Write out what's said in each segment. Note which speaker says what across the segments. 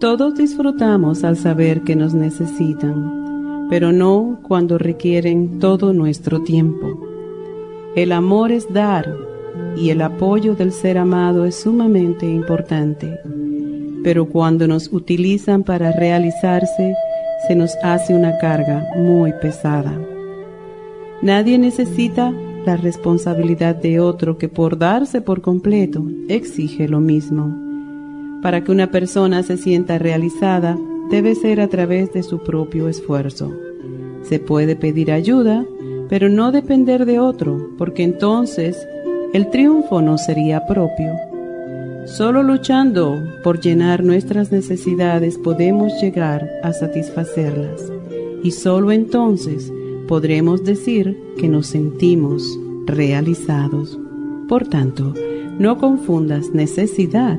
Speaker 1: Todos disfrutamos al saber que nos necesitan, pero no cuando requieren todo nuestro tiempo. El amor es dar y el apoyo del ser amado es sumamente importante, pero cuando nos utilizan para realizarse, se nos hace una carga muy pesada. Nadie necesita la responsabilidad de otro que por darse por completo exige lo mismo. Para que una persona se sienta realizada, debe ser a través de su propio esfuerzo. Se puede pedir ayuda, pero no depender de otro, porque entonces el triunfo no sería propio. Solo luchando por llenar nuestras necesidades podemos llegar a satisfacerlas, y solo entonces podremos decir que nos sentimos realizados. Por tanto, no confundas necesidad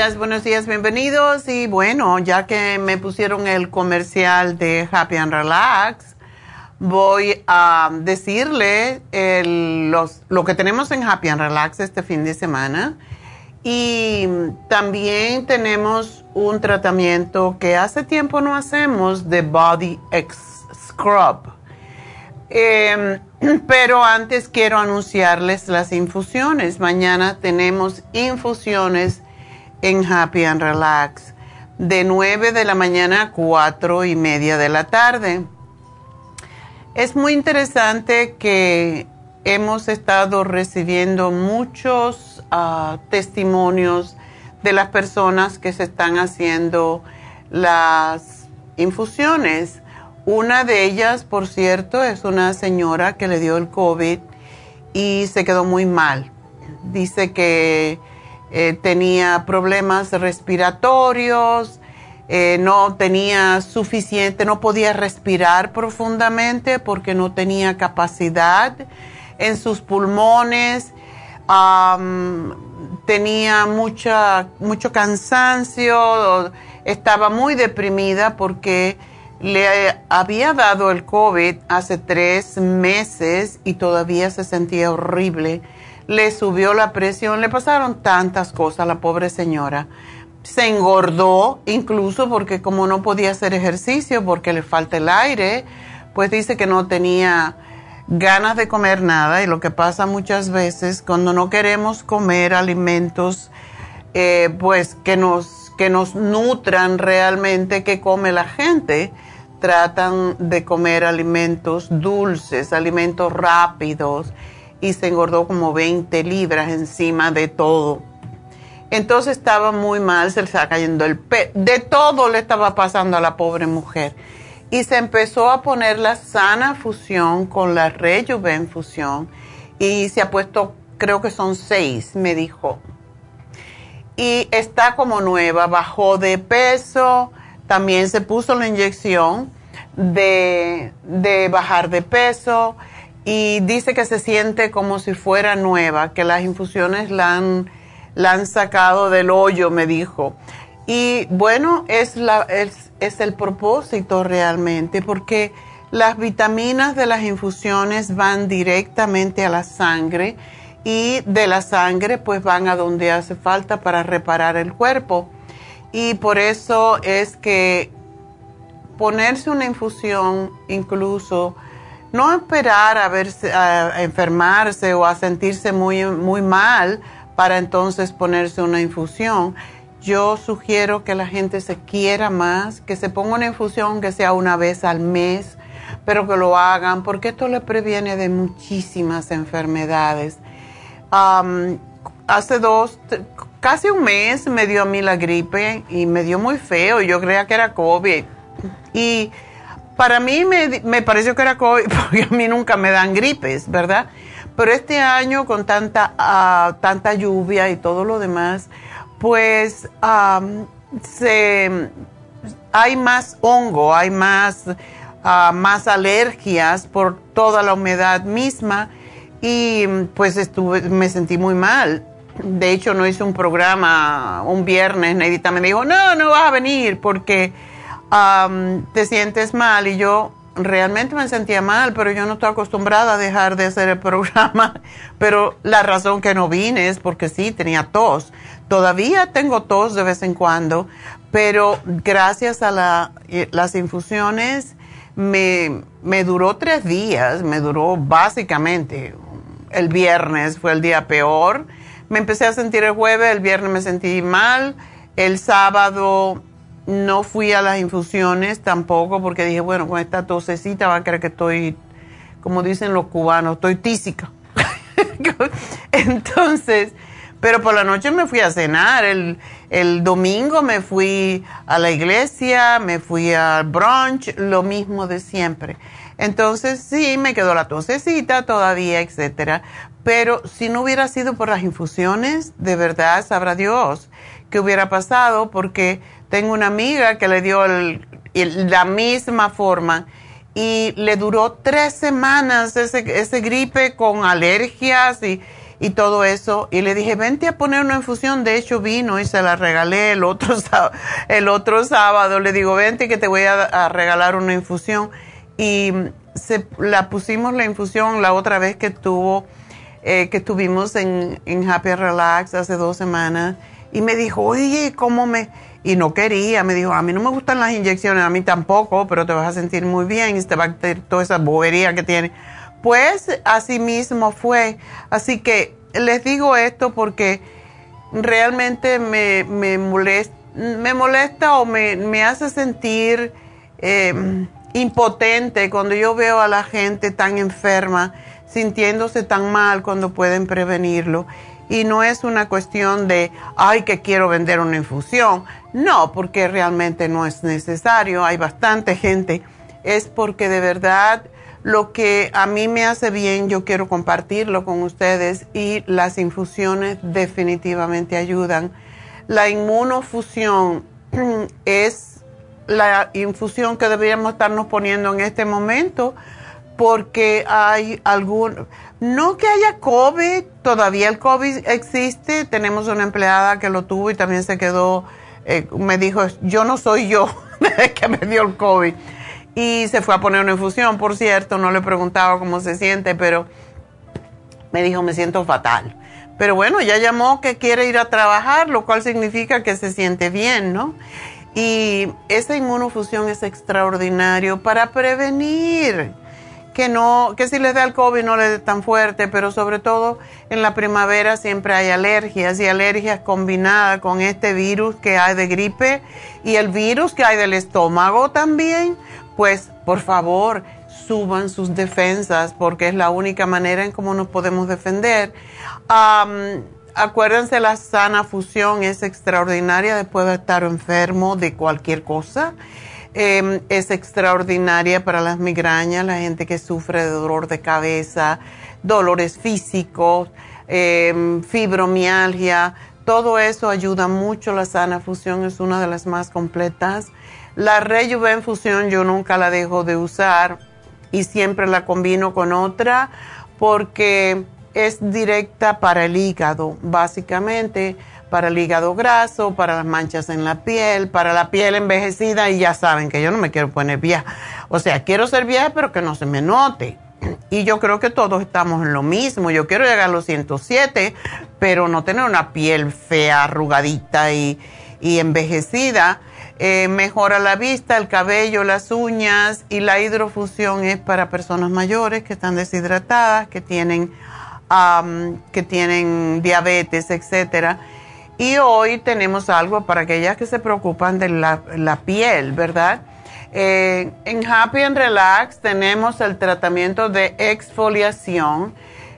Speaker 2: 818-841-1422.
Speaker 3: buenos días, bienvenidos. Y bueno, ya que me pusieron el comercial de Happy and Relax, voy a decirle lo que tenemos en Happy and Relax este fin de semana. Y también tenemos un tratamiento que hace tiempo no hacemos de Body X Scrub. Em, pero antes quiero anunciarles las infusiones. Mañana tenemos infusiones en Happy and Relax de 9 de la mañana a 4 y media de la tarde. Es muy interesante que hemos estado recibiendo muchos ah, testimonios de las personas que se están haciendo las infusiones. Una de ellas, por cierto, es una señora que le dio el COVID y se quedó muy mal. Dice que eh, tenía problemas respiratorios, eh, no tenía suficiente, no podía respirar profundamente porque no tenía capacidad en sus pulmones, tenía mucha, mucho cansancio, estaba muy deprimida porque le había dado el COVID hace tres meses y todavía se sentía horrible le subió la presión, le pasaron tantas cosas a la pobre señora. Se engordó incluso porque como no podía hacer ejercicio porque le falta el aire, pues dice que no tenía ganas de comer nada y lo que pasa muchas veces cuando no queremos comer alimentos eh, pues que nos, que nos nutran realmente que come la gente, tratan de comer alimentos dulces, alimentos rápidos y se engordó como 20 libras encima de todo. Entonces estaba muy mal, se le estaba cayendo el pe de todo le estaba pasando a la pobre mujer. Y se empezó a poner la sana fusión con la rejuven fusión y se ha puesto, creo que son seis, me dijo. Y está como nueva, bajó de peso, también se puso la inyección de, de bajar de peso y dice que se siente como si fuera nueva, que las infusiones la han, la han sacado del hoyo, me dijo. Y bueno, es, la, es, es el propósito realmente, porque las vitaminas de las infusiones van directamente a la sangre y de la sangre pues van a donde hace falta para reparar el cuerpo. Y por eso es que ponerse una infusión incluso no esperar a, verse, a enfermarse o a sentirse muy, muy mal para entonces ponerse una infusión. Yo sugiero que la gente se quiera más, que se ponga una infusión que sea una vez al mes, pero que lo hagan porque esto le previene de muchísimas enfermedades. hace dos, casi un mes me dio a mí la gripe y me dio muy feo. Yo creía que era COVID. Y para mí me, me, pareció que era COVID porque a mí nunca me dan gripes, ¿verdad? Pero este año con tanta, uh, tanta lluvia y todo lo demás, pues um, hay más hongo, hay más, uh, más alergias por toda la humedad misma y pues estuve, me sentí muy mal. De hecho, no hice un programa un viernes, Nedita me dijo, no, no vas a venir porque te sientes mal y yo realmente me sentía mal, pero yo no estoy acostumbrada a dejar de hacer el programa. Pero la razón que no vine es porque sí, tenía tos. Todavía tengo tos de vez en cuando, pero gracias a eh, las infusiones me, me duró tres días, me duró básicamente. El viernes fue el día peor. Me empecé a sentir el jueves, el viernes me sentí mal, el sábado no fui a las infusiones tampoco porque dije, bueno, con esta tosecita va a creer que estoy, como dicen los cubanos, estoy tísica. Entonces, pero por la noche me fui a cenar. El, el, domingo me fui a la iglesia, me fui al brunch, lo mismo de siempre. Entonces, sí, me quedó la tosecita todavía, etcétera. Pero si no hubiera sido por las infusiones, de verdad sabrá Dios qué hubiera pasado porque tengo una amiga que le dio la misma forma y le duró tres semanas ese, ese gripe con alergias y, y, todo eso. Y le dije, vente a poner una infusión. De hecho, vino y se la regalé el otro, el otro sábado. Le digo, vente que te voy a, regalar una infusión. Y se, la pusimos la infusión la otra vez que estuvo, eh, que estuvimos en, en Happy Relax hace dos semanas. Y me dijo, oye, ¿cómo me...? Y no quería. Me dijo, a mí no me gustan las inyecciones, a mí tampoco, pero te vas a sentir muy bien y te va a tener toda esa bobería que tiene. Pues así mismo fue. Así que les digo esto porque realmente me, me, molesta, me molesta o me, me hace sentir eh, impotente cuando yo veo a la gente tan enferma, sintiéndose tan mal cuando pueden prevenirlo. Y no es una cuestión de, ay, que quiero vender una infusión. No, porque realmente no es necesario. Hay bastante gente. Es porque de verdad lo que a mí me hace bien, yo quiero compartirlo con ustedes y las infusiones definitivamente ayudan. La inmunofusión es la infusión que deberíamos estarnos poniendo en este momento porque hay algún, no que haya COVID, todavía el COVID existe, tenemos una empleada que lo tuvo y también se quedó, eh, me dijo, yo no soy yo que me dio el COVID. Y se fue a poner una infusión, por cierto, no le preguntaba cómo se siente, pero me dijo, me siento fatal. Pero bueno, ya llamó que quiere ir a trabajar, lo cual significa que se siente bien, ¿no? Y esa inmunofusión es extraordinario para prevenir que no, que si les da el COVID no les dé tan fuerte, pero sobre todo en la primavera siempre hay alergias y alergias combinadas con este virus que hay de gripe y el virus que hay del estómago también, pues por favor suban sus defensas porque es la única manera en cómo nos podemos defender. acuérdense, la sana fusión es extraordinaria después de estar enfermo de cualquier cosa. Em, es extraordinaria para las migrañas, la gente que sufre de dolor de cabeza, dolores físicos, em, fibromialgia. Todo eso ayuda mucho. La sana fusión es una de las más completas. La Rejuven fusión yo nunca la dejo de usar y siempre la combino con otra porque es directa para el hígado, básicamente para el hígado graso, para las manchas en la piel, para la piel envejecida y ya saben que yo no me quiero poner vieja. O sea, quiero ser vieja pero que no se me note. Y yo creo que todos estamos en lo mismo. Yo quiero llegar a los 107, pero no tener una piel fea, arrugadita y, y envejecida. Eh, mejora la vista, el cabello, las uñas y la hidrofusión es para personas mayores que están deshidratadas, que tienen, que tienen diabetes, etcétera. Y hoy tenemos algo para aquellas que se preocupan de la, piel, ¿verdad? Eh, en Happy and Relax tenemos el tratamiento de exfoliación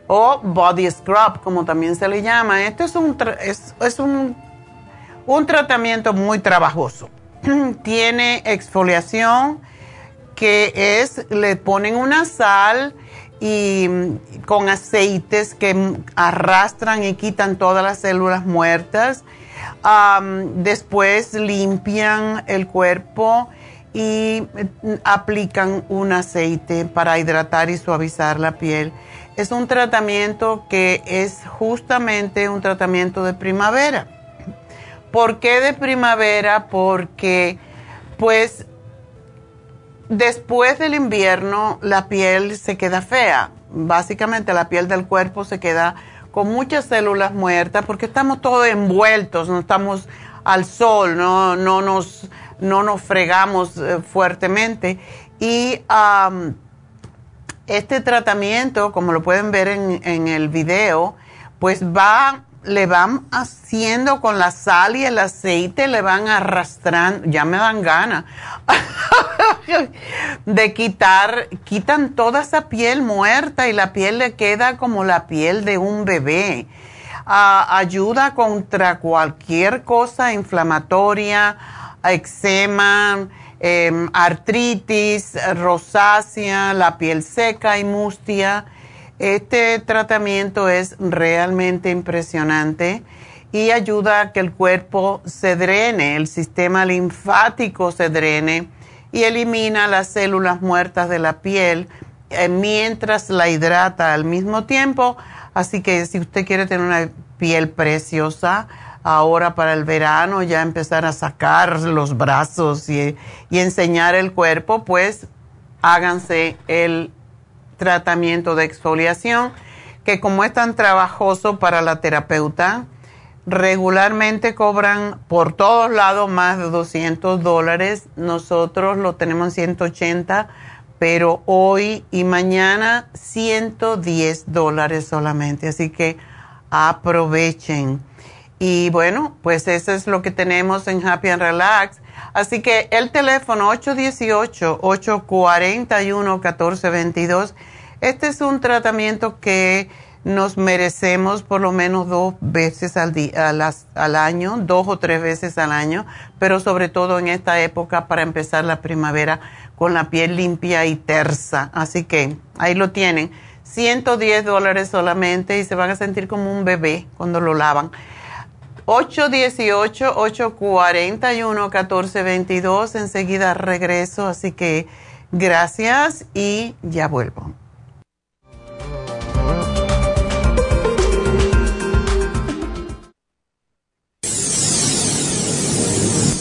Speaker 3: o body scrub, como también se le llama. Esto es un, es un, un tratamiento muy trabajoso tiene exfoliación que es, le ponen una sal y mm, con aceites que arrastran y quitan todas las células muertas. después limpian el cuerpo y mm, aplican un aceite para hidratar y suavizar la piel. Es un tratamiento que es justamente un tratamiento de primavera ¿Por qué de primavera? Porque pues después del invierno la piel se queda fea. Básicamente la piel del cuerpo se queda con muchas células muertas porque estamos todos envueltos, no estamos al sol, no, no, nos, no nos fregamos eh, fuertemente. Y este tratamiento, como lo pueden ver en, en el video, pues va le van haciendo con la sal y el aceite, le van arrastrando, ya me dan ganas de quitar, quitan toda esa piel muerta y la piel le queda como la piel de un bebé. Ah, ayuda contra cualquier cosa inflamatoria, eczema, em, artritis, rosácea, la piel seca y mustia este tratamiento es realmente impresionante y ayuda a que el cuerpo se drene, el sistema linfático se drene y elimina las células muertas de la piel eh, mientras la hidrata al mismo tiempo. Así que si usted quiere tener una piel preciosa, ahora para el verano ya empezar a sacar los brazos y, y enseñar el cuerpo, pues háganse el tratamiento de exfoliación que como es tan trabajoso para la terapeuta, regularmente cobran por todos lados más de 200 dólares. Nosotros lo tenemos en 180, pero hoy y mañana 110 dólares solamente. Así que aprovechen. Y bueno, pues eso es lo que tenemos en Happy and Relax. Así que el teléfono 818-841-1422 este es un tratamiento que nos merecemos por lo menos dos veces al, día, al año, dos o tres veces al año, pero sobre todo en esta época para empezar la primavera con la piel limpia y tersa. Así que ahí lo tienen. 110 dólares solamente y se van a sentir como un bebé cuando lo lavan. 818-841-1422. Enseguida regreso, así que gracias y ya vuelvo.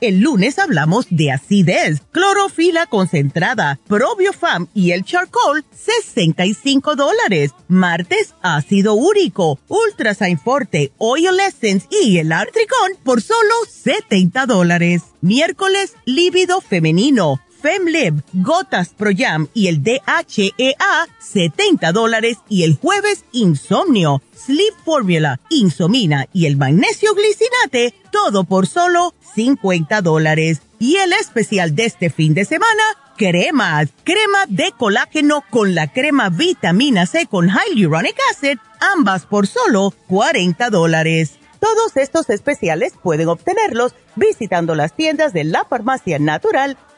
Speaker 4: El lunes hablamos de acidez, clorofila concentrada, probiofam y el charcoal, 65 dólares. Martes, ácido úrico, ultrasign forte, oil essence y el artricón por solo 70 dólares. Miércoles, líbido femenino, FemLib, Gotas Pro Jam y el DHEA, 70 dólares. Y el jueves, Insomnio, Sleep Formula, Insomina y el Magnesio Glicinate, todo por solo 50 dólares. Y el especial de este fin de semana, cremas, crema de colágeno con la crema vitamina C con Hyaluronic Acid, ambas por solo 40 dólares. Todos estos especiales pueden obtenerlos visitando las tiendas de la farmacia natural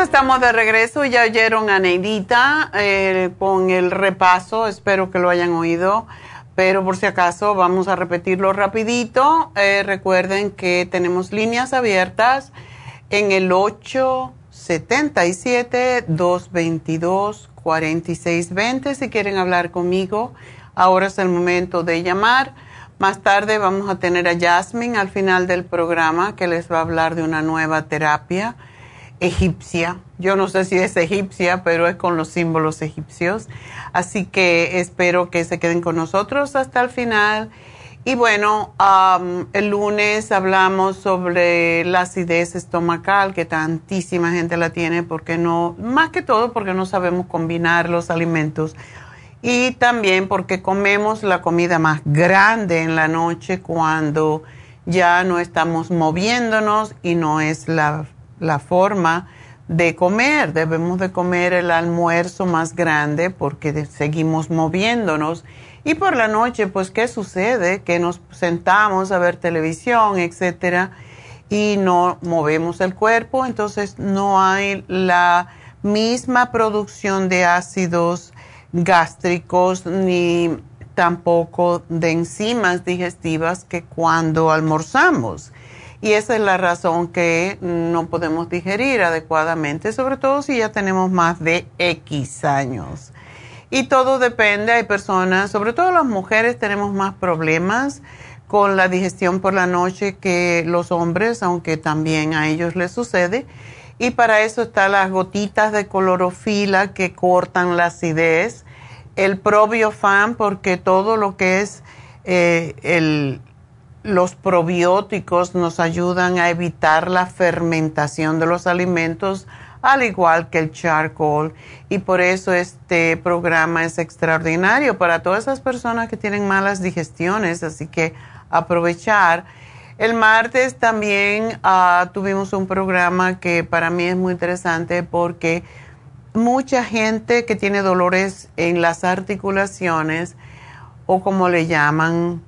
Speaker 3: Estamos de regreso. Ya oyeron a Neidita eh, con el repaso. Espero que lo hayan oído. Pero por si acaso vamos a repetirlo rapidito. Eh, recuerden que tenemos líneas abiertas en el 877-222-4620 si quieren hablar conmigo. Ahora es el momento de llamar. Más tarde vamos a tener a Jasmine al final del programa que les va a hablar de una nueva terapia egipcia. Yo no sé si es egipcia, pero es con los símbolos egipcios. Así que espero que se queden con nosotros hasta el final. Y bueno, el lunes hablamos sobre la acidez estomacal, que tantísima gente la tiene, porque no, más que todo porque no sabemos combinar los alimentos. Y también porque comemos la comida más grande en la noche cuando ya no estamos moviéndonos y no es la la forma de comer. Debemos de comer el almuerzo más grande porque seguimos moviéndonos. Y por la noche, pues, ¿qué sucede? Que nos sentamos a ver televisión, etcétera, y no movemos el cuerpo, entonces no hay la misma producción de ácidos gástricos ni tampoco de enzimas digestivas que cuando almorzamos. Y esa es la razón que no podemos digerir adecuadamente, sobre todo si ya tenemos más de X años. Y todo depende, hay personas, sobre todo las mujeres tenemos más problemas con la digestión por la noche que los hombres, aunque también a ellos les sucede. Y para eso están las gotitas de clorofila que cortan la acidez, el probiofan, porque todo lo que es eh, el, los probióticos nos ayudan a evitar la fermentación de los alimentos, al igual que el charcoal. Y por eso este programa es extraordinario para todas esas personas que tienen malas digestiones. Así que aprovechar. El martes también ah, tuvimos un programa que para mí es muy interesante porque mucha gente que tiene dolores en las articulaciones o como le llaman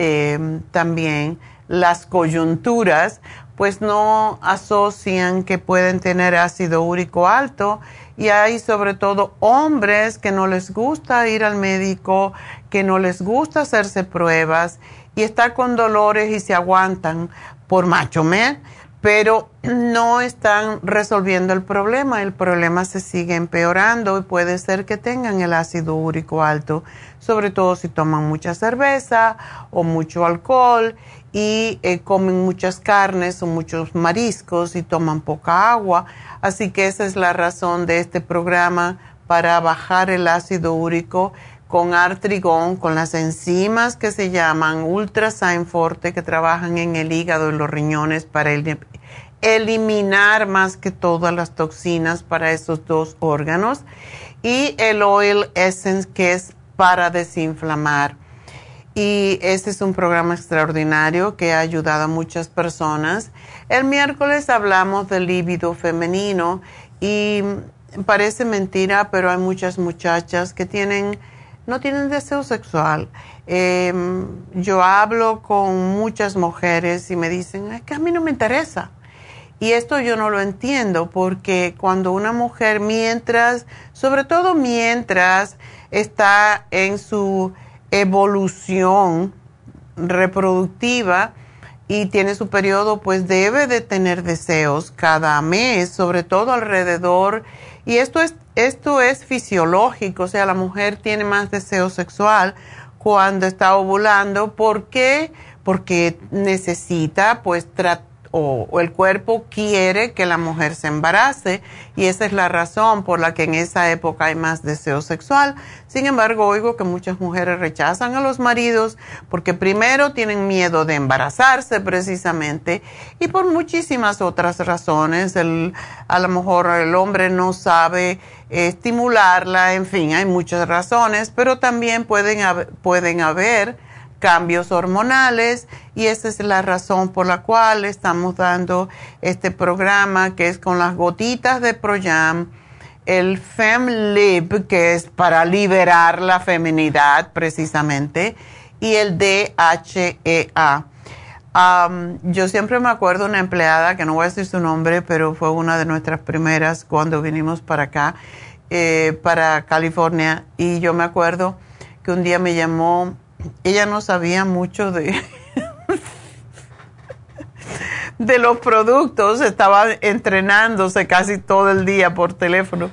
Speaker 3: Em, también las coyunturas, pues no asocian que pueden tener ácido úrico alto. Y hay sobre todo hombres que no les gusta ir al médico, que no les gusta hacerse pruebas y están con dolores y se aguantan por macho men pero no están resolviendo el problema. El problema se sigue empeorando y puede ser que tengan el ácido úrico alto, sobre todo si toman mucha cerveza o mucho alcohol y eh, comen muchas carnes o muchos mariscos y toman poca agua. Así que esa es la razón de este programa para bajar el ácido úrico con artrigón, con las enzimas que se llaman Ultrasign Forte, que trabajan en el hígado y los riñones para eliminar más que todas las toxinas para esos dos órganos, y el Oil Essence, que es para desinflamar. Y este es un programa extraordinario que ha ayudado a muchas personas. El miércoles hablamos del líbido femenino y parece mentira, pero hay muchas muchachas que tienen no tienen deseo sexual. Em, yo hablo con muchas mujeres y me dicen, es que a mí no me interesa. Y esto yo no lo entiendo porque cuando una mujer mientras, sobre todo mientras está en su evolución reproductiva y tiene su periodo, pues debe de tener deseos cada mes, sobre todo alrededor. Y esto es esto es fisiológico, o sea, la mujer tiene más deseo sexual cuando está ovulando. ¿Por qué? Porque necesita pues tratar o, el cuerpo quiere que la mujer se embarace y esa es la razón por la que en esa época hay más deseo sexual. Sin embargo, oigo que muchas mujeres rechazan a los maridos porque primero tienen miedo de embarazarse precisamente y por muchísimas otras razones. a lo mejor el hombre no sabe estimularla, en fin, hay muchas razones, pero también pueden, pueden haber cambios hormonales y esa es la razón por la cual estamos dando este programa que es con las gotitas de Proyam, el FemLib que es para liberar la feminidad precisamente y el DHEA. yo siempre me acuerdo una empleada, que no voy a decir su nombre, pero fue una de nuestras primeras cuando vinimos para acá, eh, para California, y yo me acuerdo que un día me llamó ella no sabía mucho de, de los productos, estaba entrenándose casi todo el día por teléfono.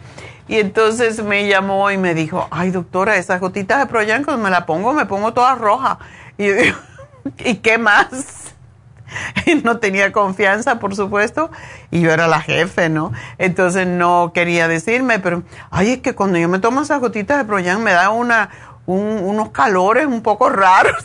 Speaker 3: Y entonces me llamó y me dijo, ay doctora, esas gotitas de Proyan cuando me la pongo, me pongo toda roja. Y yo ¿y qué más? No tenía confianza, por supuesto, y yo era la jefe, ¿no? Entonces no quería decirme, pero, ay, es que cuando yo me tomo esas gotitas de Proyan me da una, unos calores un poco raros.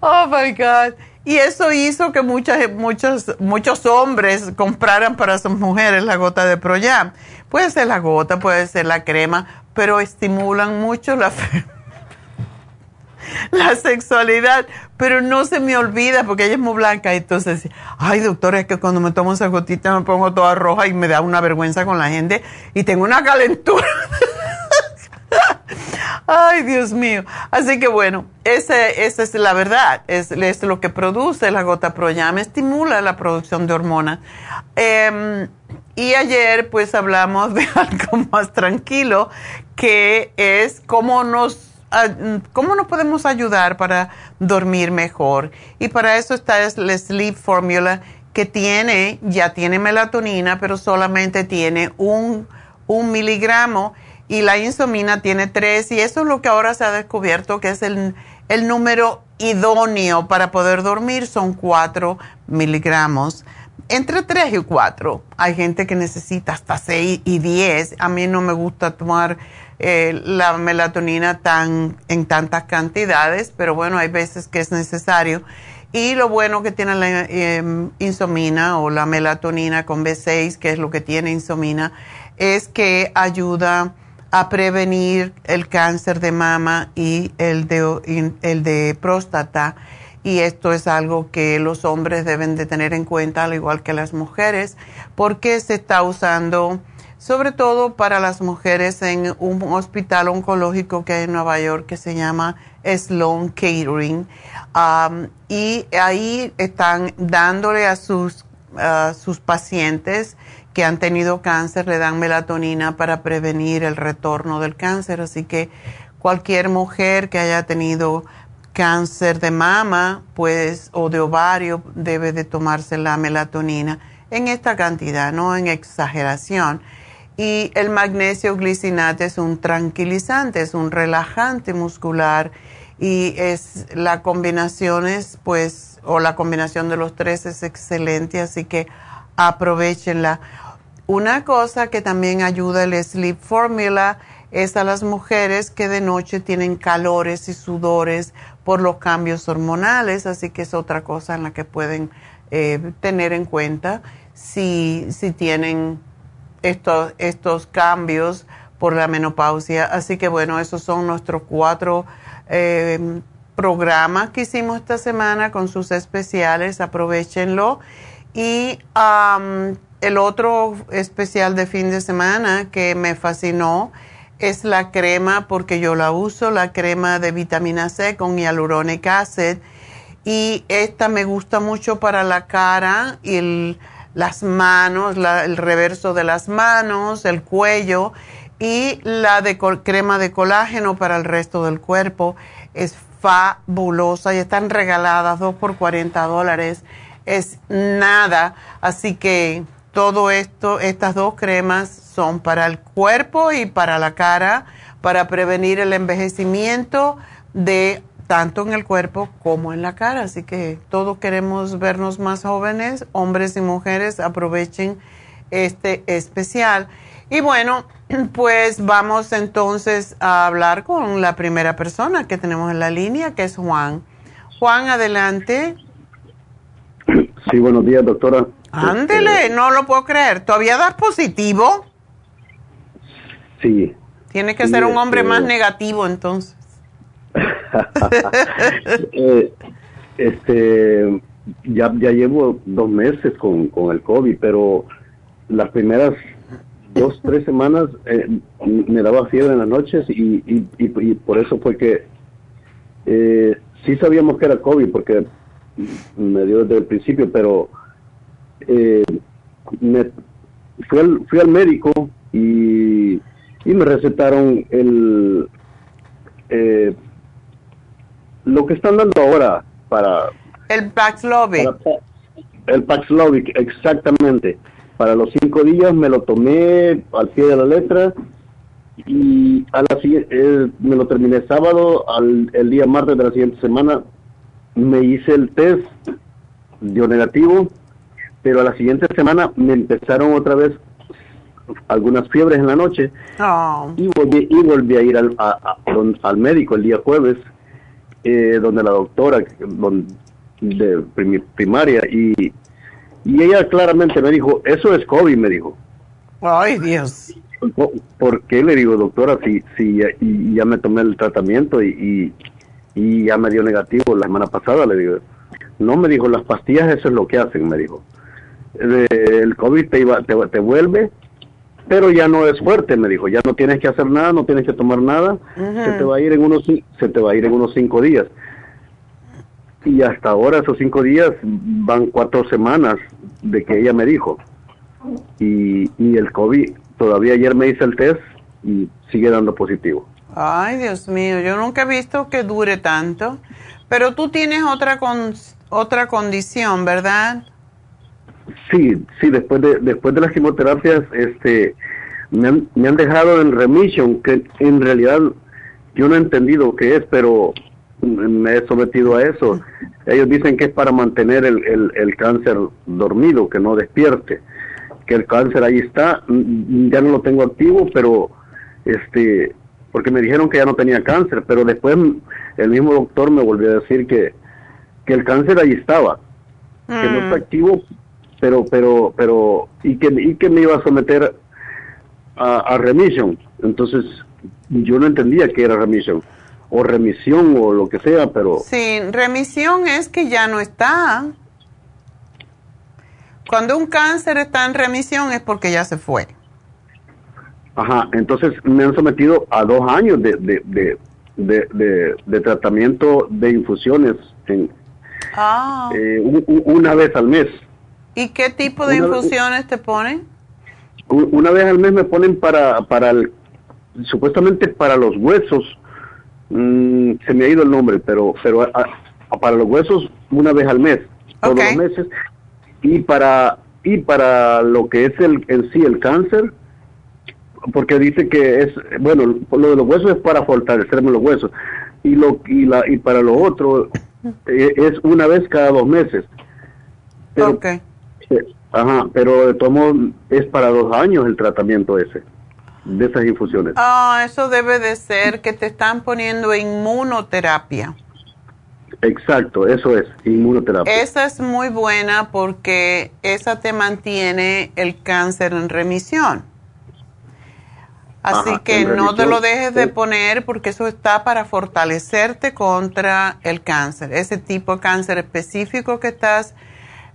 Speaker 3: oh my God. Y eso hizo que muchas, muchos, muchos hombres compraran para sus mujeres la gota de Proyam. Puede ser la gota, puede ser la crema, pero estimulan mucho la, la sexualidad. pero no se me olvida porque ella es muy blanca. Entonces, ay, doctora, es que cuando me tomo esa gotita me pongo toda roja y me da una vergüenza con la gente y tengo una calentura. Ay, Dios mío. Así que bueno, esa es la verdad. Es, lo que produce la gota Proyam. Estimula la producción de hormonas. Em, y ayer pues hablamos de algo más tranquilo, que es cómo nos cómo nos podemos ayudar para dormir mejor. Y para eso está la Sleep Formula que tiene, ya tiene melatonina, pero solamente tiene un, un miligramo y la insomina tiene tres y eso es lo que ahora se ha descubierto que es el, el número idóneo para poder dormir son cuatro miligramos. Entre tres y cuatro. Hay gente que necesita hasta seis y diez. A mí no me gusta tomar eh, la melatonina tan, en tantas cantidades, pero bueno, hay veces que es necesario. Y lo bueno que tiene la eh, insomina o la melatonina con B6, que es lo que tiene insomina, es que ayuda a prevenir el cáncer de mama y el de, el de próstata. Y esto es algo que los hombres deben de tener en cuenta, al igual que las mujeres, porque se está usando sobre todo para las mujeres en un hospital oncológico que hay en Nueva York que se llama Sloan Catering. y ahí están dándole a sus, a sus pacientes que han tenido cáncer le dan melatonina para prevenir el retorno del cáncer. Así que cualquier mujer que haya tenido cáncer de mama pues, o de ovario debe de tomarse la melatonina en esta cantidad, no en exageración. Y el magnesio glicinate es un tranquilizante, es un relajante muscular y es la combinación es pues o la combinación de los tres es excelente, así que aprovechenla. Una cosa que también ayuda el Sleep Formula es a las mujeres que de noche tienen calores y sudores por los cambios hormonales, así que es otra cosa en la que pueden eh, tener en cuenta si, si tienen estos, estos cambios por la menopausia. Así que bueno, esos son nuestros cuatro eh, programas que hicimos esta semana con sus especiales, aprovechenlo. Y el otro especial de fin de semana que me fascinó es la crema, porque yo la uso, la crema de vitamina C con hyaluronic acid. Y esta me gusta mucho para la cara y las manos, el reverso de las manos, el cuello. Y la de crema de colágeno para el resto del cuerpo es fabulosa y están regaladas dos por 40 dólares. Es nada. Así que todo esto, estas dos cremas son para el cuerpo y para la cara, para prevenir el envejecimiento de tanto en el cuerpo como en la cara. Así que todos queremos vernos más jóvenes, hombres y mujeres, aprovechen este especial. Y bueno, pues vamos entonces a hablar con la primera persona que tenemos en la línea, que es Juan. Juan, adelante.
Speaker 5: Sí, buenos días, doctora.
Speaker 3: Ándele, este, no lo puedo creer. ¿Todavía das positivo?
Speaker 5: Sí.
Speaker 3: Tiene que ser un hombre más este, negativo entonces.
Speaker 5: Eh, este, ya, ya llevo dos meses con, con el COVID, pero las primeras dos, tres semanas eh, me daba fiebre en las noches y, y, por eso fue que eh, sí sabíamos que era COVID porque me dio desde el principio, pero eh, me, fui, al, fui al médico y, y me recetaron el eh, lo que están dando ahora para
Speaker 3: el Paxlovid.
Speaker 5: el Paxlovid, exactamente. Para los cinco días me lo tomé al pie de la letra y a la eh, me lo terminé sábado, al, el día martes de la siguiente semana me hice el test, dio negativo pero a la siguiente semana me empezaron otra vez algunas fiebres en la noche oh. y, volví, y volví a ir al, al médico el día jueves, eh, donde la doctora de primaria y, y ella claramente me dijo, eso es COVID, me dijo.
Speaker 3: Ay, Dios.
Speaker 5: ¿Por qué le digo, doctora, si, si ya, y ya me tomé el tratamiento y, y ya me dio negativo la semana pasada, le digo. No me dijo, las pastillas eso es lo que hacen, me dijo. El COVID te, iba, te, te vuelve, pero ya no es fuerte, me dijo. Ya no tienes que hacer nada, no tienes que tomar nada. Se te va a ir en unos se te va a ir en unos cinco días. Y hasta ahora esos cinco días van cuatro semanas de que ella me dijo. Y, y el COVID, todavía ayer me hice el test y sigue dando positivo.
Speaker 3: Ay, Dios mío, yo nunca he visto que dure tanto. Pero tú tienes otra con, otra condición, ¿verdad?
Speaker 5: Sí, sí, después de después de las quimioterapias, este, me han, me han dejado en remission, que en realidad yo no he entendido qué es, pero me he sometido a eso. Ellos dicen que es para mantener el, el, el cáncer dormido, que no despierte, que el cáncer ahí está, ya no lo tengo activo, pero este porque me dijeron que ya no tenía cáncer, pero después el mismo doctor me volvió a decir que, que el cáncer ahí estaba, que no está activo, pero, pero, pero, y que, y que me iba a someter a, a remisión. Entonces, yo no entendía qué era remisión, o remisión, o lo que sea, pero...
Speaker 3: Sí, remisión es que ya no está. Cuando un cáncer está en remisión es porque ya se fue.
Speaker 5: Ajá, entonces me han sometido a dos años de, de, de, de, de tratamiento de infusiones en,
Speaker 3: Ah.
Speaker 5: eh, un- un- una vez al mes.
Speaker 3: ¿Y qué tipo de
Speaker 5: Una-
Speaker 3: infusiones te ponen?
Speaker 5: Una vez al mes me ponen para, para el, supuestamente para los huesos, mm, se me ha ido el nombre, pero, pero a- a- para los huesos una vez al mes, todos los meses, y para, y para lo que es el, en sí el cáncer, porque dice que es, bueno, lo de los huesos es para fortalecerme los huesos, y lo, y la, y para lo otro eh, es una vez cada dos meses. Pero,
Speaker 3: ok.
Speaker 5: Eh, Ajá, pero de todos modos es para dos años el tratamiento ese, de esas infusiones.
Speaker 3: Ah, eso debe de ser que te están poniendo inmunoterapia.
Speaker 5: Exacto, eso es, inmunoterapia.
Speaker 3: Esa es muy buena porque esa te mantiene el cáncer en remisión. Así
Speaker 5: Ajá,
Speaker 3: que no te lo dejes de poner porque eso está para fortalecerte contra el cáncer, ese tipo de cáncer específico que estás,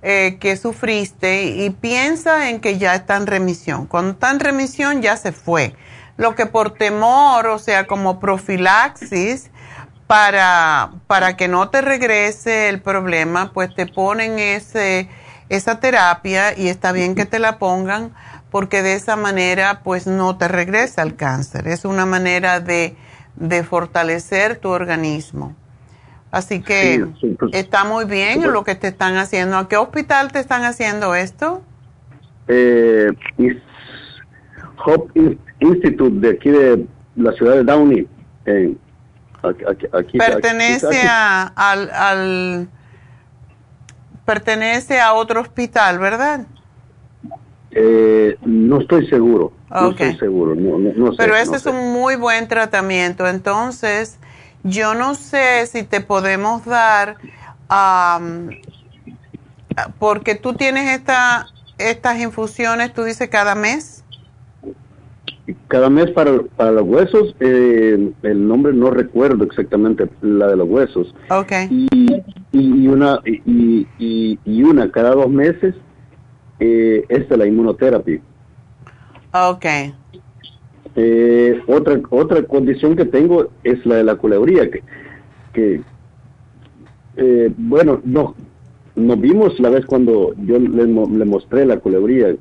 Speaker 3: eh, que sufriste y piensa en que ya está en remisión. Cuando está en remisión ya se fue. Lo que por temor, o sea, como profilaxis, para, para que no te regrese el problema, pues te ponen ese, esa terapia y está bien que te la pongan porque de esa manera pues no te regresa el cáncer. Es una manera de, de fortalecer tu organismo. Así que
Speaker 5: Sí, sí, pues-
Speaker 3: está muy bien lo que te están haciendo. ¿A qué hospital te están haciendo esto?
Speaker 5: Eh, Hope In- Institute de aquí de la ciudad de Downey. aquí, aquí-
Speaker 3: Pertenece
Speaker 5: aquí-
Speaker 3: a, al, al- pertenece a otro hospital, ¿verdad?
Speaker 5: Eh, no estoy seguro, no estoy seguro, no, no, no sé,
Speaker 3: Pero ese es
Speaker 5: sé.
Speaker 3: un muy buen tratamiento. Entonces, yo no sé si te podemos dar, am, porque tú tienes esta, estas infusiones, tú dices cada mes.
Speaker 5: Cada mes para, para los huesos, eh, el nombre no recuerdo exactamente la de los huesos.
Speaker 3: Ok.
Speaker 5: y, y una y, y, y una cada dos meses eh, es de la inmunoterapia.
Speaker 3: Ok.
Speaker 5: Eh, otra otra condición que tengo es la de la culebría que, que eh, bueno no nos vimos la vez cuando yo le, mo- le mostré la culebría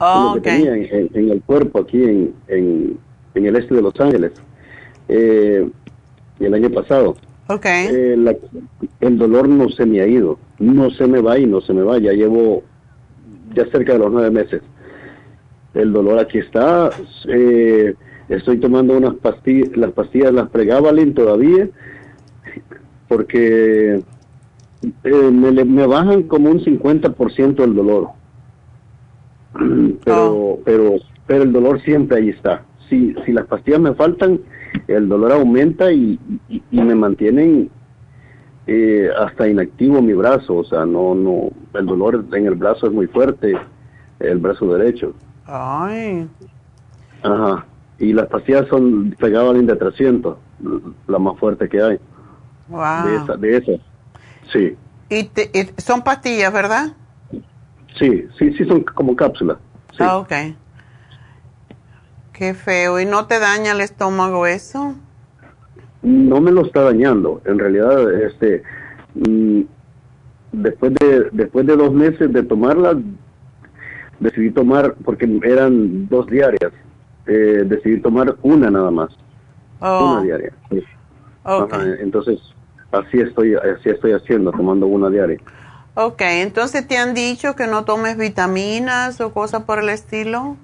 Speaker 3: Oh,
Speaker 5: lo que tenía en, el cuerpo aquí en, en, en el este de Los Ángeles eh, el año pasado
Speaker 3: Ok.
Speaker 5: eh, la- el dolor no se me ha ido, no se me va y no se me va, ya llevo ya cerca de los nueve meses. El dolor aquí está, eh, estoy tomando unas pastillas, las pastillas, las pregabalin todavía, porque eh, me, me bajan como un 50% el dolor. Pero, pero, pero el dolor siempre ahí está. Si, si las pastillas me faltan, el dolor aumenta y, y, y me mantienen eh, hasta inactivo mi brazo. O sea, no, no, el dolor en el brazo es muy fuerte, el brazo derecho.
Speaker 3: Ay.
Speaker 5: Ajá. Y las pastillas son pegadas de 300, la más fuerte que hay.
Speaker 3: Wow.
Speaker 5: de esa, de esa. Sí,
Speaker 3: Y, te- y son pastillas, ¿verdad?
Speaker 5: sí, sí, sí son como cápsulas. Sí.
Speaker 3: Ah, ok. Qué feo. ¿Y no te daña el estómago eso?
Speaker 5: No me lo está dañando. En realidad, este, mm, después de después de dos meses de tomarla, decidí tomar porque eran dos diarias. eh, decidí tomar una nada más,
Speaker 3: Oh,
Speaker 5: una diaria. sí.
Speaker 3: ok.
Speaker 5: Ajá, entonces así estoy así estoy haciendo, tomando una diaria.
Speaker 3: Ok, entonces te han dicho que no tomes vitaminas o cosas por el estilo.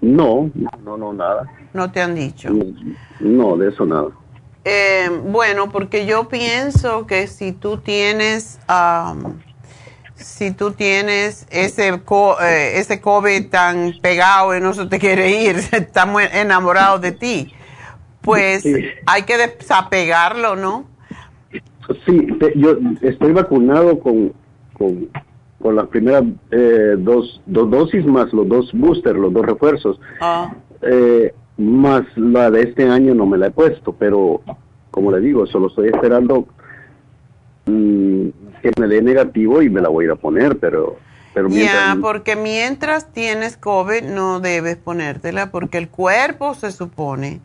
Speaker 5: No, no, no, nada.
Speaker 3: No te han dicho.
Speaker 5: No, de eso nada.
Speaker 3: Eh, bueno, porque yo pienso que si tú tienes, si tú tienes ese, co- eh, ese COVID tan pegado y no se te quiere ir, está muy enamorado de ti, pues
Speaker 5: Sí.
Speaker 3: hay que desapegarlo, ¿no?
Speaker 5: Sí, te- yo estoy vacunado con, con, con las primeras eh, dos, dos dosis más los dos boosters, los dos refuerzos.
Speaker 3: Ah,
Speaker 5: Eh, más la de este año no me la he puesto, pero como le digo, solo estoy esperando mm, que me dé negativo y me la voy a ir a poner, pero, pero mientras...
Speaker 3: ya, porque mientras tienes COVID no debes ponértela porque el cuerpo se supone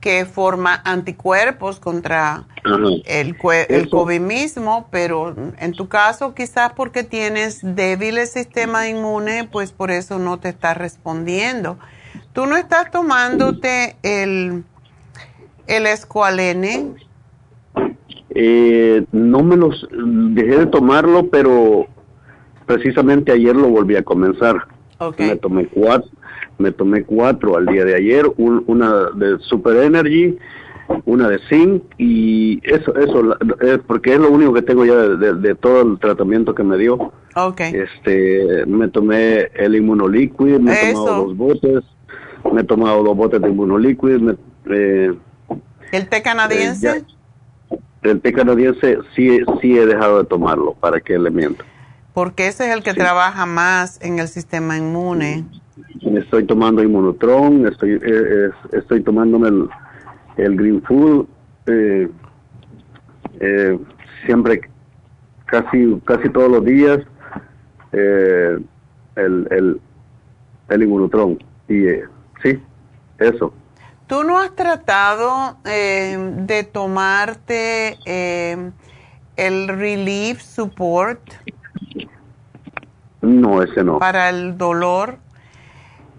Speaker 3: que forma anticuerpos contra
Speaker 5: Ajá.
Speaker 3: el, el. COVID mismo, pero en tu caso quizás porque tienes débil el sistema inmune, pues por eso no te está respondiendo. Tú no estás tomándote el, el escualene,
Speaker 5: Eh, no me los dejé de tomarlo, pero precisamente ayer lo volví a comenzar. Me tomé cuatro, me tomé cuatro al día de ayer, un- una de Super Energy, una de Zinc y eso, eso, eh, porque es lo único que tengo ya de, de- de todo el tratamiento que me dio. Este, me tomé el Immunoliquid, me he
Speaker 3: Eso.
Speaker 5: tomado dos botes, me he tomado dos botes de Immunoliquid, me, eh,
Speaker 3: el té canadiense.
Speaker 5: eh, el té canadiense sí, sí he dejado de tomarlo, para que le miento.
Speaker 3: porque ese es el que trabaja más en el sistema inmune.
Speaker 5: Estoy tomando Immunotron, estoy, eh, es- estoy tomándome el, el Green Food, eh, eh, siempre, casi, casi todos los días, eh, el, el, el Immunotron. Y eh, sí, eso.
Speaker 3: ¿Tú no has tratado eh, de tomarte eh, el Relief Support
Speaker 5: No, ese no.
Speaker 3: para el dolor?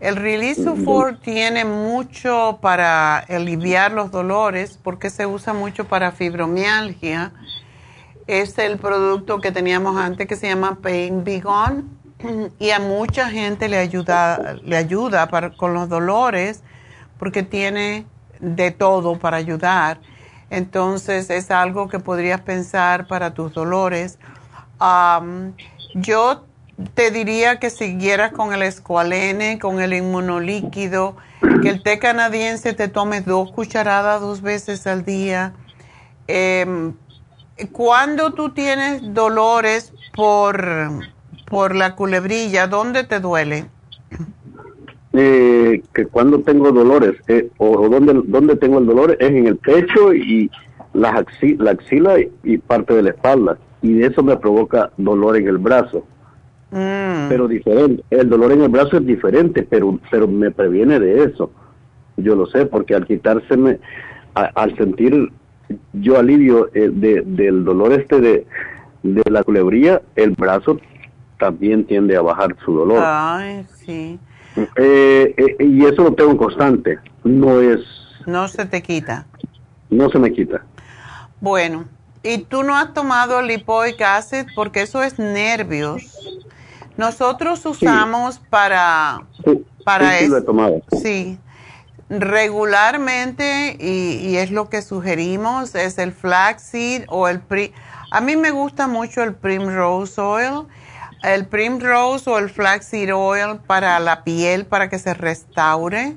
Speaker 3: El Relief Support tiene mucho para aliviar los dolores porque se usa mucho para fibromialgia. Es el producto que teníamos antes que se llama Pain Be Gone y a mucha gente le ayuda, le ayuda para, con los dolores porque tiene de todo para ayudar. Entonces es algo que podrías pensar para tus dolores. Am, yo te diría que siguieras con el escualene, con el inmunolíquido, que el té canadiense te tomes dos cucharadas dos veces al día. Em, cuando tú tienes dolores por, por la culebrilla, ¿dónde te duele?
Speaker 5: Eh, que cuando tengo dolores, eh, o, donde, donde tengo el dolor es en el pecho y las axi- la axila y, parte de la espalda. Y eso me provoca dolor en el brazo.
Speaker 3: Mm,
Speaker 5: Pero diferente. El dolor en el brazo es diferente, pero, pero me previene de eso. Yo lo sé, porque al quitárseme, a- al sentir yo alivio eh, de, del dolor este de, de la culebría, el brazo también tiende a bajar su dolor.
Speaker 3: Ay, sí.
Speaker 5: Eh, eh, y eso lo tengo constante, no es,
Speaker 3: No se te quita.
Speaker 5: no se me quita.
Speaker 3: Bueno, ¿y tú no has tomado lipoic acid? Porque eso es nervios. Nosotros usamos para,
Speaker 5: Sí,
Speaker 3: Para
Speaker 5: sí, sí lo he
Speaker 3: eso.
Speaker 5: tomado.
Speaker 3: sí, regularmente, y, y es lo que sugerimos, es el flaxseed o el... Pri a mí me gusta mucho el primrose oil. El primrose o el flaxseed oil para la piel, para que se restaure.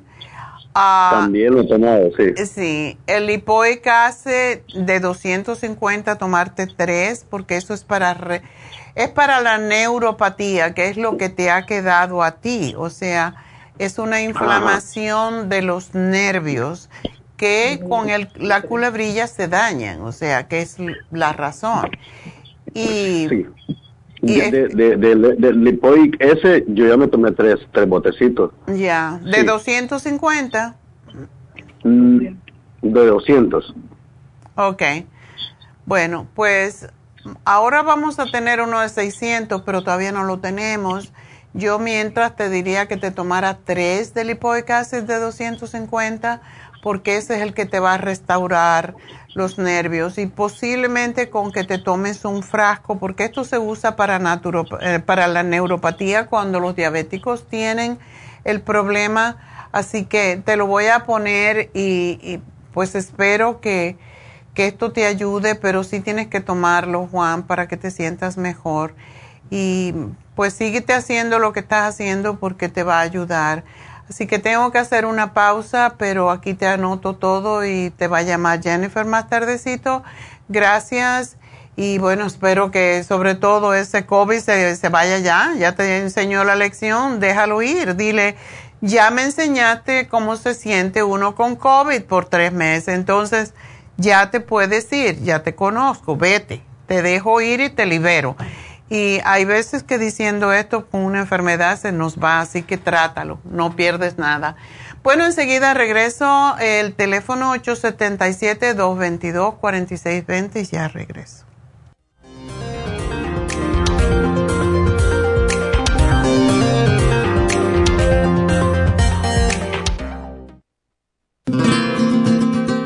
Speaker 3: Ah,
Speaker 5: También lo he tomado, sí.
Speaker 3: Sí, el lipoic acid de 250 tomarte tres porque eso es para re- es para la neuropatía, que es lo que te ha quedado a ti, o sea, es una inflamación de los nervios que con el, la culebrilla se dañan, o sea, que es la razón. Y,
Speaker 5: sí. De, de, del Lipoic ese, yo ya me tomé tres, tres botecitos.
Speaker 3: Ya, ¿de 250?
Speaker 5: Mm, de 200.
Speaker 3: Ok. Bueno, pues ahora vamos a tener uno de 600, pero todavía no lo tenemos. Yo mientras te diría que te tomara tres de lipoic acid de 250 porque ese es el que te va a restaurar los nervios y posiblemente con que te tomes un frasco, porque esto se usa para, eh, la neuropatía cuando los diabéticos tienen el problema, así que te lo voy a poner y, pues espero que, que, esto te ayude, pero sí tienes que tomarlo, Juan, para que te sientas mejor y pues síguete haciendo lo que estás haciendo porque te va a ayudar. Así que tengo que hacer una pausa, pero aquí te anoto todo y te va a llamar Jennifer más tardecito. Gracias. Y bueno, espero que sobre todo ese COVID se, se vaya ya. Ya te enseñó la lección, déjalo ir. Dile, ya me enseñaste cómo se siente uno con COVID por tres meses. Entonces, ya te puedes ir, ya te conozco, vete. Te dejo ir y te libero. Y hay veces que diciendo esto con una enfermedad se nos va, así que trátalo, no pierdes nada. Bueno, enseguida regreso el teléfono 877-222-4620 y ya regreso.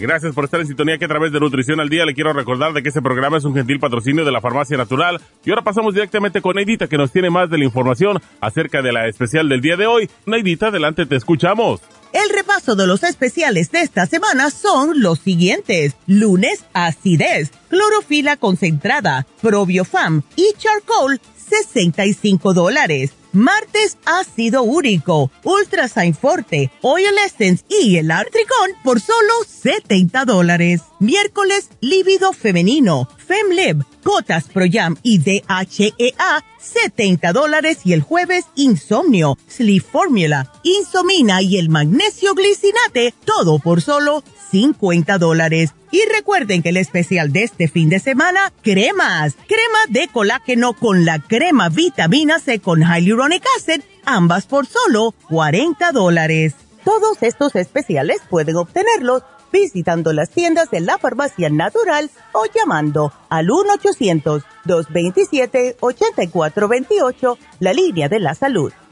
Speaker 6: Gracias por estar en sintonía que a través de Nutrición al Día le quiero recordar de que este programa es un gentil patrocinio de la Farmacia Natural. Y ahora pasamos directamente con Neidita que nos tiene más de la información acerca de la especial del día de hoy. Neidita, adelante, te escuchamos.
Speaker 4: El repaso de los especiales de esta semana son los siguientes. Lunes, acidez, clorofila concentrada, probiofam y charcoal, 65 dólares. Martes, ácido úrico, Ultrasign Forte, Oil Essence y el Artricón por solo 70 dólares. Miércoles, lívido femenino, FemLib, Gotas Pro Jam y DHEA, 70 dólares. Y el jueves, insomnio, Sleep Formula, Insomina y el magnesio glicinate, todo por solo 50 dólares. Y recuerden que el especial de este fin de semana, cremas, crema de colágeno con la crema vitamina C con hyaluronic acid, ambas por solo 40 dólares. Todos estos especiales pueden obtenerlos visitando las tiendas de la farmacia natural o llamando al 1-800-227-8428, la línea de la salud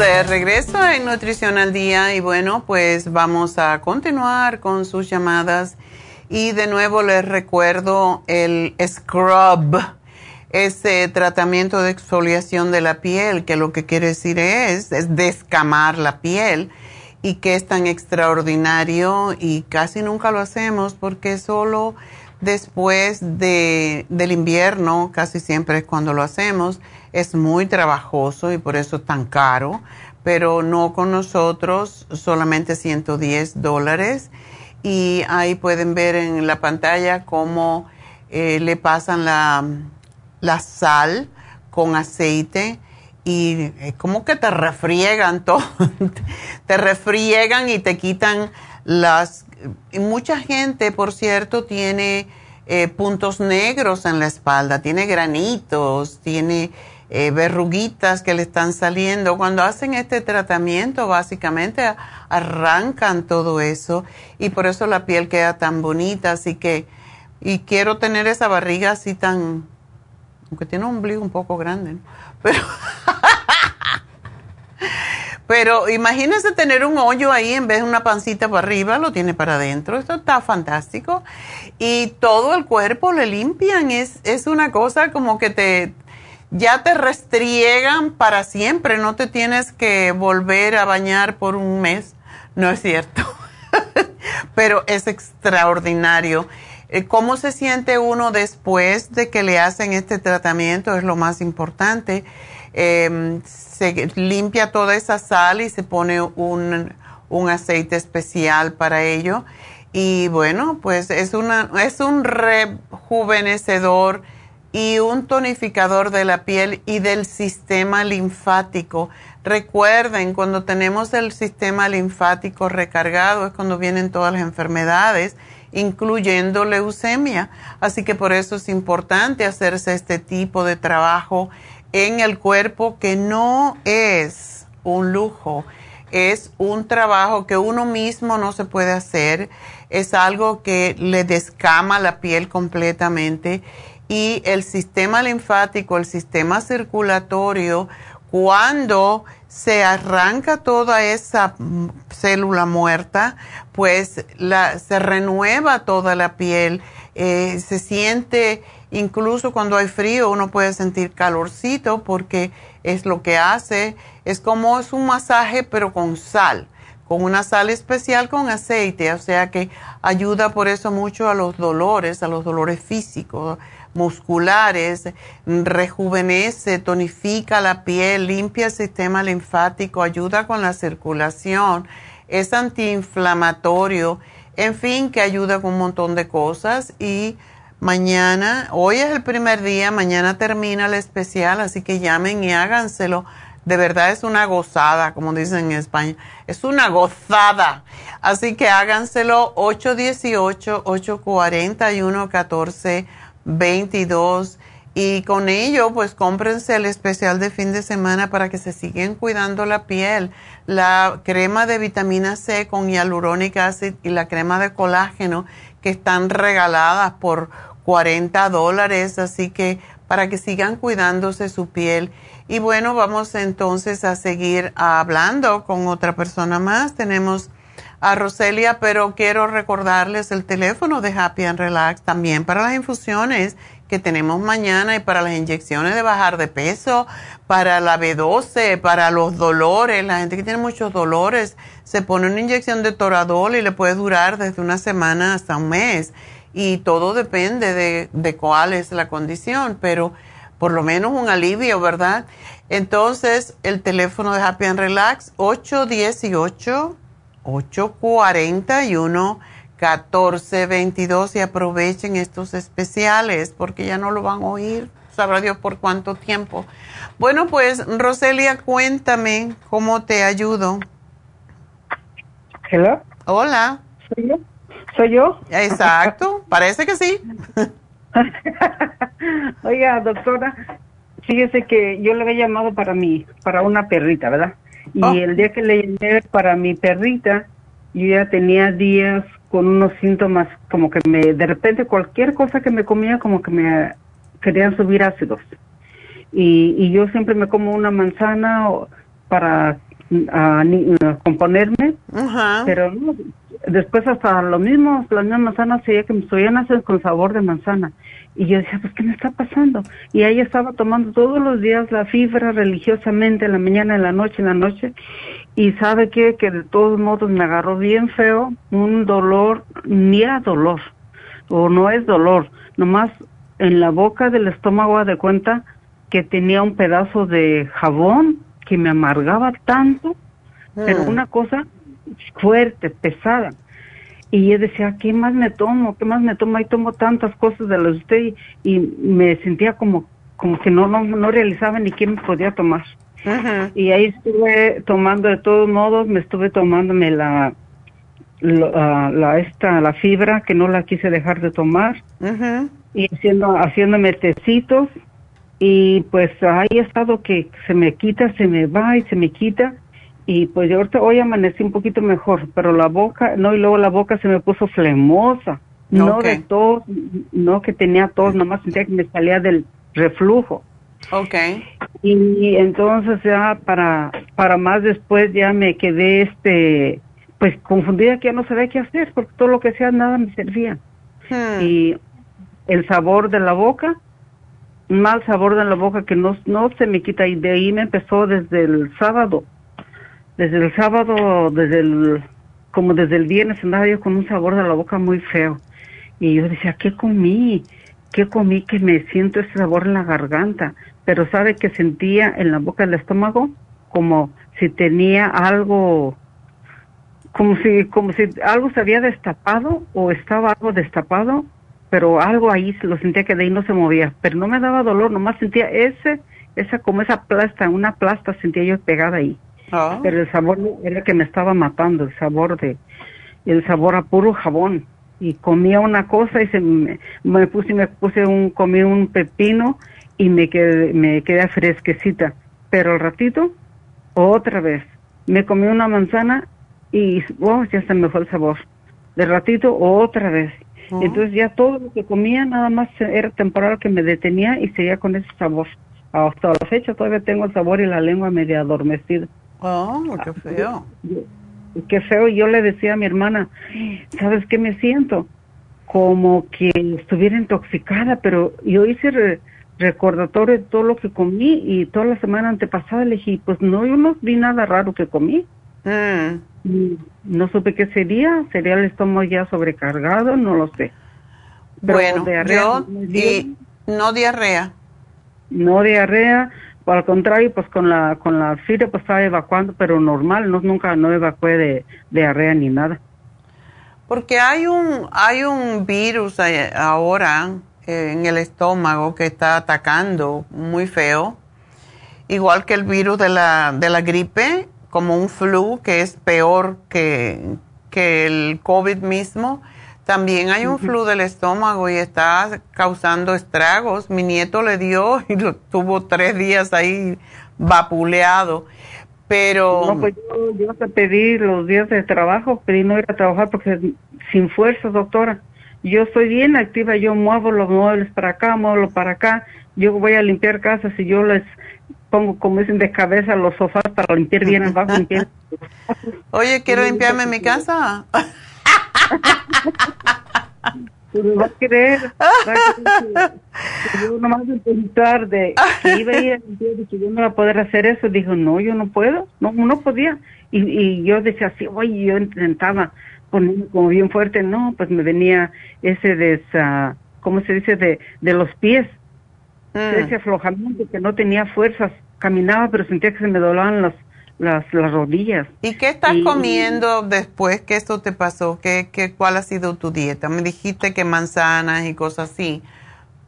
Speaker 3: De regreso en Nutrición al Día y bueno, pues vamos a continuar con sus llamadas. Y de nuevo les recuerdo el scrub, ese tratamiento de exfoliación de la piel, que lo que quiere decir es, es descamar la piel y que es tan extraordinario y casi nunca lo hacemos porque solo después de, del invierno, casi siempre es cuando lo hacemos, es muy trabajoso y por eso es tan caro, pero no con nosotros, solamente 110 dólares. Y ahí pueden ver en la pantalla cómo eh, le pasan la, la, sal con aceite y como que te refriegan todo, te refriegan y te quitan las... Mucha gente, por cierto, tiene eh, puntos negros en la espalda, tiene granitos, tiene eh, verruguitas que le están saliendo. Cuando hacen este tratamiento, básicamente arrancan todo eso y por eso la piel queda tan bonita. Así que, y quiero tener esa barriga así tan, aunque tiene un ombligo un poco grande, pero, pero imagínese tener un hoyo ahí en vez de una pancita para arriba, lo tiene para adentro. Esto está fantástico. Y todo el cuerpo le limpian. Es, es una cosa como que te ya te restriegan para siempre, no te tienes que volver a bañar por un mes, no es cierto, pero es extraordinario. Eh, ¿Cómo se siente uno después de que le hacen este tratamiento? Es lo más importante. Em, se limpia toda esa sal y se pone un, un aceite especial para ello. Y bueno, pues es, una, es un rejuvenecedor y un tonificador de la piel y del sistema linfático. Recuerden, cuando tenemos el sistema linfático recargado es cuando vienen todas las enfermedades, incluyendo leucemia. Así que por eso es importante hacerse este tipo de trabajo en el cuerpo que no es un lujo, es un trabajo que uno mismo no se puede hacer, es algo que le descama la piel completamente y el sistema linfático, el sistema circulatorio, cuando se arranca toda esa célula muerta, pues se renueva toda la piel, eh, se siente, incluso cuando hay frío, uno puede sentir calorcito porque es lo que hace, es como es un masaje pero con sal, con una sal especial con aceite, o sea que ayuda por eso mucho a los dolores, a los dolores físicos musculares, rejuvenece, tonifica la piel, limpia el sistema linfático, ayuda con la circulación, es antiinflamatorio, en fin, que ayuda con un montón de cosas y mañana, hoy es el primer día, mañana termina el especial, así que llamen y háganselo. De verdad es una gozada, como dicen en España. Es una gozada. Así que háganselo 818-841-14 22 y con ello pues cómprense el especial de fin de semana para que se sigan cuidando la piel. La crema de vitamina C con hyaluronic acid y la crema de colágeno que están regaladas por 40 dólares, así que para que sigan cuidándose su piel. Y bueno, vamos entonces a seguir hablando con otra persona más. Tenemos a Roselia, pero quiero recordarles el teléfono de Happy and Relax también para las infusiones que tenemos mañana y para las inyecciones de bajar de peso, para la B12, para los dolores. La gente que tiene muchos dolores se pone una inyección de toradol y le puede durar desde una semana hasta un mes. Y todo depende de, de cuál es la condición, pero por lo menos un alivio, ¿verdad? Entonces, el teléfono de Happy and Relax, 818 841 1422 y aprovechen estos especiales porque ya no lo van a oír, sabrá Dios por cuánto tiempo. Bueno, pues Roselia, cuéntame cómo te ayudo.
Speaker 7: Hello.
Speaker 3: Hola.
Speaker 7: ¿Soy yo? ¿Soy yo?
Speaker 3: Exacto, parece que sí.
Speaker 7: Oiga, doctora, fíjese que yo le había llamado para mi, para una perrita, ¿verdad? Y
Speaker 3: Oh.
Speaker 7: el día que le llamé para mi perrita, yo ya tenía días con unos síntomas como que me, de repente cualquier cosa que me comía como que me querían subir ácidos. Y, y yo siempre me como una manzana para ah, ah, componerme, pero no, después hasta lo mismo, las mismas manzanas seguía que me subían ácidos con sabor de manzana. Y yo decía, pues, ¿qué me está pasando? Y ahí estaba tomando todos los días la fibra religiosamente, en la mañana, en la noche, en la noche. Y sabe qué? que de todos modos me agarró bien feo, un dolor, ni era dolor, o no es dolor, nomás en la boca del estómago de cuenta que tenía un pedazo de jabón que me amargaba tanto, pero
Speaker 3: Mm.
Speaker 7: una cosa fuerte, pesada. Y yo decía, ¿qué más me tomo? ¿Qué más me tomo? Ahí tomo tantas cosas de las de usted y, y me sentía como, como que no, no, no realizaba ni qué me podía tomar. Y ahí estuve tomando de todos modos, me estuve tomándome la, ah, la, esta, la fibra que no la quise dejar de tomar y haciendo, haciéndome tecitos y pues ahí he estado que se me quita, se me va y se me quita y pues yo ahorita hoy amanecí un poquito mejor, pero la boca, no, y luego la boca se me puso flemosa, no de tos, no que tenía tos, nomás sentía que me salía del reflujo.
Speaker 3: Ok.
Speaker 7: Y entonces ya para, para más después ya me quedé este, pues confundida que ya no sabía qué hacer, porque todo lo que hacía nada me servía
Speaker 3: Hmm.
Speaker 7: y el sabor de la boca, mal sabor de la boca que no, no se me quita y de ahí me empezó desde el sábado, desde el sábado, desde el, como desde el viernes andaba yo con un sabor de la boca muy feo y yo decía, ¿qué comí? ¿Qué comí que me siento ese sabor en la garganta? Pero sabe que sentía en la boca del estómago como si tenía algo como si como si algo se había destapado o estaba algo destapado pero algo ahí lo sentía que de ahí no se movía pero no me daba dolor nomás sentía ese esa como esa plasta una plasta sentía yo pegada ahí
Speaker 3: Oh.
Speaker 7: pero el sabor era que me estaba matando el sabor de el sabor a puro jabón y comía una cosa y se me, me puse me puse un comí un pepino y me quedé me quedé fresquecita pero al ratito otra vez me comí una manzana y wow, ya se me fue el sabor. De ratito otra vez.
Speaker 3: Oh.
Speaker 7: Entonces ya todo lo que comía nada más era temporal que me detenía y seguía con ese sabor. Hasta la fecha todavía tengo el sabor y la lengua media adormecida.
Speaker 3: Oh, qué feo.
Speaker 7: Qué feo. Y yo le decía a mi hermana, ¿sabes qué me siento? Como que estuviera intoxicada, pero yo hice re- recordatorio de todo lo que comí y toda la semana antepasada le dije, pues no, yo no vi nada raro que comí.
Speaker 3: Mm.
Speaker 7: No supe qué sería, sería el estómago ya sobrecargado, no lo sé. Pero
Speaker 3: Bueno,
Speaker 7: diarrea
Speaker 3: yo
Speaker 7: no
Speaker 3: y no diarrea.
Speaker 7: no diarrea, al contrario, pues con la con la fibra pues estaba evacuando, pero normal, no nunca no evacué de diarrea ni nada.
Speaker 3: Porque hay un, hay un virus eh, ahora en el estómago que está atacando muy feo, igual que el virus de la, de la gripe, como un flu que es peor que, que el COVID mismo. También hay un flu del estómago y está causando estragos. Mi nieto le dio y lo tuvo tres días ahí vapuleado. Pero
Speaker 7: No, pues yo, yo hasta pedí los días de trabajo, pedí no ir a trabajar porque sin fuerzas, doctora. Yo estoy bien activa, yo muevo los muebles para acá, muevo para acá. Yo voy a limpiar casas y yo les pongo, como dicen, de cabeza los sofás para limpiar bien abajo. limpiar.
Speaker 3: Oye, quiero limpiarme mi casa.
Speaker 7: Pues me va a creer, va a creer que- que yo nomás de pensar de que iba a ir que yo no iba a poder hacer eso, dijo, no, yo no puedo, no, no podía. Y, y yo decía así, oye, yo intentaba ponerme como bien fuerte, no, pues me venía ese de esa, ¿cómo se dice? De, de los pies,
Speaker 3: Mm.
Speaker 7: ese aflojamiento que no tenía fuerzas, caminaba pero sentía que se me doblaban las, las, las rodillas.
Speaker 3: ¿Y qué estás comiendo después que esto te pasó? ¿Qué, qué, ¿Cuál ha sido tu dieta? Me dijiste que manzanas y cosas así,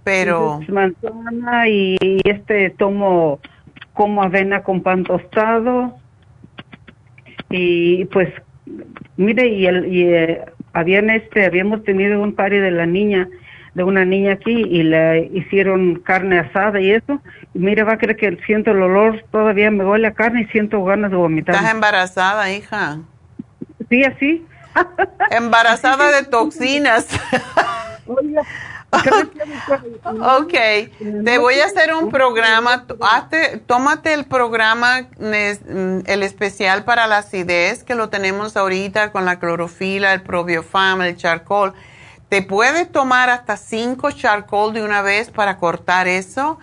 Speaker 3: pero...
Speaker 7: manzana y este tomo como avena con pan tostado y pues mire y, el, y eh, habían este habíamos tenido un party de la niña de una niña aquí y le hicieron carne asada y eso. Y mire, va a creer que siento el olor, todavía me huele a carne y siento ganas de vomitar.
Speaker 3: ¿Estás embarazada, hija?
Speaker 7: Sí, así.
Speaker 3: embarazada de toxinas. ok, te voy a hacer un programa, hazte, tómate el programa, mm, el especial para la acidez, que lo tenemos ahorita con la clorofila, el probiofam, el charcoal te puedes tomar hasta cinco charcoal de una vez para cortar eso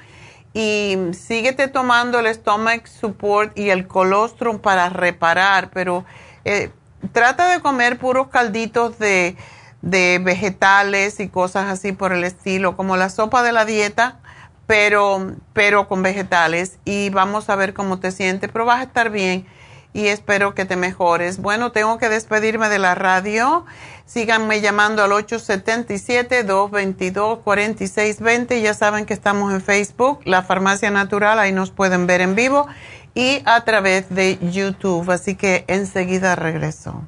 Speaker 3: y síguete tomando el stomach support y el colostrum para reparar, pero eh, trata de comer puros calditos de, de vegetales y cosas así por el estilo, como la sopa de la dieta, pero, pero con vegetales y vamos a ver cómo te sientes, pero vas a estar bien y espero que te mejores. Bueno, tengo que despedirme de la radio. Síganme llamando al 877-222-4620. Ya saben que estamos en Facebook, La Farmacia Natural, ahí nos pueden ver en vivo y a través de YouTube. Así que enseguida regreso.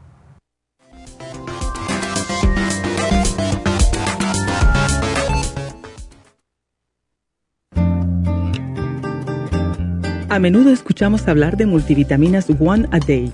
Speaker 8: A menudo escuchamos hablar de multivitaminas One a Day,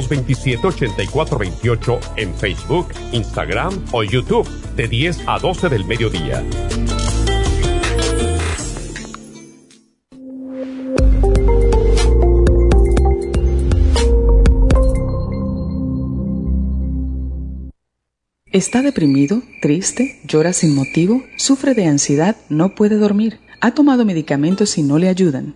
Speaker 9: 1-800-227-8428 en Facebook, Instagram o YouTube de 10 a 12 del mediodía.
Speaker 10: ¿Está deprimido, triste, llora sin motivo, sufre de ansiedad, no puede dormir? ¿Ha tomado medicamentos y no le ayudan?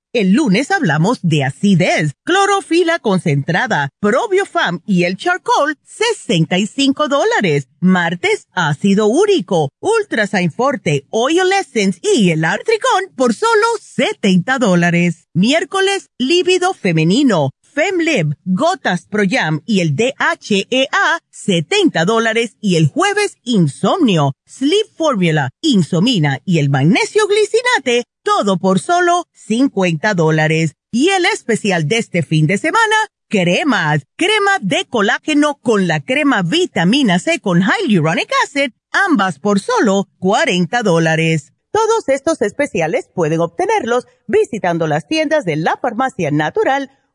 Speaker 4: El lunes hablamos de acidez, clorofila concentrada, probiofam y el charcoal, 65 dólares. Martes, ácido úrico, ultrasign forte, oil essence y el artricón por solo 70 dólares. Miércoles, líbido femenino, FemLib, Gotas Pro Jam y el DHEA, 70 dólares. Y el jueves, Insomnio, Sleep Formula, Insomina y el Magnesio Glicinate, todo por solo 50 dólares. Y el especial de este fin de semana, cremas, crema de colágeno con la crema vitamina C con Hyaluronic Acid, ambas por solo 40 dólares. Todos estos especiales pueden obtenerlos visitando las tiendas de la farmacia natural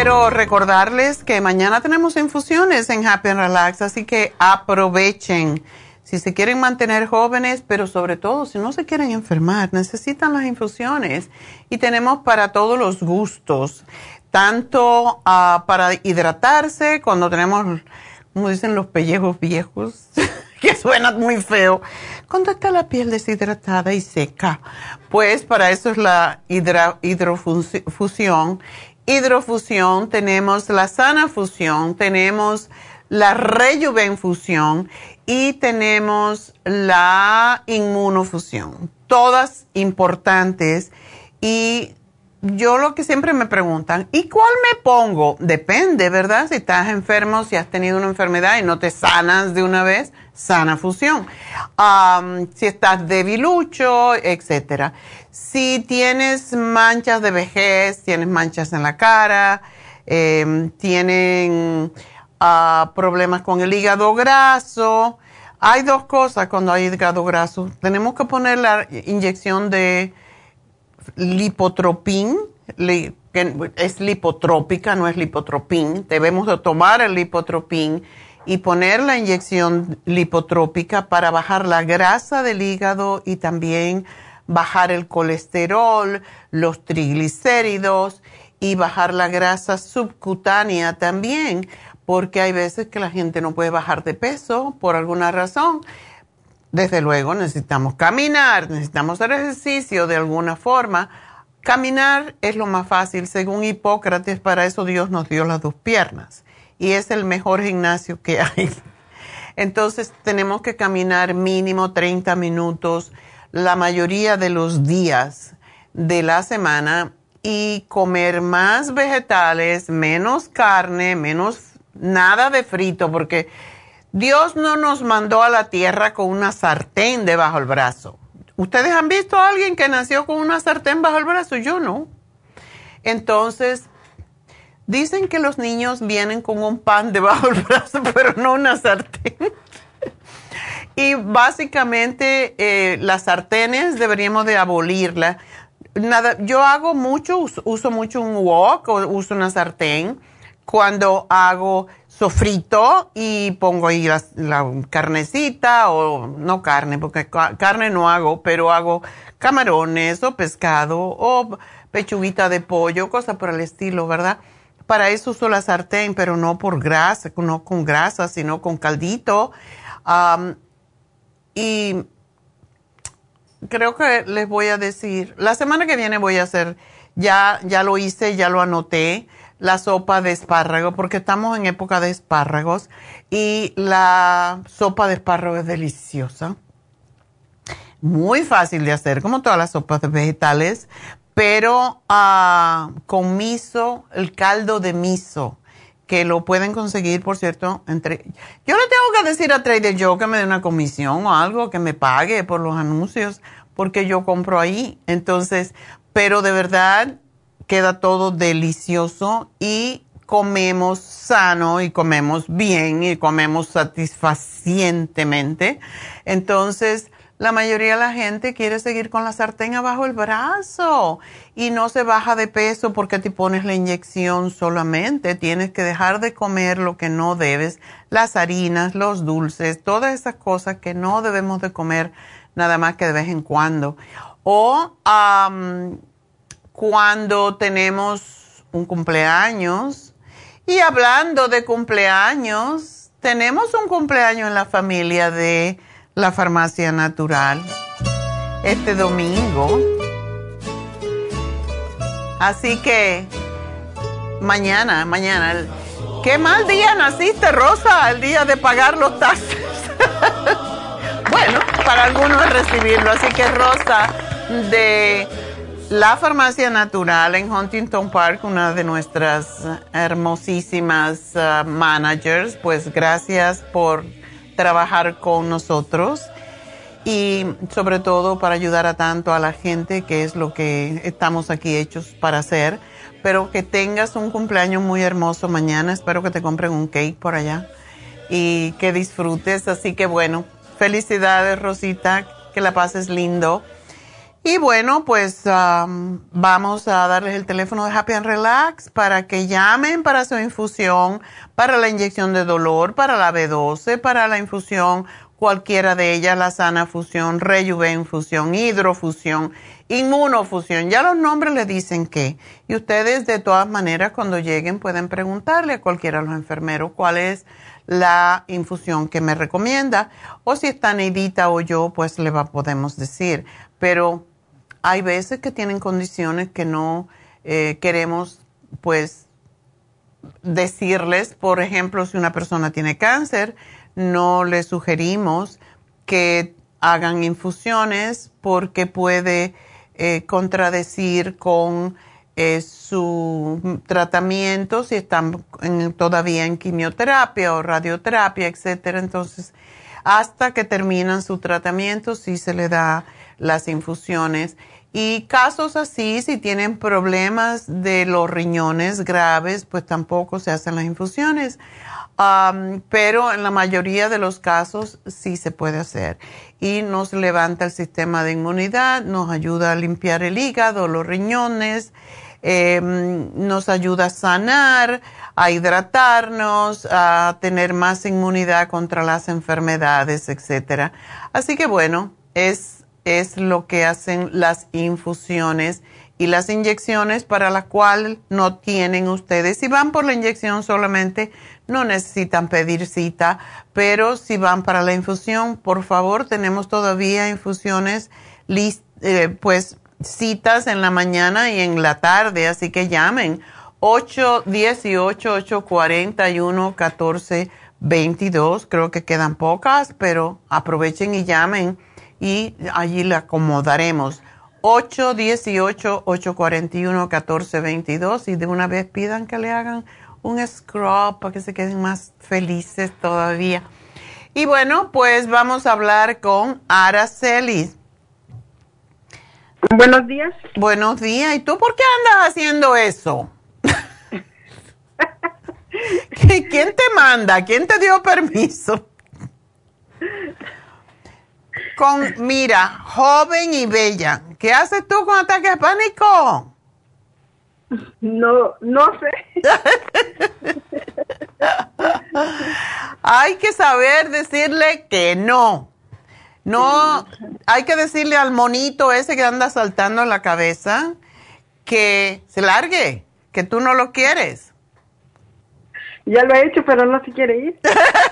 Speaker 3: Quiero recordarles que mañana tenemos infusiones en Happy and Relax, así que aprovechen. Si se quieren mantener jóvenes, pero sobre todo si no se quieren enfermar, necesitan las infusiones. Y tenemos para todos los gustos, tanto ah, para hidratarse cuando tenemos, como dicen, los pellejos viejos, que suena muy feo. Cuando está la piel deshidratada y seca, pues para eso es la hidra, hidrofusión hidrofusión, tenemos la sana fusión, tenemos la rejuvenfusión y tenemos la inmunofusión. Todas importantes. Y yo lo que siempre me preguntan, ¿y cuál me pongo? Depende, ¿verdad? Si estás enfermo, si has tenido una enfermedad y no te sanas de una vez, sana fusión. si estás debilucho, etcétera. Si tienes manchas de vejez, tienes manchas en la cara, em, tienen ah, problemas con el hígado graso, hay dos cosas cuando hay hígado graso. Tenemos que poner la inyección de lipotropín, que es lipotrópica, no es lipotropín. Debemos de tomar el lipotropín y poner la inyección lipotrópica para bajar la grasa del hígado y también bajar el colesterol, los triglicéridos y bajar la grasa subcutánea también, porque hay veces que la gente no puede bajar de peso por alguna razón. Desde luego necesitamos caminar, necesitamos hacer ejercicio de alguna forma. Caminar es lo más fácil, según Hipócrates, para eso Dios nos dio las dos piernas y es el mejor gimnasio que hay. Entonces tenemos que caminar mínimo 30 minutos la mayoría de los días. de la semana y comer más vegetales, menos carne, menos nada de frito, porque Dios no nos mandó a la tierra con una sartén debajo del brazo. ¿Ustedes han visto a alguien que nació con una sartén bajo el brazo? Yo no. Entonces, dicen que los niños vienen con un pan debajo del brazo, pero no una sartén. Y básicamente eh, las sartenes deberíamos de abolirlas. Nada, yo hago mucho, uso, mucho un wok o uso una sartén cuando hago sofrito y pongo ahí la, carnecita o no carne, porque carne no hago, pero hago camarones o pescado o pechuguita de pollo, cosas por el estilo, ¿verdad? Para eso uso la sartén, pero no por grasa, no con grasa, sino con caldito. Y creo que les voy a decir, la semana que viene voy a hacer, ya, ya lo hice, ya lo anoté, la sopa de espárrago, porque estamos en época de espárragos y la sopa de espárrago es deliciosa. Muy fácil de hacer, como todas las sopas de vegetales, pero uh, con miso, el caldo de miso, que lo pueden conseguir, por cierto, entre... Yo le tengo que decir a Trader Joe que me dé una comisión o algo, que me pague por los anuncios, porque yo compro ahí. Entonces, pero de verdad queda todo delicioso y comemos sano y comemos bien y comemos satisfacientemente. Entonces, la mayoría de la gente quiere seguir con la sartén abajo el brazo y no se baja de peso porque te pones la inyección solamente. Tienes que dejar de comer lo que no debes, las harinas, los dulces, todas esas cosas que no debemos de comer nada más que de vez en cuando. O cuando tenemos un cumpleaños. Y hablando de cumpleaños, tenemos un cumpleaños en la familia de la farmacia natural este domingo. Así que mañana, mañana, qué mal día naciste, Rosa, el día de pagar los taxes. bueno, para algunos es recibirlo. Así que Rosa de la farmacia natural en Huntington Park, una de nuestras hermosísimas uh, managers, pues gracias por trabajar con nosotros y sobre todo para ayudar a tanto a la gente, que es lo que estamos aquí hechos para hacer. Pero que tengas un cumpleaños muy hermoso mañana. Espero que te compren un cake por allá y que disfrutes. Así que bueno, felicidades Rosita, que la pases lindo. Y bueno, pues um, vamos a darles el teléfono de Happy and Relax para que llamen para su infusión, para la inyección de dolor, para la B12, para la infusión, cualquiera de ellas, la sana fusión, rejuven infusión, hidrofusión, inmunofusión. Ya los nombres le dicen qué. Y ustedes de todas maneras cuando lleguen pueden preguntarle a cualquiera de los enfermeros cuál es la infusión que me recomienda. O si está Neidita o yo, pues le podemos decir. Pero hay veces que tienen condiciones que no eh, queremos, pues, decirles, por ejemplo, si una persona tiene cáncer, no le sugerimos que hagan infusiones porque puede eh, contradecir con eh, su tratamiento si están todavía en quimioterapia o radioterapia, etcétera. Entonces, hasta que terminan su tratamiento, sí se le da las infusiones. Y casos así, si tienen problemas de los riñones graves, pues tampoco se hacen las infusiones. pero en la mayoría de los casos sí se puede hacer. Y nos levanta el sistema de inmunidad, nos ayuda a limpiar el hígado, los riñones, em, nos ayuda a sanar, a hidratarnos, a tener más inmunidad contra las enfermedades, etc. Así que bueno, es es lo que hacen las infusiones y las inyecciones para las cuales no tienen ustedes. Si van por la inyección solamente, no necesitan pedir cita, pero si van para la infusión, por favor, tenemos todavía infusiones, eh, pues citas en la mañana y en la tarde, así que llamen 818-841-1422, creo que quedan pocas, pero aprovechen y llamen y allí le acomodaremos. 818-841-1422 y de una vez pidan que le hagan un scrub para que se queden más felices todavía. Y bueno, pues vamos a hablar con Araceli.
Speaker 11: Buenos días.
Speaker 3: Buenos días. ¿Y tú por qué andas haciendo eso? ¿Quién te manda? ¿Quién te dio permiso? Con, mira, joven y bella, ¿qué haces tú con ataque de pánico?
Speaker 11: No, no sé.
Speaker 3: hay que saber decirle que no. No, hay que decirle al monito ese que anda saltando en la cabeza que se largue, que tú no lo quieres.
Speaker 11: Ya lo he hecho, pero no se quiere ir.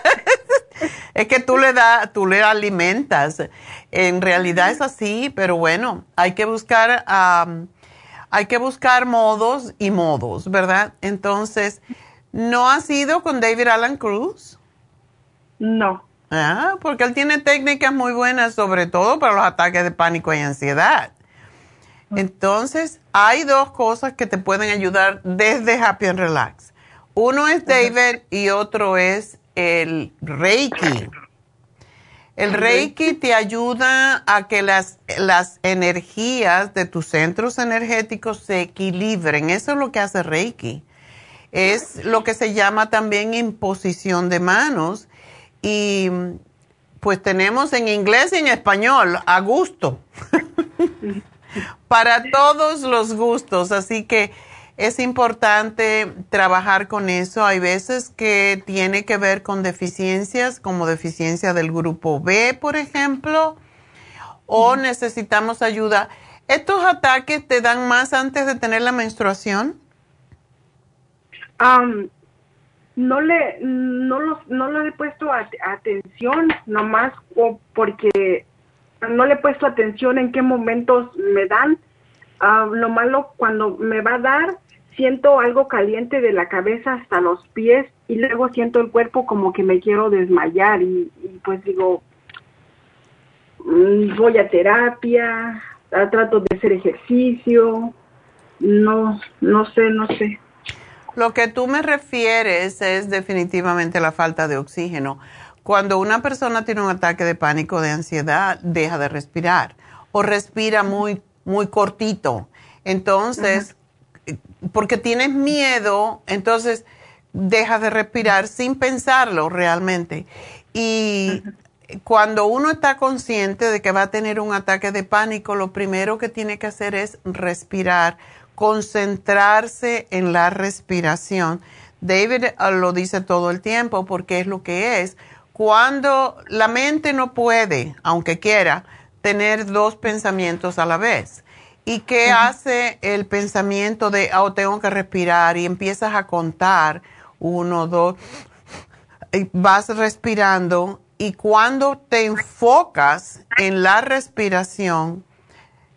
Speaker 3: es que tú le da, tú le alimentas. En realidad es así, pero bueno, hay que buscar, hay que buscar modos y modos, ¿verdad? Entonces, ¿no ha sido con David Alan Cruz?
Speaker 11: No.
Speaker 3: Ah, porque él tiene técnicas muy buenas, sobre todo para los ataques de pánico y ansiedad. Entonces, hay dos cosas que te pueden ayudar desde Happy and Relax. Uno es David y otro es el Reiki. El Reiki te ayuda a que las, las energías de tus centros energéticos se equilibren. Eso es lo que hace Reiki. Es lo que se llama también imposición de manos. Y pues tenemos en inglés y en español, a gusto. Para todos los gustos. Así que es importante trabajar con eso. Hay veces que tiene que ver con deficiencias, como deficiencia del grupo B, por ejemplo, o necesitamos ayuda. ¿Estos ataques te dan más antes de tener la menstruación?
Speaker 11: no le no los no le he puesto atención nomás porque no le he puesto atención en qué momentos me dan lo malo cuando me va a dar siento algo caliente de la cabeza hasta los pies y luego siento el cuerpo como que me quiero desmayar y, pues digo, mm, voy a terapia, trato de hacer ejercicio, no, no sé, no sé.
Speaker 3: Lo que tú me refieres es definitivamente la falta de oxígeno. Cuando una persona tiene un ataque de pánico, de ansiedad, deja de respirar o respira muy, muy cortito. Entonces, porque tienes miedo, entonces dejas de respirar sin pensarlo realmente. Y cuando uno está consciente de que va a tener un ataque de pánico, lo primero que tiene que hacer es respirar, concentrarse en la respiración. David ah, lo dice todo el tiempo porque es lo que es. Cuando la mente no puede, aunque quiera, tener dos pensamientos a la vez. ¿Y qué hace el pensamiento de, oh, tengo que respirar? Y empiezas a contar, uno, dos, y vas respirando. Y cuando te enfocas en la respiración,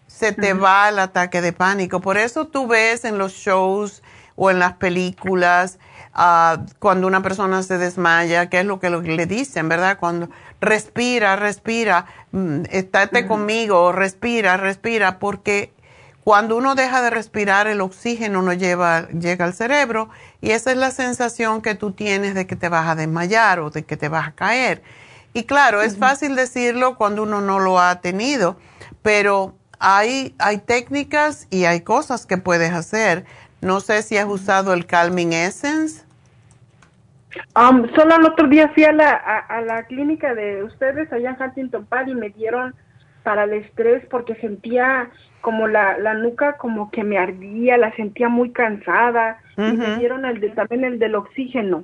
Speaker 3: se te va el ataque de pánico. Por eso tú ves en los shows o en las películas, ah, cuando una persona se desmaya, ¿qué es lo que le dicen, verdad? Cuando respira, respira, mm, estate conmigo, respira, respira, porque cuando uno deja de respirar, el oxígeno no lleva, llega al cerebro y esa es la sensación que tú tienes de que te vas a desmayar o de que te vas a caer. Y claro, es fácil decirlo cuando uno no lo ha tenido, pero hay, hay técnicas y hay cosas que puedes hacer. No sé si has usado el Calming Essence.
Speaker 11: Um, solo el otro día fui a la, a, la clínica de ustedes allá en Huntington Park y me dieron para el estrés porque sentía como la, la nuca como que me ardía, la sentía muy cansada y me dieron el de, también el del oxígeno.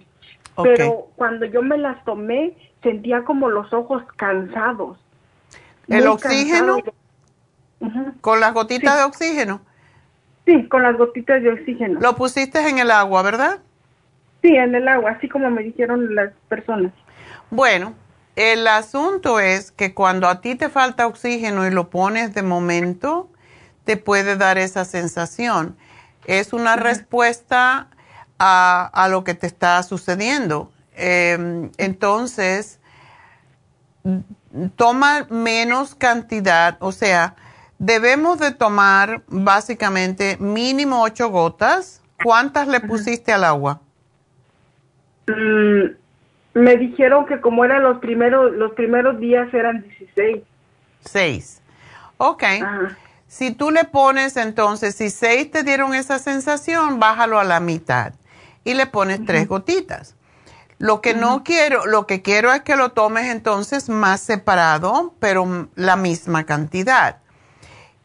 Speaker 11: Pero cuando yo me las tomé sentía como los ojos cansados.
Speaker 3: ¿El oxígeno? ¿Con las gotitas de oxígeno?
Speaker 11: Sí, con las gotitas de oxígeno.
Speaker 3: Lo pusiste en el agua, ¿verdad?
Speaker 11: Sí, en el agua, así como me dijeron las personas.
Speaker 3: Bueno, el asunto es que cuando a ti te falta oxígeno y lo pones de momento, te puede dar esa sensación. Es una respuesta a, lo que te está sucediendo. Em, entonces, toma menos cantidad, o sea, Debemos de tomar básicamente mínimo ocho gotas. ¿Cuántas le pusiste al agua?
Speaker 11: Mm, me dijeron que como eran los primeros, los primeros días eran 16.
Speaker 3: Seis. Ok. Si tú le pones entonces, si seis te dieron esa sensación, bájalo a la mitad y le pones tres gotitas. Lo que no quiero, lo que quiero es que lo tomes entonces más separado, pero la misma cantidad.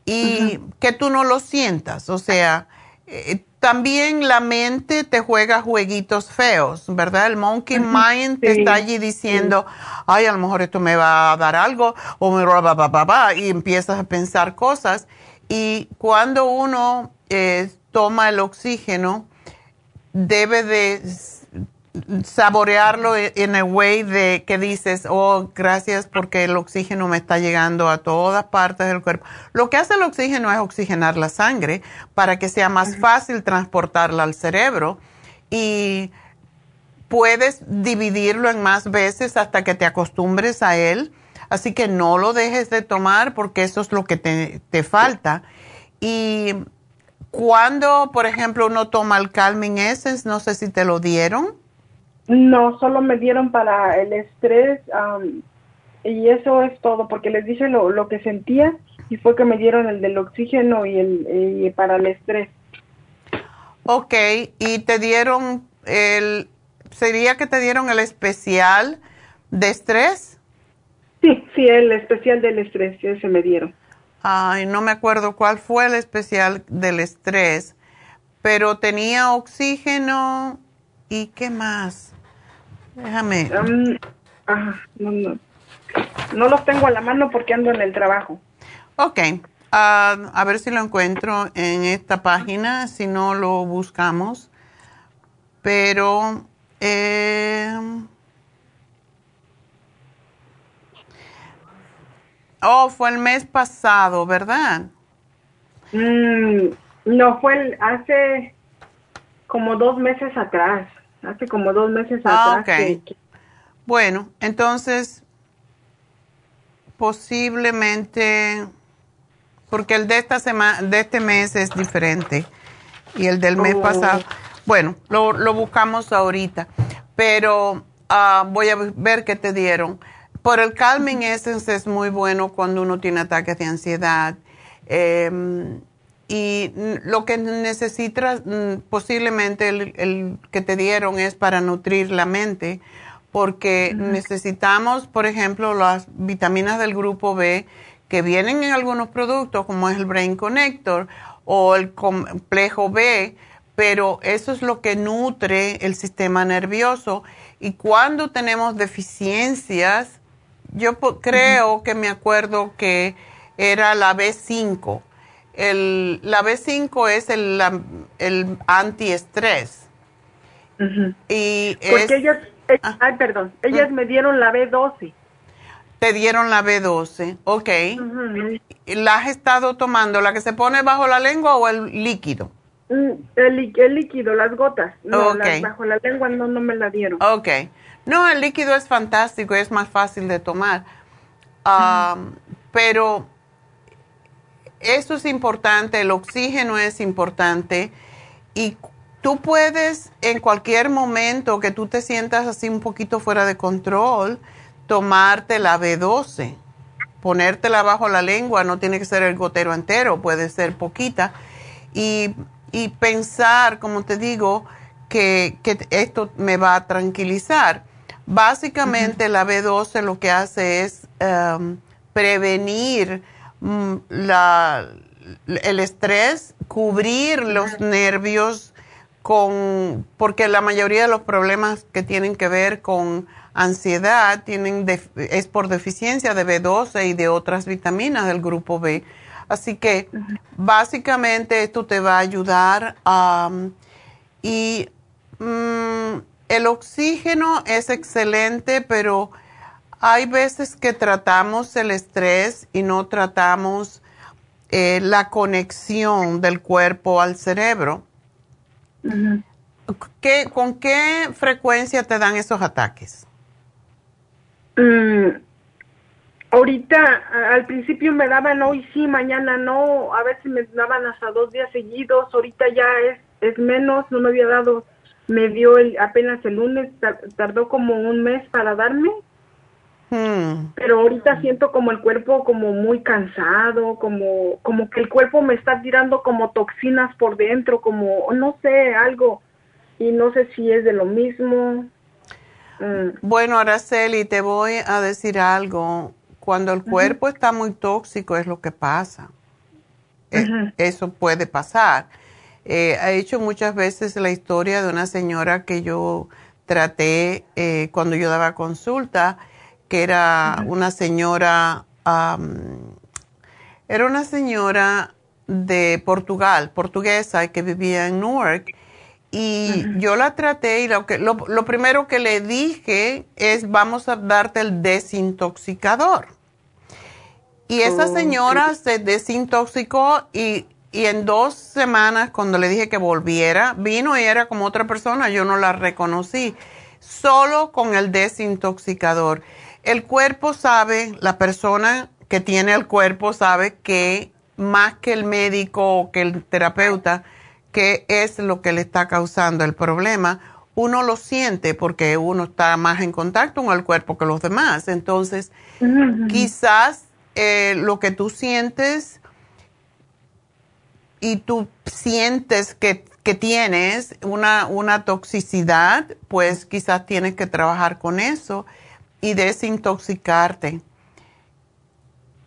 Speaker 3: Y que tú no lo sientas, o sea, eh, también la mente te juega jueguitos feos, ¿verdad? El monkey mind te está allí diciendo, ay, a lo mejor esto me va a dar algo, o me va, va, va, va, y empiezas a pensar cosas. Y cuando uno eh, toma el oxígeno, debe de saborearlo e-, en el way de que dices, oh, gracias porque el oxígeno me está llegando a todas partes del cuerpo. Lo que hace el oxígeno es oxigenar la sangre para que sea más fácil transportarla al cerebro y puedes dividirlo en más veces hasta que te acostumbres a él. Así que no lo dejes de tomar porque eso es lo que te, te falta. Y cuando, por ejemplo, uno toma el Calming Essence, no sé si te lo dieron.
Speaker 11: No, solo me dieron para el estrés y eso es todo, porque les dije lo, lo, que sentía y fue que me dieron el del oxígeno y el para el estrés.
Speaker 3: Ok, y te dieron el, ¿sería que te dieron el especial de estrés?
Speaker 11: Sí, sí, el especial del estrés, ese me dieron.
Speaker 3: Ay, no me acuerdo cuál fue el especial del estrés, pero tenía oxígeno y qué más. Déjame.
Speaker 11: no, no. los tengo a la mano porque ando en el trabajo.
Speaker 3: Ok. Ah, a ver si lo encuentro en esta página, si no lo buscamos. Pero... Eh, oh, fue el mes pasado, ¿verdad?
Speaker 11: Mm, no, fue hace como dos meses atrás hace como dos meses ah, atrás.
Speaker 3: Bueno, entonces posiblemente porque el de esta semana, de este mes es diferente y el del mes oh. pasado. Bueno, lo, lo, buscamos ahorita, pero ah, voy a ver qué te dieron. Por el Calming Essence es muy bueno cuando uno tiene ataques de ansiedad. Eh, y lo que necesitas mm, posiblemente el, que te dieron es para nutrir la mente, porque necesitamos, por ejemplo, las vitaminas del grupo B que vienen en algunos productos, como es el Brain Connector o el complejo B, pero eso es lo que nutre el sistema nervioso. Y cuando tenemos deficiencias, yo creo que me acuerdo que era la B5 el, la B5 es el, el antiestrés.
Speaker 11: y Porque ellas, eh, ah. ay, perdón, ellas me dieron la B12.
Speaker 3: Te dieron la B12, ok. ¿La has estado tomando, la que se pone bajo la lengua o el líquido?
Speaker 11: Mm, el, el líquido, las gotas. No, bajo la lengua no, no me la dieron.
Speaker 3: Ok. No, el líquido es fantástico, es más fácil de tomar. Ah, pero eso es importante, el oxígeno es importante y tú puedes en cualquier momento que tú te sientas así un poquito fuera de control, tomarte la B12, ponértela bajo la lengua, no tiene que ser el gotero entero, puede ser poquita, y, pensar, como te digo, que, esto me va a tranquilizar. Básicamente la B12 lo que hace es um, prevenir Mm, la, el estrés, cubrir los nervios con, porque la mayoría de los problemas que tienen que ver con ansiedad tienen es por deficiencia de B12 y de otras vitaminas del grupo B. Así que básicamente esto te va a ayudar a, y mm, el oxígeno es excelente, pero hay veces que tratamos el estrés y no tratamos eh, la conexión del cuerpo al cerebro. ¿Con qué frecuencia te dan esos ataques?
Speaker 11: Mm, Ahorita, al principio me daban hoy sí, mañana no, a veces me daban hasta dos días seguidos, ahorita ya es, es menos, no me había dado, me dio el, apenas el lunes, tar- tardó como un mes para darme,
Speaker 3: Hmm.
Speaker 11: pero ahorita siento como el cuerpo como muy cansado, como, como que el cuerpo me está tirando como toxinas por dentro, como, no sé, algo, y no sé si es de lo mismo. Mm.
Speaker 3: Bueno, Araceli, te voy a decir algo. Cuando el cuerpo está muy tóxico es lo que pasa. Eh, Eso puede pasar. Eh, he hecho muchas veces la historia de una señora que yo traté eh, cuando yo daba consulta, que era una señora, era una señora de Portugal, portuguesa, que vivía en Newark. Y yo la traté y lo, que, lo, lo primero que le dije es vamos a darte el desintoxicador. Y esa
Speaker 12: Oh,
Speaker 3: señora se desintoxicó y, y en dos semanas cuando le dije que volviera, vino y era como otra persona, yo no la reconocí, solo con el desintoxicador. El cuerpo sabe, la persona que tiene el cuerpo sabe que más que el médico o que el terapeuta, qué es lo que le está causando el problema, uno lo siente porque uno está más en contacto con el cuerpo que los demás. Entonces, quizás eh, lo que tú sientes y tú sientes que, que tienes una, una toxicidad, pues quizás tienes que trabajar con eso y desintoxicarte.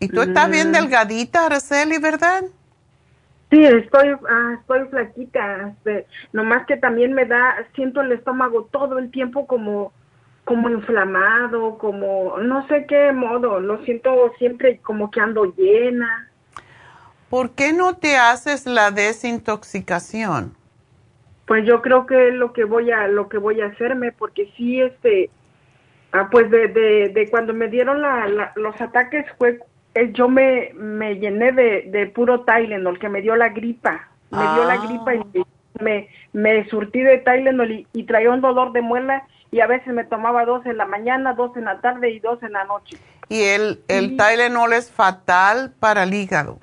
Speaker 3: Y tú estás bien
Speaker 11: Mm.
Speaker 3: delgadita, Araceli, ¿verdad?
Speaker 11: Sí, estoy, ah, estoy flaquita, este, nomás que también me da, siento el estómago todo el tiempo como, como inflamado, como, no sé qué modo, lo siento siempre como que ando llena.
Speaker 3: ¿Por qué no te haces la desintoxicación?
Speaker 11: Pues yo creo que es lo que voy a, lo que voy a hacerme, porque sí, este, ah, pues de, de, de cuando me dieron la, la- los ataques fue, eh, yo me, me llené de, de puro Tylenol, que me dio la gripa, me dio la
Speaker 3: Ah.
Speaker 11: gripa y me, me surtí de Tylenol y, y traía un dolor de muela y a veces me tomaba dos en la mañana, dos en la tarde y dos en la noche.
Speaker 3: Y el, el Tylenol es fatal para el hígado.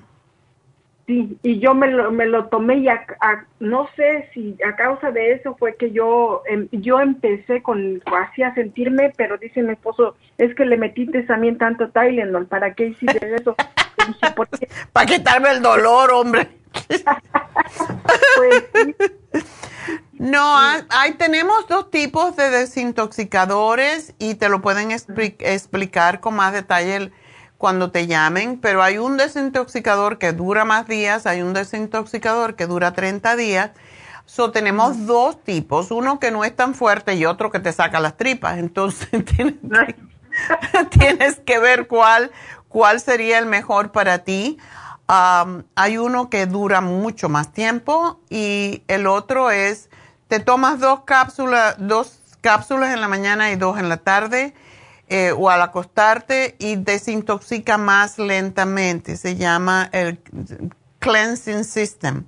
Speaker 11: Sí, y yo me lo, me lo tomé y a- a- no sé si a causa de eso fue que yo em, yo empecé con así a sentirme, pero dice mi esposo, es que le metiste también tanto Tylenol, ¿para qué hiciste eso?
Speaker 3: Para quitarme el dolor, hombre.
Speaker 11: Pues
Speaker 3: No, hay, hay- tenemos dos tipos de desintoxicadores y te lo pueden expli- explicar con más detalle el- cuando te llamen, pero hay un desintoxicador que dura más días, hay un desintoxicador que dura 30 días. So, tenemos dos tipos, uno que no es tan fuerte y otro que te saca las tripas. Entonces, tienes que, tienes que ver cuál, cuál sería el mejor para ti. Am, hay uno que dura mucho más tiempo y el otro es, te tomas dos cápsulas, dos cápsulas en la mañana y dos en la tarde eh, o al acostarte y desintoxica más lentamente. Se llama el Cleansing System.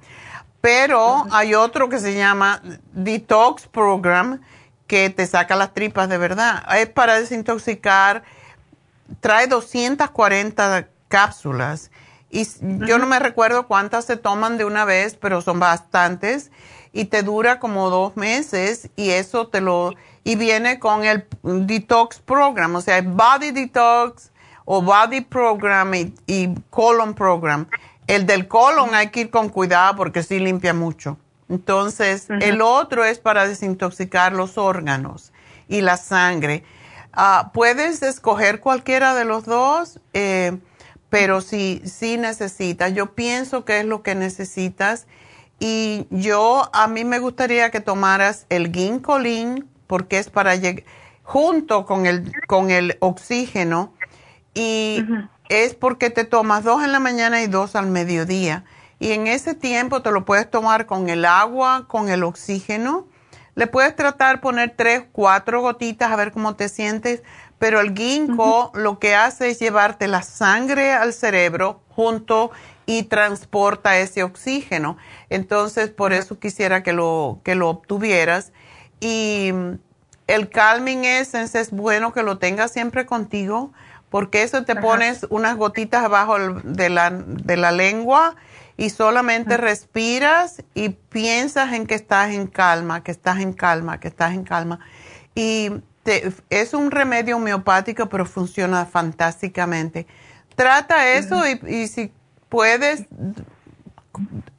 Speaker 3: Pero hay otro que se llama Detox Program que te saca las tripas de verdad. Es para desintoxicar trae 240 cápsulas y yo no me recuerdo cuántas se toman de una vez, pero son bastantes y te dura como dos meses y eso te lo y viene con el detox program, o sea, body detox o body program y, y colon program. El del colon hay que ir con cuidado porque sí limpia mucho. Entonces, el otro es para desintoxicar los órganos y la sangre. Ah, puedes escoger cualquiera de los dos, eh, pero si, si necesitas, yo pienso que es lo que necesitas. Y yo, a mí me gustaría que tomaras el ginkolin, porque es para llegar, junto con el, con el oxígeno, y es porque te tomas dos en la mañana y dos al mediodía. Y en ese tiempo te lo puedes tomar con el agua, con el oxígeno. Le puedes tratar poner tres, cuatro gotitas a ver cómo te sientes, pero el ginkgo lo que hace es llevarte la sangre al cerebro junto y transporta ese oxígeno. Entonces, por eso quisiera que lo, que lo obtuvieras. Y mm, el Calming Essence es bueno que lo tengas siempre contigo porque eso te pones unas gotitas abajo de la, de la lengua y solamente respiras y piensas en que estás en calma, que estás en calma, que estás en calma. Y es un remedio homeopático, pero funciona fantásticamente. Trata eso y, y si puedes,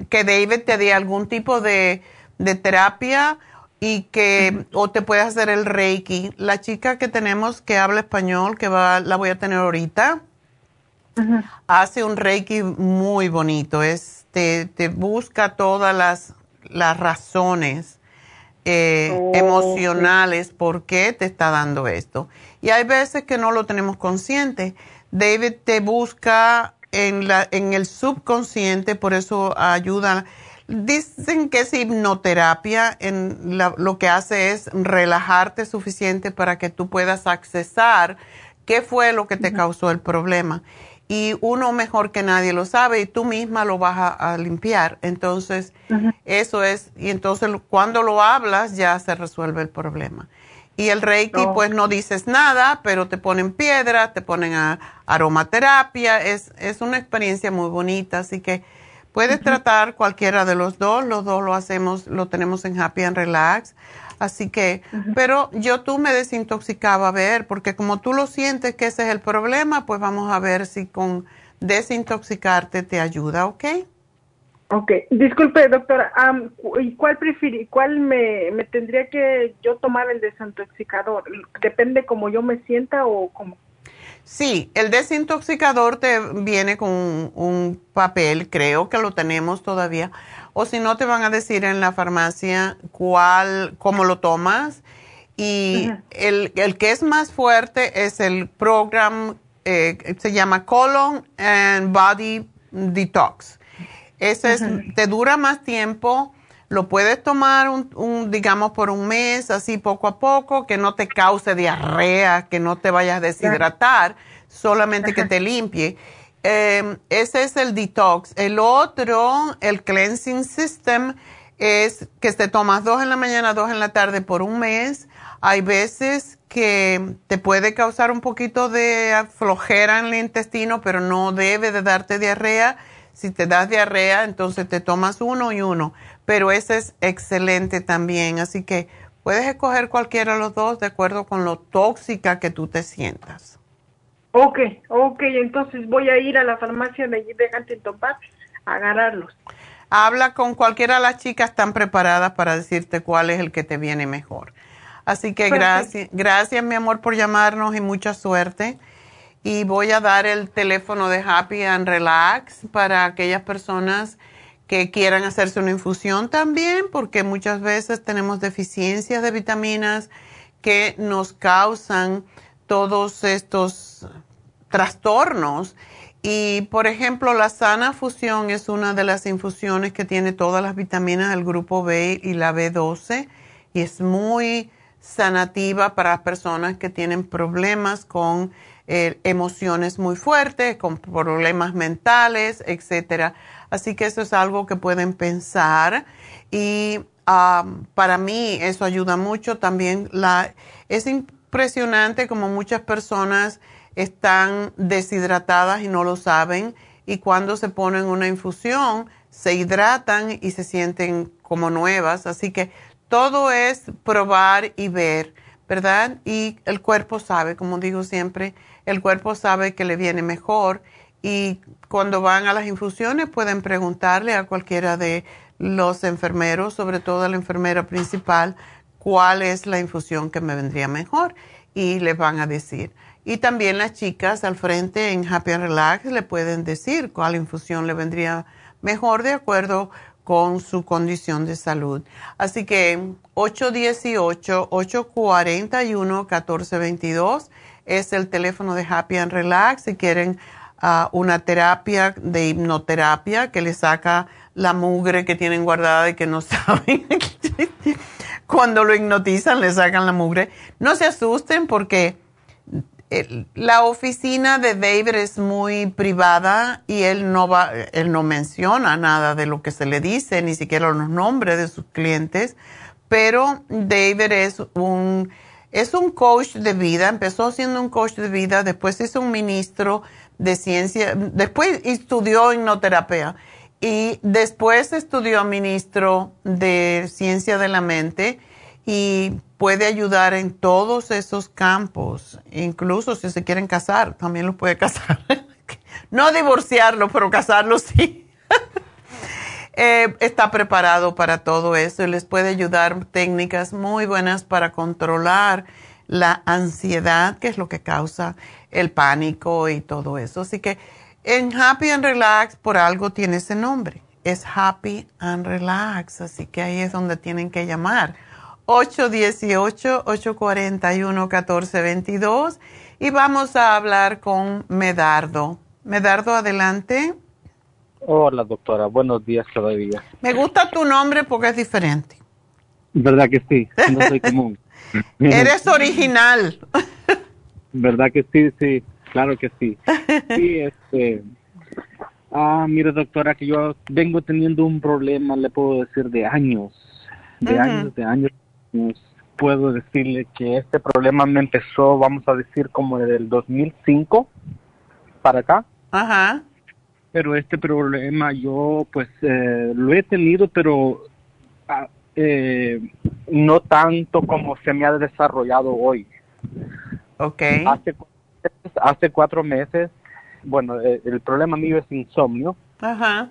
Speaker 3: que David te dé algún tipo de, de terapia y que o te puedes hacer el reiki. La chica que tenemos que habla español, que va, la voy a tener ahorita, hace un reiki muy bonito. Es, te, te busca todas las, las razones eh, oh, emocionales por qué te está dando esto. Y hay veces que no lo tenemos consciente. David te busca en, la, en el subconsciente, por eso ayuda. Dicen que es hipnoterapia, en lo que hace es relajarte suficiente para que tú puedas accesar qué fue lo que te causó el problema. Y uno mejor que nadie lo sabe y tú misma lo vas a, limpiar. Entonces, eso es, y entonces cuando lo hablas ya se resuelve el problema. Y el Reiki, oh. pues no dices nada, pero te ponen piedra, te ponen aromaterapia. Es, es una experiencia muy bonita, así que puedes tratar cualquiera de los dos. Los dos lo hacemos, lo tenemos en Happy and Relax. Así que, pero yo tú me desintoxicaba a ver, porque como tú lo sientes que ese es el problema, pues vamos a ver si con desintoxicarte te ayuda, ¿ok?
Speaker 11: Ok, disculpe doctora, ¿y cuál cuál me, me, tendría que yo tomar el desintoxicador? ¿Depende cómo yo me sienta o cómo?
Speaker 3: Sí, el desintoxicador te viene con un, papel, creo que lo tenemos todavía, o si no te van a decir en la farmacia cuál, cómo lo tomas. Y el, el, que es más fuerte es el program, eh, se llama Colon and Body Detox ese te dura más tiempo, lo puedes tomar, un, digamos, por un mes, así poco a poco, que no te cause diarrea, que no te vayas a deshidratar, solamente que te limpie. Em, ese es el detox. El otro, el cleansing system, es que te tomas dos en la mañana, dos en la tarde por un mes. Hay veces que te puede causar un poquito de flojera en el intestino, pero no debe de darte diarrea si te das diarrea, entonces te tomas uno y uno, pero ese es excelente también, así que puedes escoger cualquiera de los dos de acuerdo con lo tóxica que tú te sientas.
Speaker 11: Ok, ok, entonces voy a ir a la farmacia de, de Huntington Park a agarrarlos.
Speaker 3: Habla con cualquiera de las chicas, están preparadas para decirte cuál es el que te viene mejor. Así que gracias, gracias mi amor por llamarnos y mucha suerte y voy a dar el teléfono de Happy and Relax para aquellas personas que quieran hacerse una infusión también, porque muchas veces tenemos deficiencias de vitaminas que nos causan todos estos trastornos. Y por ejemplo, la sana fusión es una de las infusiones que tiene todas las vitaminas del grupo B y la B12 y es muy sanativa para personas que tienen problemas con eh, emociones muy fuertes, con problemas mentales, etcétera. Así que eso es algo que pueden pensar y para mí eso ayuda mucho. También la, es impresionante como muchas personas están deshidratadas y no lo saben y cuando se ponen una infusión se hidratan y se sienten como nuevas. Así que todo es probar y ver, ¿verdad? Y el cuerpo sabe, como digo siempre, el cuerpo sabe que le viene mejor y cuando van a las infusiones pueden preguntarle a cualquiera de los enfermeros, sobre todo a la enfermera principal, cuál es la infusión que me vendría mejor y le van a decir. Y también las chicas al frente en Happy and Relax le pueden decir cuál infusión le vendría mejor de acuerdo con su condición de salud. Así que 818-841-1422 es el teléfono de Happy and Relax. Si quieren ah, una terapia de hipnoterapia que les saca la mugre que tienen guardada y que no saben. Cuando lo hipnotizan, le sacan la mugre. No se asusten porque la oficina de David es muy privada y él no va, él no menciona nada de lo que se le dice, ni siquiera los nombres de sus clientes, pero David es un Es un coach de vida, empezó siendo un coach de vida, después hizo un ministro de ciencia, después estudió hipnoterapia y después estudió ministro de ciencia de la mente y puede ayudar en todos esos campos, incluso si se quieren casar, también los puede casar. no divorciarlo, pero casarlo sí. Eh, está preparado para todo eso y les puede ayudar técnicas muy buenas para controlar la ansiedad, que es lo que causa el pánico y todo eso. Así que en Happy and Relax por algo tiene ese nombre. Es Happy and Relax. Así que ahí es donde tienen que llamar. 818-841-1422. Y vamos a hablar con Medardo. Medardo, adelante.
Speaker 12: Hola, doctora. Buenos días todavía.
Speaker 3: Me gusta tu nombre porque es diferente.
Speaker 12: ¿Verdad que sí? No soy común.
Speaker 3: Eres original.
Speaker 12: ¿Verdad que sí? Sí, claro que sí. Sí, este... Ah, mire, doctora, que yo vengo teniendo un problema, le puedo decir, de años. De años, de años. Puedo decirle que este problema me empezó, vamos a decir, como desde el 2005 para acá.
Speaker 3: Ajá
Speaker 12: pero este problema yo pues eh, lo he tenido, pero ah, eh, no tanto como se me ha desarrollado hoy.
Speaker 3: Ok.
Speaker 12: Hace, hace cuatro meses, bueno, eh, el problema mío es insomnio.
Speaker 3: Ajá.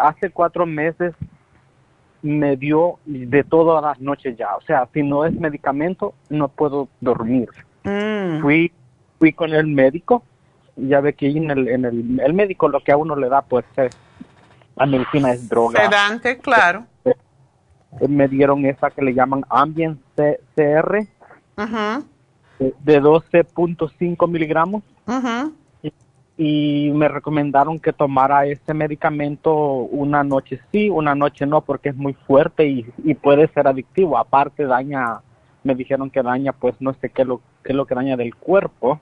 Speaker 12: hace cuatro meses me dio de todas las noches ya, o sea, si no es medicamento, no puedo dormir.
Speaker 3: Mm.
Speaker 12: Fui, fui con el médico ya ve que en el, en el, médico lo que a uno le da pues es, la medicina es droga.
Speaker 3: Sedante, claro.
Speaker 12: Eh, me dieron esa que le llaman Ambien CR de, 12.5 miligramos y, me recomendaron que tomara ese medicamento una noche sí, una noche no porque es muy fuerte y, y puede ser adictivo. Aparte daña, me dijeron que daña pues no sé qué lo, qué es lo que daña del cuerpo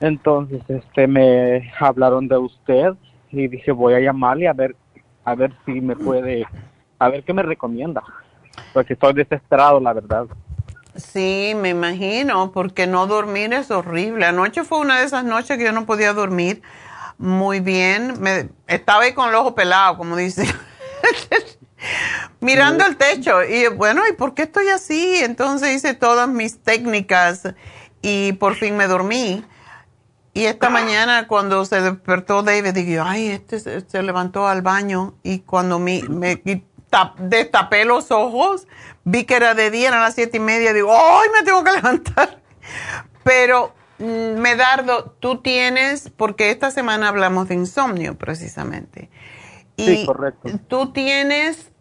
Speaker 12: entonces, este, me hablaron de usted y dije, voy a llamarle a ver, a ver si me puede, a ver qué me recomienda, porque estoy desesperado, la verdad.
Speaker 3: Sí, me imagino, porque no dormir es horrible. Anoche fue una de esas noches que yo no podía dormir muy bien. Me, estaba ahí con el ojo pelado, como dice. Mirando el techo. Y bueno, ¿y por qué estoy así? Entonces hice todas mis técnicas y por fin me dormí. Y esta mañana cuando se despertó David, dije, ay, este se, levantó al baño y cuando me, me destapé los ojos, vi que era de día, eran las siete y media, digo, ay, me tengo que levantar. Pero, mm, Medardo, tú tienes, porque esta semana hablamos de insomnio precisamente.
Speaker 12: Y sí, correcto.
Speaker 3: Tú tienes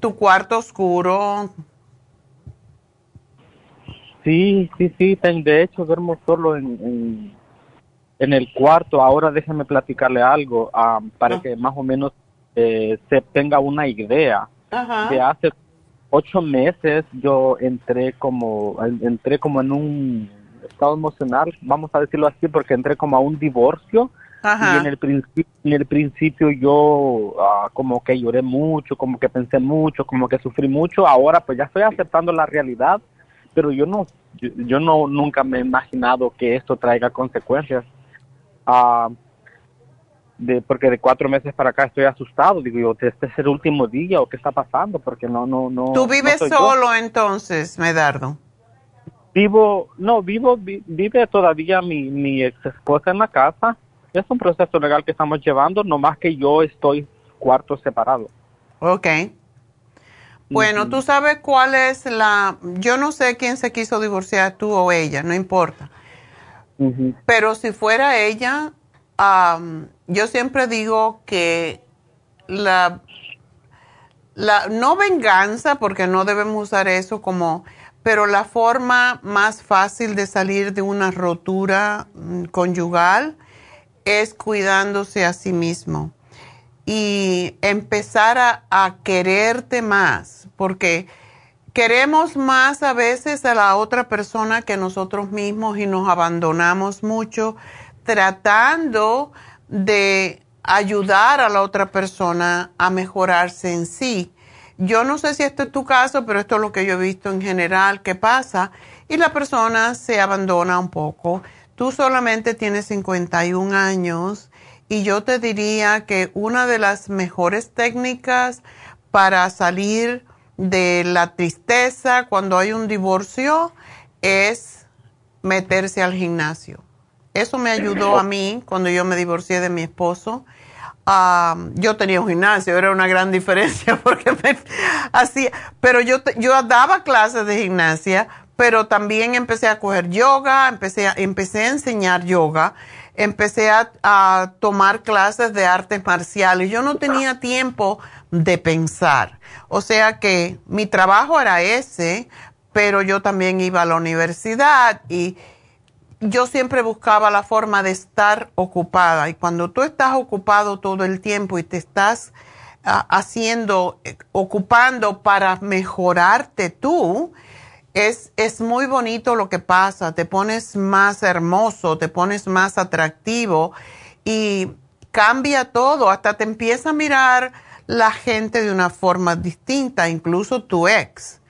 Speaker 3: tu cuarto oscuro,
Speaker 12: Sí, sí, sí, de hecho duermo solo en, en, el cuarto. Ahora déjeme platicarle algo ah, para ah. que más o menos eh, se tenga una idea. De hace ocho meses yo entré como, entré como en un estado emocional, vamos a decirlo así, porque entré como a un divorcio. Y en el, principio, en el principio yo ah, como que lloré mucho, como que pensé mucho, como que sufrí mucho. Ahora pues ya estoy aceptando la realidad pero yo no, yo, no nunca me he imaginado que esto traiga consecuencias. Ah, de, porque de cuatro meses para acá estoy asustado. Digo yo, ¿este es el último día o qué está pasando? Porque no, no, no.
Speaker 3: ¿Tú vives solo entonces, Medardo?
Speaker 12: Vivo, no, vivo, vive todavía mi, mi ex esposa en la casa. Es un proceso legal que estamos llevando, no más que yo estoy cuarto separado.
Speaker 3: Ok. Bueno, tú sabes cuál es la... Yo no sé quién se quiso divorciar, tú o ella, no importa. Pero si fuera ella, yo siempre digo que la, la... No venganza, porque no debemos usar eso como... Pero la forma más fácil de salir de una rotura mm, conyugal es cuidándose a sí mismo y empezar a, quererte más, porque queremos más a veces a la otra persona que nosotros mismos y nos abandonamos mucho tratando de ayudar a la otra persona a mejorarse en sí. Yo no sé si este es tu caso, pero esto es lo que yo he visto en general que pasa y la persona se abandona un poco. Tú solamente tienes 51 años y yo te diría que una de las mejores técnicas para salir de la tristeza cuando hay un divorcio es meterse al gimnasio. Eso me ayudó a mí cuando yo me divorcié de mi esposo. yo tenía un gimnasio, era una gran diferencia porque me hacía, pero yo, yo daba clases de gimnasia, pero también empecé a coger yoga, empecé a, empecé a enseñar yoga, empecé a, a tomar clases de artes marciales. Yo no tenía tiempo de pensar. O sea que mi trabajo era ese, pero yo también iba a la universidad y yo siempre buscaba la forma de estar ocupada. Y cuando tú estás ocupado todo el tiempo y te estás ah, haciendo, eh, ocupando para mejorarte tú, es, es muy bonito lo que pasa. Te pones más hermoso, te pones más atractivo y cambia todo. Hasta te empieza a mirar la gente de una forma distinta, incluso tu ex.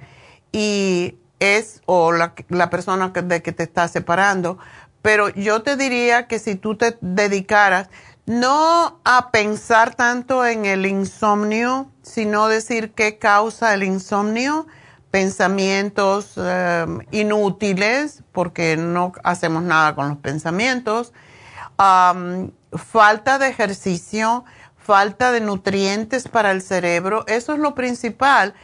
Speaker 3: Y es, o la, la persona de que te está separando. Pero yo te diría que si tú te dedicaras no a pensar tanto en el insomnio, sino decir qué causa el insomnio, pensamientos em, inútiles, porque no hacemos nada con los pensamientos, falta de ejercicio, falta de nutrientes para el cerebro, eso es lo principal.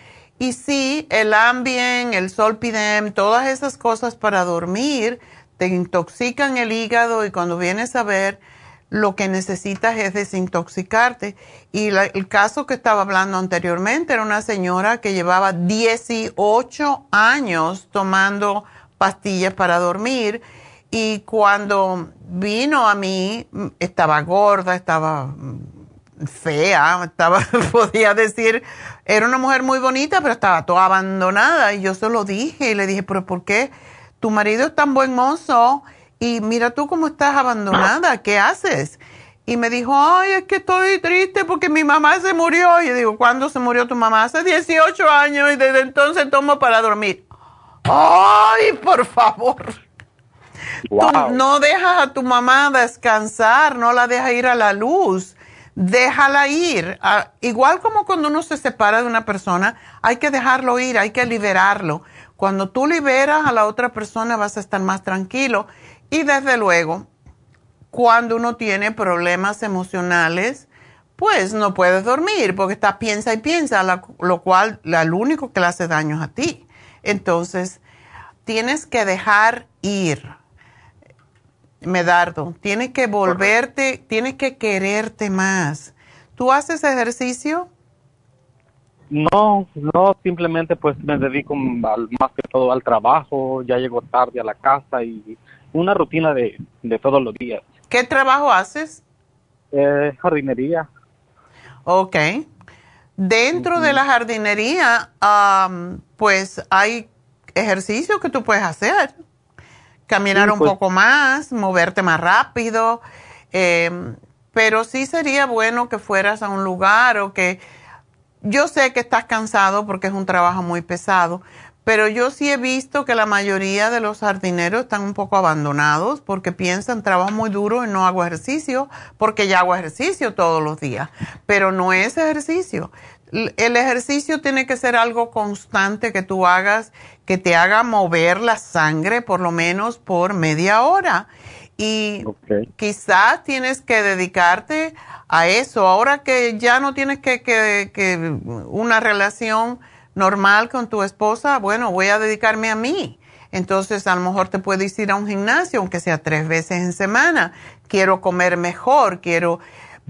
Speaker 3: Y sí, el Ambien, el Solpidem, todas esas cosas para dormir te intoxican el hígado y cuando vienes a ver lo que necesitas es desintoxicarte. Y el caso que estaba hablando anteriormente era una señora que llevaba 18 años tomando pastillas para dormir y cuando vino a mí estaba gorda, estaba fea, estaba, podía decir, era una mujer muy bonita, pero estaba toda abandonada. Y yo se lo dije y le dije, pero ¿por qué? Tu marido es tan buen mozo y mira tú cómo estás abandonada, ¿qué haces? Y me dijo, ay, es que estoy triste porque mi mamá se murió. Y yo digo, ¿cuándo se murió tu mamá? Hace 18 años y desde entonces tomo para dormir. Ay, por favor. no dejas a tu mamá descansar, no la dejas ir a la luz déjala ir. Ah, igual como cuando uno se separa de una persona, hay que dejarlo ir, hay que liberarlo. Cuando tú liberas a la otra persona vas a estar más tranquilo. Y desde luego, cuando uno tiene problemas emocionales, pues no puedes dormir porque estás piensa y piensa, lo cual lo único que le hace daño es a ti. Entonces, tienes que dejar ir Medardo, tienes que volverte, tienes que quererte más. ¿Tú haces ejercicio?
Speaker 12: No, no, simplemente pues me dedico más que todo al trabajo, ya llego tarde a la casa y una rutina de, todos los días.
Speaker 3: ¿Qué trabajo haces?
Speaker 12: Eh, jardinería.
Speaker 3: Ok. Dentro de la jardinería, pues hay ejercicios que tú puedes hacer caminar un pues. poco más, moverte más rápido, em, pero sí sería bueno que fueras a un lugar o que yo sé que estás cansado porque es un trabajo muy pesado, pero yo sí he visto que la mayoría de los jardineros están un poco abandonados porque piensan trabajo muy duro y no hago ejercicio porque ya hago ejercicio todos los días, pero no es ejercicio el ejercicio tiene que ser algo constante que tú hagas, que te haga mover la sangre por lo menos por media hora. Y quizás tienes que dedicarte a eso. Ahora que ya no tienes que, que, que, una relación normal con tu esposa, bueno, voy a dedicarme a mí. Entonces a lo mejor te puedes ir a un gimnasio, aunque sea tres veces en semana. Quiero comer mejor, quiero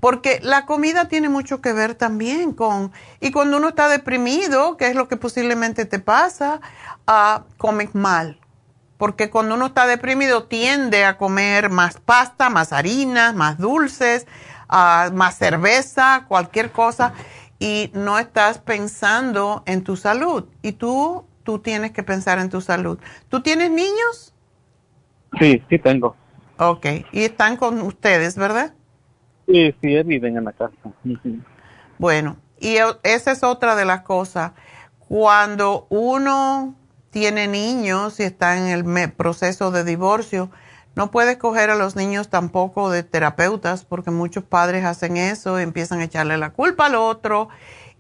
Speaker 3: porque la comida tiene mucho que ver también con, y cuando uno está deprimido, que es lo que posiblemente te pasa, uh, comes mal. Porque cuando uno está deprimido tiende a comer más pasta, más harina, más dulces, uh, más cerveza, cualquier cosa, y no estás pensando en tu salud. Y tú, tú tienes que pensar en tu salud. ¿Tú tienes niños?
Speaker 12: Sí, sí tengo.
Speaker 3: Ok, y están con ustedes, ¿verdad?
Speaker 12: Sí, sí, viven en la casa.
Speaker 3: Bueno, Y esa es otra de las cosas. Cuando uno tiene niños y está en el proceso de divorcio, no puedes coger a los niños tampoco de terapeutas porque muchos padres hacen eso y empiezan a echarle la culpa al otro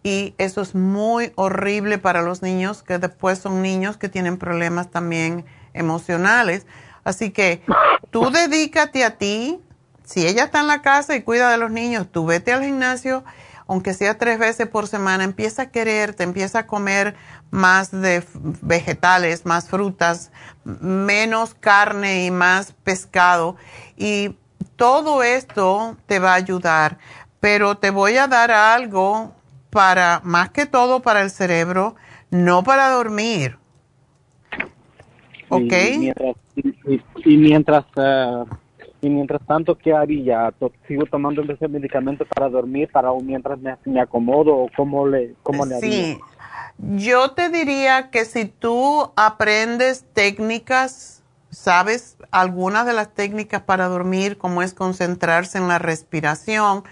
Speaker 3: y eso es muy horrible para los niños que después son niños que tienen problemas también emocionales. Así que tú dedícate a ti. Si ella está en la casa y cuida de los niños, tú vete al gimnasio, aunque sea tres veces por semana, empieza a quererte, empieza a comer más de vegetales, más frutas, menos carne y más pescado. Y todo esto te va a ayudar. Pero te voy a dar algo para, más que todo para el cerebro, no para dormir. ¿Ok?
Speaker 12: Y mientras, y, mientras, eh, y mientras tanto, ¿qué haría? ¿Sigo tomando ese medicamento para dormir, para mientras me, acomodo o cómo le, cómo le haría?
Speaker 3: Sí, yo te diría que si tú aprendes técnicas, sabes algunas de las técnicas para dormir, como es concentrarse en la respiración,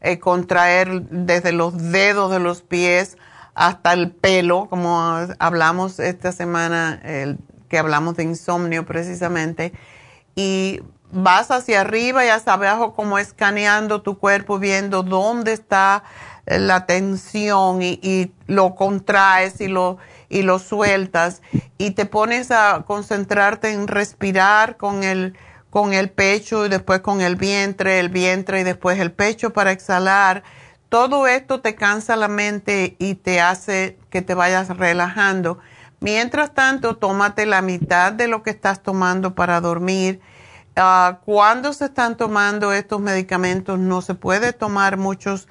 Speaker 3: eh, contraer desde los dedos de los pies hasta el pelo, como hablamos esta semana, que hablamos de insomnio precisamente, y vas hacia arriba y hacia abajo como escaneando tu cuerpo, viendo dónde está la tensión y, lo contraes y lo, y lo sueltas y te pones a concentrarte en respirar con el, con el pecho y después con el vientre, el vientre y después el pecho para exhalar. Todo esto te cansa la mente y te hace que te vayas relajando. Mientras tanto, tómate la mitad de lo que estás tomando para dormir. Uh, cuando se están tomando estos medicamentos, no se puede tomar muchos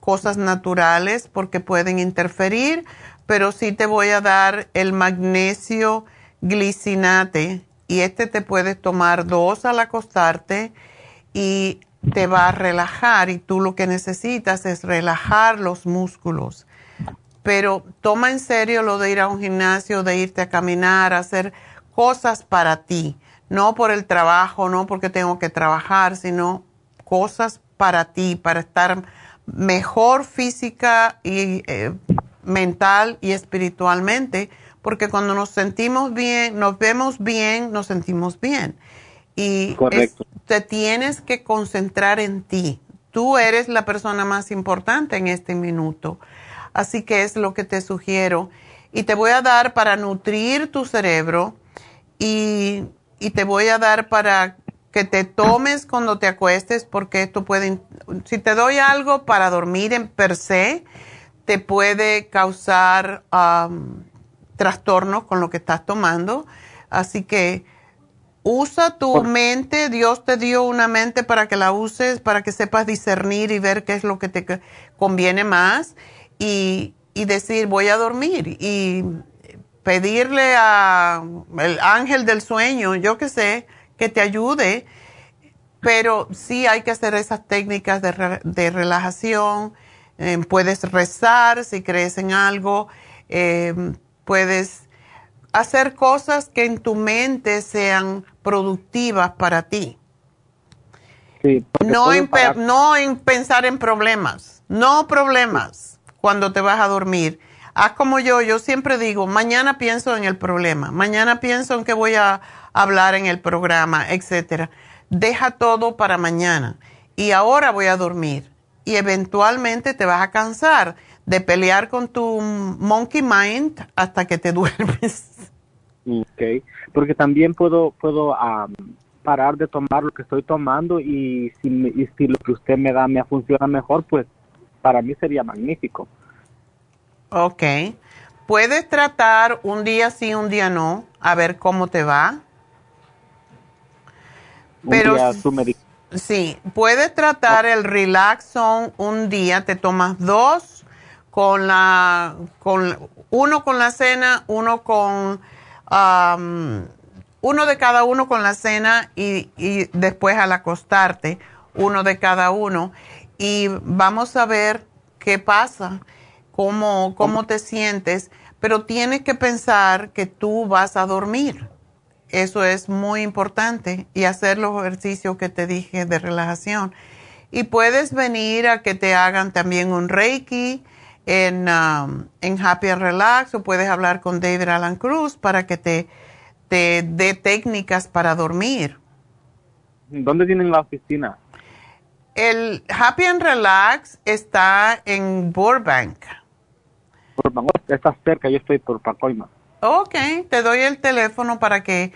Speaker 3: cosas naturales porque pueden interferir, pero sí te voy a dar el magnesio glicinate y este te puedes tomar dos al acostarte y te va a relajar y tú lo que necesitas es relajar los músculos. Pero toma en serio lo de ir a un gimnasio, de irte a caminar, hacer cosas para ti, no por el trabajo, no porque tengo que trabajar, sino cosas para ti, para estar mejor física y eh, mental y espiritualmente, porque cuando nos sentimos bien, nos vemos bien, nos sentimos bien. Y te tienes que concentrar en ti. Tú eres la persona más importante en este minuto. Así que es lo que te sugiero. Y te voy a dar para nutrir tu cerebro y, y te voy a dar para que te tomes cuando te acuestes, porque esto puede, si te doy algo para dormir en per se, te puede causar trastornos con lo que estás tomando. Así que usa tu mente, Dios te dio una mente para que la uses, para que sepas discernir y ver qué es lo que te conviene más y, y decir voy a dormir y pedirle a el ángel del sueño, yo qué sé, que te ayude, pero sí hay que hacer esas técnicas de, relajación. Eh, puedes rezar si crees en algo, eh, puedes hacer cosas que en tu mente sean productivas para ti. no, en, no en pensar en problemas, no problemas cuando te vas a dormir. Haz como yo, yo siempre digo, mañana pienso en el problema, mañana pienso en que voy a hablar en el programa, etcétera. Deja todo para mañana y ahora voy a dormir y eventualmente te vas a cansar de pelear con tu monkey mind hasta que te duermes.
Speaker 12: Ok, porque también puedo puedo parar de tomar lo que estoy tomando y si, y si lo que usted me da me funciona mejor, pues para mí sería magnífico.
Speaker 3: Ok, puedes tratar un día sí, un día no, a ver cómo te va. Pero sí, puedes tratar el Relaxon un día, te tomas dos con la, con uno con la cena, uno con uno de cada uno con la cena y, y después al acostarte, uno de cada uno. Y vamos a ver qué pasa, cómo, cómo te sientes, pero tienes que pensar que tú vas a dormir eso es muy importante y hacer los ejercicios que te dije de relajación. y puedes venir a que te hagan también un Reiki en, um, en Happy and Relax o puedes hablar con David Alan Cruz para que te, te dé técnicas para dormir.
Speaker 12: ¿Dónde tienen la oficina?
Speaker 3: El Happy and Relax está en Burbank.
Speaker 12: Burbank, está cerca, yo estoy por Pacoima.
Speaker 3: Ok, te doy el teléfono para que,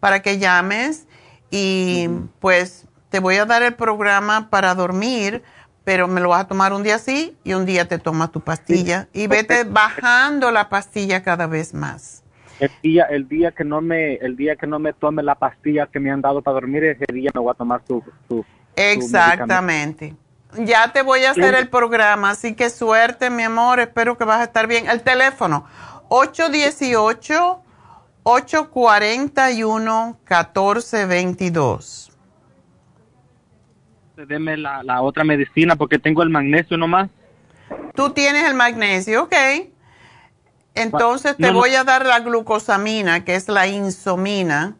Speaker 3: para que llames y pues te voy a dar el programa para dormir, pero me lo vas a tomar un día sí y un día te tomas tu pastilla y vete bajando la pastilla cada vez más.
Speaker 12: El día, el día que no me, el día que no me tome la pastilla que me han dado para dormir, ese día me voy a tomar su, su
Speaker 3: Exactamente. Ya te voy a hacer el programa, así que suerte, mi amor, espero que vas a estar bien. El teléfono, 818-841-1422.
Speaker 12: Deme la, la otra medicina porque tengo el magnesio nomás.
Speaker 3: Tú tienes el magnesio, ok. Entonces te voy a dar la glucosamina, que es la insomina.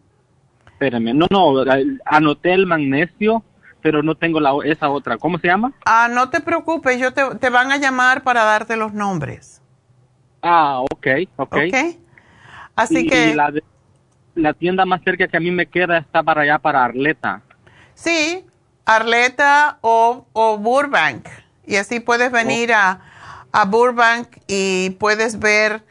Speaker 12: Espérame, no, no, anoté el magnesio, pero no tengo la, esa otra. ¿Cómo se llama?
Speaker 3: Ah, no te preocupes, yo te, te van a llamar para darte los nombres.
Speaker 12: Ah, ok, ok.
Speaker 3: Así que...
Speaker 12: la, la, tienda más cerca que a mí me queda está para allá, para Arleta.
Speaker 3: Sí, Arleta o, o Burbank. Y así puedes venir a, a, Burbank y puedes ver,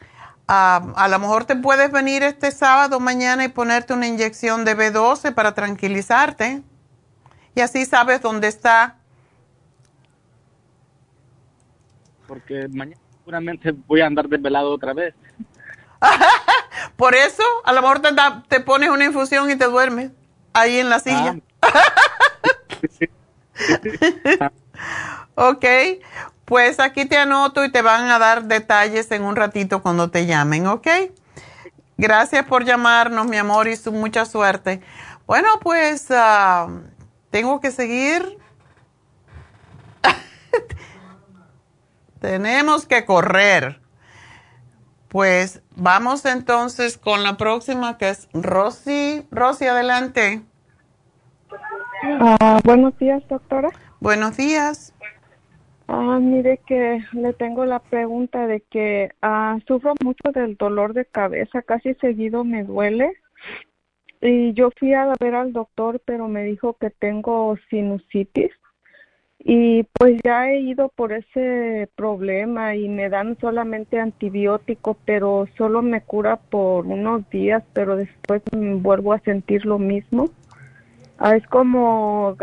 Speaker 3: a lo mejor te puedes venir este sábado mañana y ponerte una inyección de B12 para tranquilizarte. Y así sabes dónde está.
Speaker 12: Porque mañana seguramente voy a andar desvelado otra vez.
Speaker 3: Por eso, a lo mejor te, pones una infusión y te duermes ahí en la silla. Ah. ok, pues aquí te anoto y te van a dar detalles en un ratito cuando te llamen, ¿ok? Gracias por llamarnos, mi amor, y su mucha suerte. Bueno, pues ah, tengo que seguir Tenemos que correr. Pues vamos entonces con la próxima que es Rosy. Rosy, adelante.
Speaker 13: Ah, buenos días, doctora.
Speaker 3: Buenos días.
Speaker 13: Ah, mire que le tengo la pregunta de que ah, sufro mucho del dolor de cabeza, casi seguido me duele. Y yo fui a ver al doctor, pero me dijo que tengo sinusitis. Y pues ya he ido por ese problema y me dan solamente antibiótico, pero solo me cura por unos días, pero después vuelvo a sentir lo mismo. Ah, es como,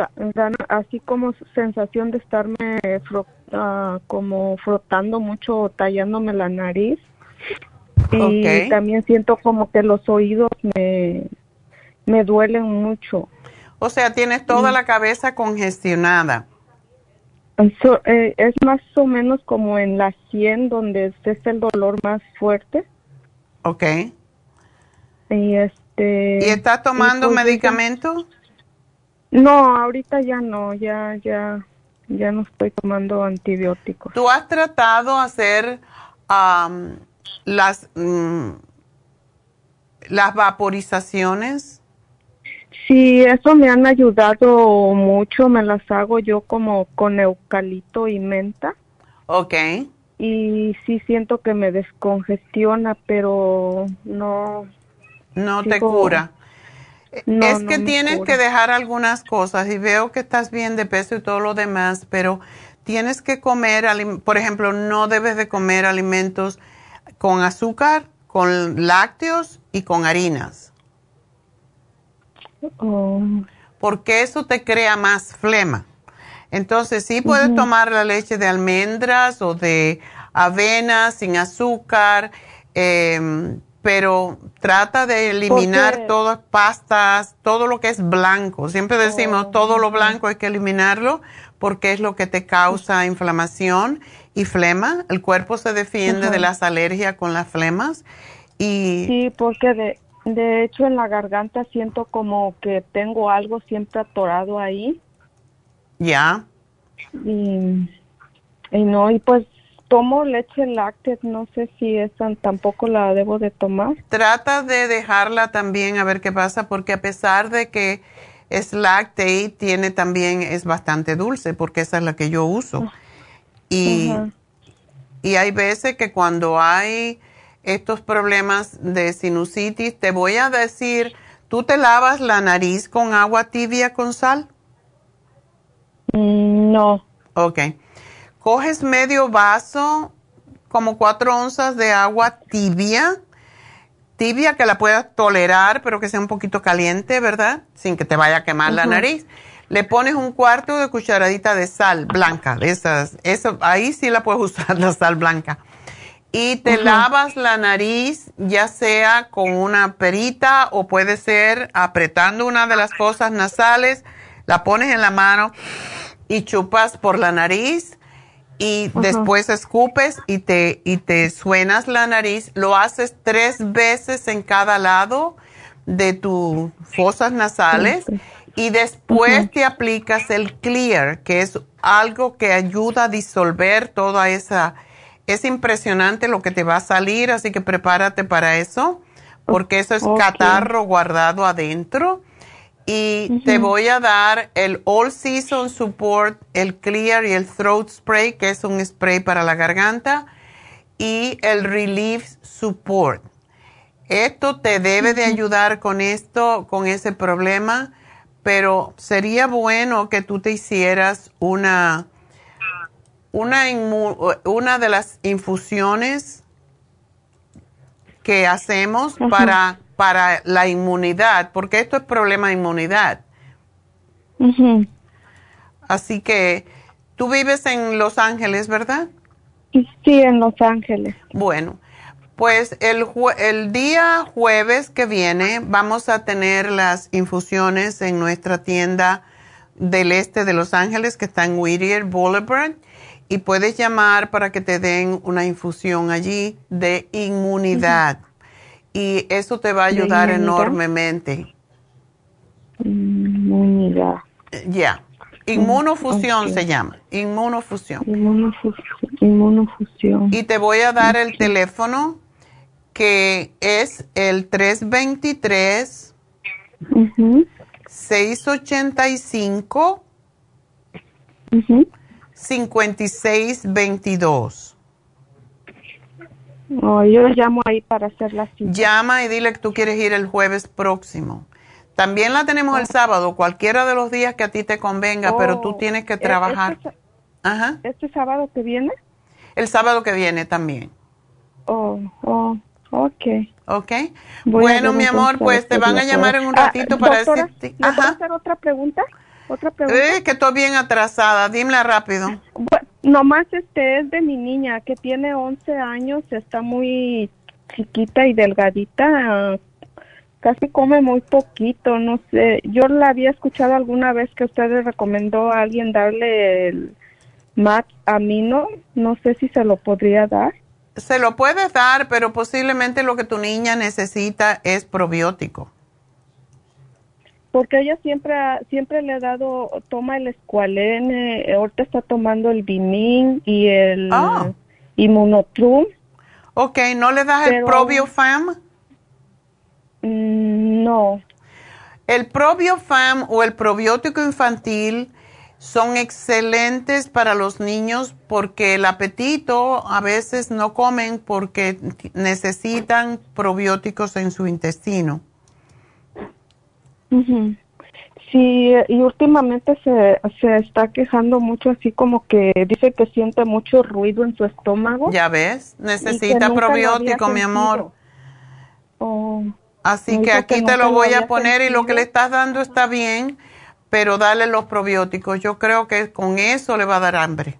Speaker 13: así como sensación de estarme ah, como frotando mucho o tallándome la nariz. Y también siento como que los oídos me, me duelen mucho.
Speaker 3: O sea, tienes toda la cabeza congestionada.
Speaker 13: Eh, es más o menos como en la 100 donde es el dolor más fuerte.
Speaker 3: Ok.
Speaker 13: Y este.
Speaker 3: ¿Y estás tomando
Speaker 13: pues,
Speaker 3: medicamento?
Speaker 13: No, ahorita ya no, ya, ya, ya no estoy tomando antibióticos.
Speaker 3: ¿Tú has tratado hacer las, mm, las vaporizaciones?
Speaker 13: Sí, eso me han ayudado mucho, me las hago yo como con eucalipto y menta.
Speaker 3: Ok.
Speaker 13: Y sí siento que me descongestiona, pero no.
Speaker 3: No te cura. es que tienes que dejar algunas cosas y veo que estás bien de peso y todo lo demás, pero tienes que comer, por ejemplo, no debes de comer alimentos con azúcar, con lácteos y con harinas.
Speaker 13: Oh.
Speaker 3: Porque eso te crea más flema. Entonces, sí puedes tomar la leche de almendras o de avena sin azúcar, em, pero trata de eliminar todas pastas, todo lo que es blanco. Siempre decimos, todo lo blanco hay que eliminarlo porque es lo que te causa inflamación y flema. El cuerpo se defiende de las alergias con las flemas. Y
Speaker 13: sí, porque de, de hecho, en la garganta siento como que tengo algo siempre atorado ahí.
Speaker 3: Ya.
Speaker 13: Y, no, y pues tomo leche láctea, no sé si esa tampoco la debo de tomar.
Speaker 3: Trata de dejarla también a ver qué pasa, porque a pesar de que es Lactate, tiene también, es bastante dulce porque esa es la que yo uso. Y,
Speaker 11: Ajá.
Speaker 3: y hay veces que cuando hay estos problemas de sinusitis, te voy a decir, ¿tú te lavas la nariz con agua tibia con sal?
Speaker 11: Mm, No.
Speaker 3: Ok. Coges medio vaso, como cuatro onzas de agua tibia, tibia que la puedas tolerar, pero que sea un poquito caliente, ¿verdad? Sin que te vaya a quemar la nariz. Le pones un cuarto de cucharadita de sal blanca, de esas, eso, ahí sí la puedes usar la sal blanca. Y te lavas la nariz, ya sea con una perita o puede ser apretando una de las fosas nasales, la pones en la mano y chupas por la nariz y después escupes y te, y te suenas la nariz. Lo haces tres veces en cada lado de tus fosas nasales y después te aplicas el clear, que es algo que ayuda a disolver toda esa... Es impresionante lo que te va a salir, así que prepárate para eso, porque eso es catarro guardado adentro. Y te voy a dar el All Season Support, el Clear y el Throat Spray, que es un spray para la garganta, y el Relief Support. Esto te debe de ayudar con esto, con ese problema, pero sería bueno que tú te hicieras una, una, una de las infusiones que hacemos para, para la inmunidad, porque esto es problema de inmunidad. Así que tú vives en Los Ángeles, ¿verdad?
Speaker 11: Sí, en Los Ángeles.
Speaker 3: Bueno, pues el, el día jueves que viene vamos a tener las infusiones en nuestra tienda del este de Los Ángeles que está en Whittier Boulevard y puedes llamar para que te den una infusión allí de inmunidad y eso te va a
Speaker 11: ¿De
Speaker 3: ayudar enormemente.
Speaker 11: Inmunidad.
Speaker 3: Ya, inmunofusión
Speaker 11: ok.
Speaker 3: se llama, inmunofusión.
Speaker 11: Inmunofusión. Inmunofusión.
Speaker 3: Y te voy a dar el teléfono que es el 323
Speaker 11: Ujú,
Speaker 3: 685
Speaker 11: ujú.
Speaker 3: 5622.
Speaker 11: Oh, yo llamo ahí para hacer la cita.
Speaker 3: Llama y dile que tú quieres ir el jueves próximo. También la tenemos el sábado, cualquiera de los días que a ti te convenga, pero tú
Speaker 11: Oh,
Speaker 3: tienes que
Speaker 11: ¿e-
Speaker 3: trabajar.
Speaker 11: Este,
Speaker 3: Ajá.
Speaker 11: este sábado que viene?
Speaker 3: El sábado que viene también.
Speaker 11: Oh, oh, ok.
Speaker 3: ¿Ok?
Speaker 11: Voy
Speaker 3: bueno, mi amor, pues te van a llamar en un
Speaker 11: Ah,
Speaker 3: ratito para
Speaker 11: doctora,
Speaker 3: decirte.
Speaker 11: ¿le puedo hacer otra pregunta? ¿Otra pregunta?
Speaker 3: Eh, que estoy bien atrasada, dímela rápido.
Speaker 11: Bueno, nomás este es de mi niña que tiene 11 años, está muy chiquita y delgadita, casi come muy poquito, no sé. Yo la había escuchado alguna vez que usted le recomendó a alguien darle el Max Amino, no sé si se lo podría dar.
Speaker 3: Se lo puedes dar, pero posiblemente lo que tu niña necesita es probiótico.
Speaker 11: Porque ella siempre ha- siempre le ha dado, toma el escualene, eh, ahorita está tomando el Bimin y el
Speaker 3: Ah.
Speaker 11: Inmunotrum.
Speaker 3: Ok, ¿no le das el
Speaker 11: Pero-
Speaker 3: Probiofam?
Speaker 11: Mm, no.
Speaker 3: El Probiofam o el probiótico infantil son excelentes para los niños porque el apetito a veces no comen porque necesitan probióticos en su intestino.
Speaker 11: Sí, y últimamente se, se está quejando mucho, así como que dice que siente mucho ruido en su estómago.
Speaker 3: ¿Ya ves? Necesita probiótico, mi amor.
Speaker 11: Oh,
Speaker 3: Así que aquí
Speaker 11: que
Speaker 3: te lo voy a poner y lo que le estás dando está bien, pero dale los probióticos. Yo creo que con eso le va a dar hambre.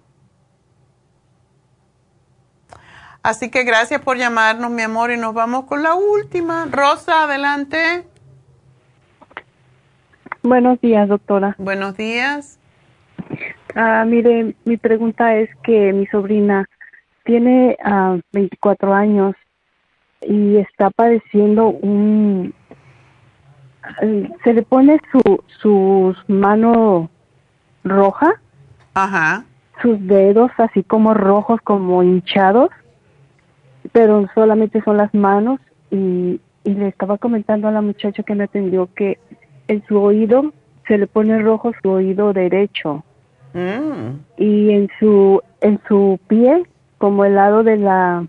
Speaker 3: Así que gracias por llamarnos, mi amor, y nos vamos con la última. Rosa, adelante.
Speaker 14: Buenos días, doctora.
Speaker 3: Buenos días.
Speaker 14: Ah, mire, mi pregunta es que mi sobrina tiene ah, 24 años y está padeciendo un... Se le pone su, sus mano roja,
Speaker 3: Ajá.
Speaker 14: sus dedos así como rojos, como hinchados, pero solamente son las manos y, y le estaba comentando a la muchacha que me atendió que en su oído se le pone rojo su oído derecho
Speaker 3: Mm.
Speaker 14: y en su en su pie como el lado de la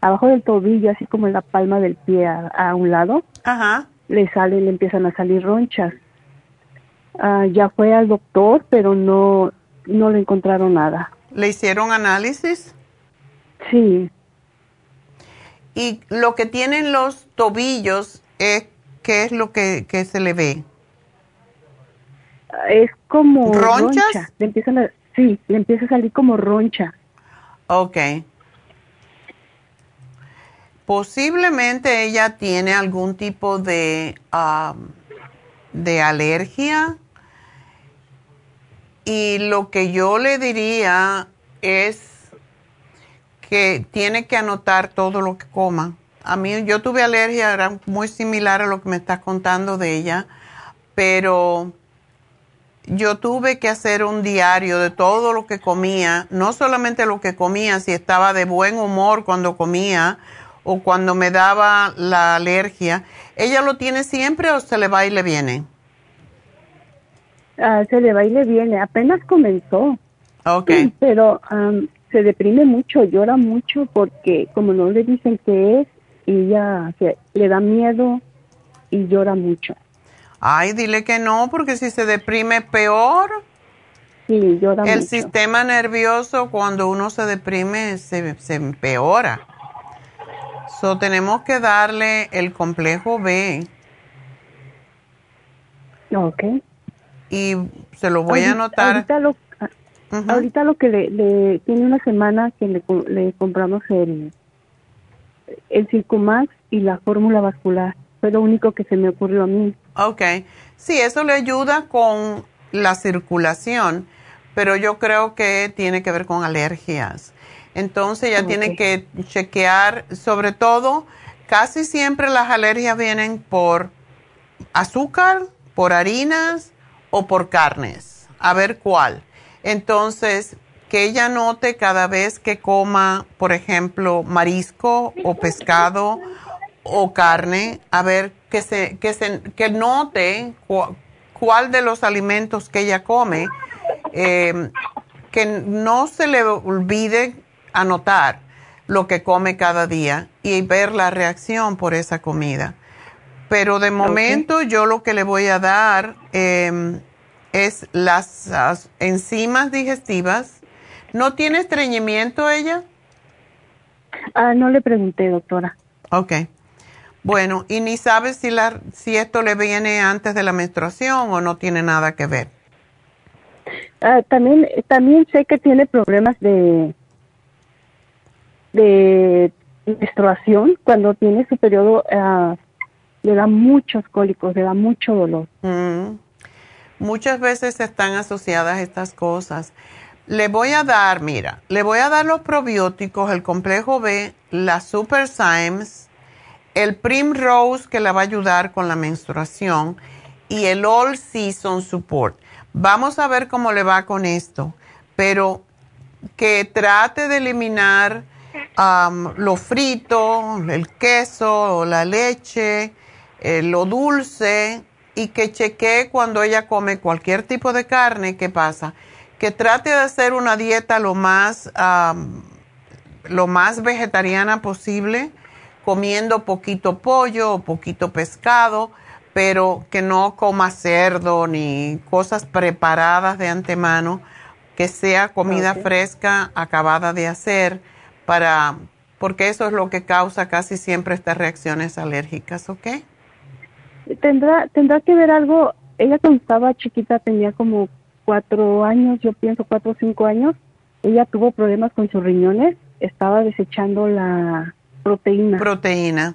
Speaker 14: abajo del tobillo así como en la palma del pie a, a un lado
Speaker 3: Ajá.
Speaker 14: le salen le empiezan a salir ronchas Ah, ya fue al doctor pero no no le encontraron nada
Speaker 3: ¿Le hicieron análisis?
Speaker 14: sí
Speaker 3: Y lo que tienen los tobillos, es, ¿qué es lo que, que se le ve?
Speaker 14: es como
Speaker 3: ¿Ronchas?
Speaker 14: roncha le empiezan a sí le empieza a salir como roncha
Speaker 3: Ok. Posiblemente ella tiene algún tipo de, de alergia. Y lo que yo le diría es que tiene que anotar todo lo que coma. A mí yo tuve alergia, era muy similar a lo que me estás contando de ella, pero yo tuve que hacer un diario de todo lo que comía, no solamente lo que comía, si estaba de buen humor cuando comía o cuando me daba la alergia. ¿Ella lo tiene siempre o se le va y le viene?
Speaker 14: Ah, se le va y le viene apenas comenzó
Speaker 3: Ok.
Speaker 14: pero am, se deprime mucho llora mucho porque como no le dicen qué es ella se, le da miedo y llora mucho
Speaker 3: Ay, dile que no, porque si se deprime peor.
Speaker 14: Sí, llora
Speaker 3: El
Speaker 14: mucho.
Speaker 3: sistema nervioso cuando uno se deprime se, se empeora. So, tenemos que darle el complejo B
Speaker 14: Ok.
Speaker 3: y se lo voy a anotar.
Speaker 14: Ahorita lo, ah, ahorita lo que le, le- tiene una semana que le, le compramos el, el Circumax y la fórmula vascular. Fue lo único que se me ocurrió a mí.
Speaker 3: Ok, sí, eso le ayuda con la circulación, pero yo creo que tiene que ver con alergias. Entonces ya tiene que chequear, sobre todo, casi siempre las alergias vienen por azúcar, por harinas o por carnes. A ver cuál. Entonces, que ella note cada vez que coma, por ejemplo, marisco o pescado o carne, a ver que se, que se, que note cu- cuál de los alimentos que ella come, eh, que no se le olvide anotar lo que come cada día y ver la reacción por esa comida. Pero de momento yo lo que le voy a dar eh, es las as- enzimas digestivas. ¿No tiene estreñimiento ella?
Speaker 14: Ah, no le pregunté, doctora.
Speaker 3: Ok. Bueno, y ni sabes si, la, si esto le viene antes de la menstruación o no tiene nada que ver.
Speaker 14: Ah, también, también sé que tiene problemas de, de menstruación. Cuando tiene su periodo, ah, le da muchos cólicos, le da mucho dolor.
Speaker 3: Mm. Muchas veces están asociadas estas cosas. Le voy a dar, mira, le voy a dar los probióticos, el complejo B, la Super Symes, el Primrose que le va a ayudar con la menstruación y el All Season Support. Vamos a ver cómo le va con esto, pero que trate de eliminar am, lo frito, el queso, la leche, eh, lo dulce y que chequee cuando ella come cualquier tipo de carne, ¿qué pasa? Que trate de hacer una dieta lo más, lo más vegetariana posible, comiendo poquito pollo o poquito pescado, pero que no coma cerdo ni cosas preparadas de antemano, que sea comida fresca acabada de hacer para porque eso es lo que causa casi siempre estas reacciones alérgicas, ¿ok?
Speaker 14: Tendrá, tendrá que ver algo. Ella cuando estaba chiquita tenía como cuatro años, yo pienso cuatro o cinco años. Ella tuvo problemas con sus riñones, estaba desechando la proteína.
Speaker 3: Proteína.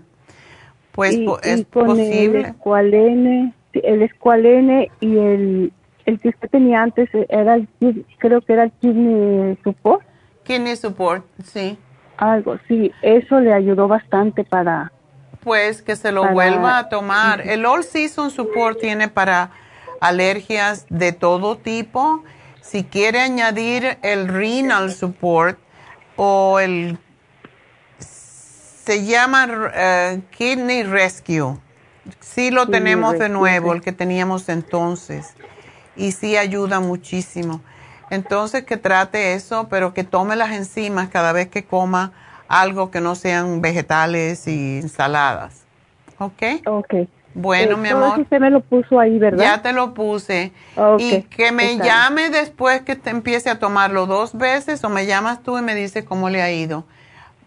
Speaker 3: Pues
Speaker 14: y,
Speaker 3: po-
Speaker 14: y
Speaker 3: es
Speaker 14: con
Speaker 3: posible.
Speaker 14: el escualene, sí, el escualene y el, el que usted tenía antes era el, creo que era el kidney support.
Speaker 3: Kidney support, sí.
Speaker 14: Algo, sí, eso le ayudó bastante para...
Speaker 3: Pues que se lo
Speaker 14: Para-
Speaker 3: vuelva a tomar. El All Season Support tiene para alergias de todo tipo. Si quiere añadir el Renal Support o el se llama eh, Kidney Rescue sí lo tenemos de nuevo, el que teníamos entonces. Y sí ayuda muchísimo. Entonces que trate eso, pero que tome las enzimas cada vez que coma algo que no sean vegetales y ensaladas. ¿Ok?
Speaker 14: Ok.
Speaker 3: Bueno,
Speaker 14: Eh,
Speaker 3: mi
Speaker 14: todo
Speaker 3: amor.
Speaker 14: usted me lo puso ahí, ¿verdad?
Speaker 3: Ya te lo puse. Y que me
Speaker 14: bien.
Speaker 3: llame después que te empiece a tomarlo dos veces o me llamas tú y me dices cómo le ha ido.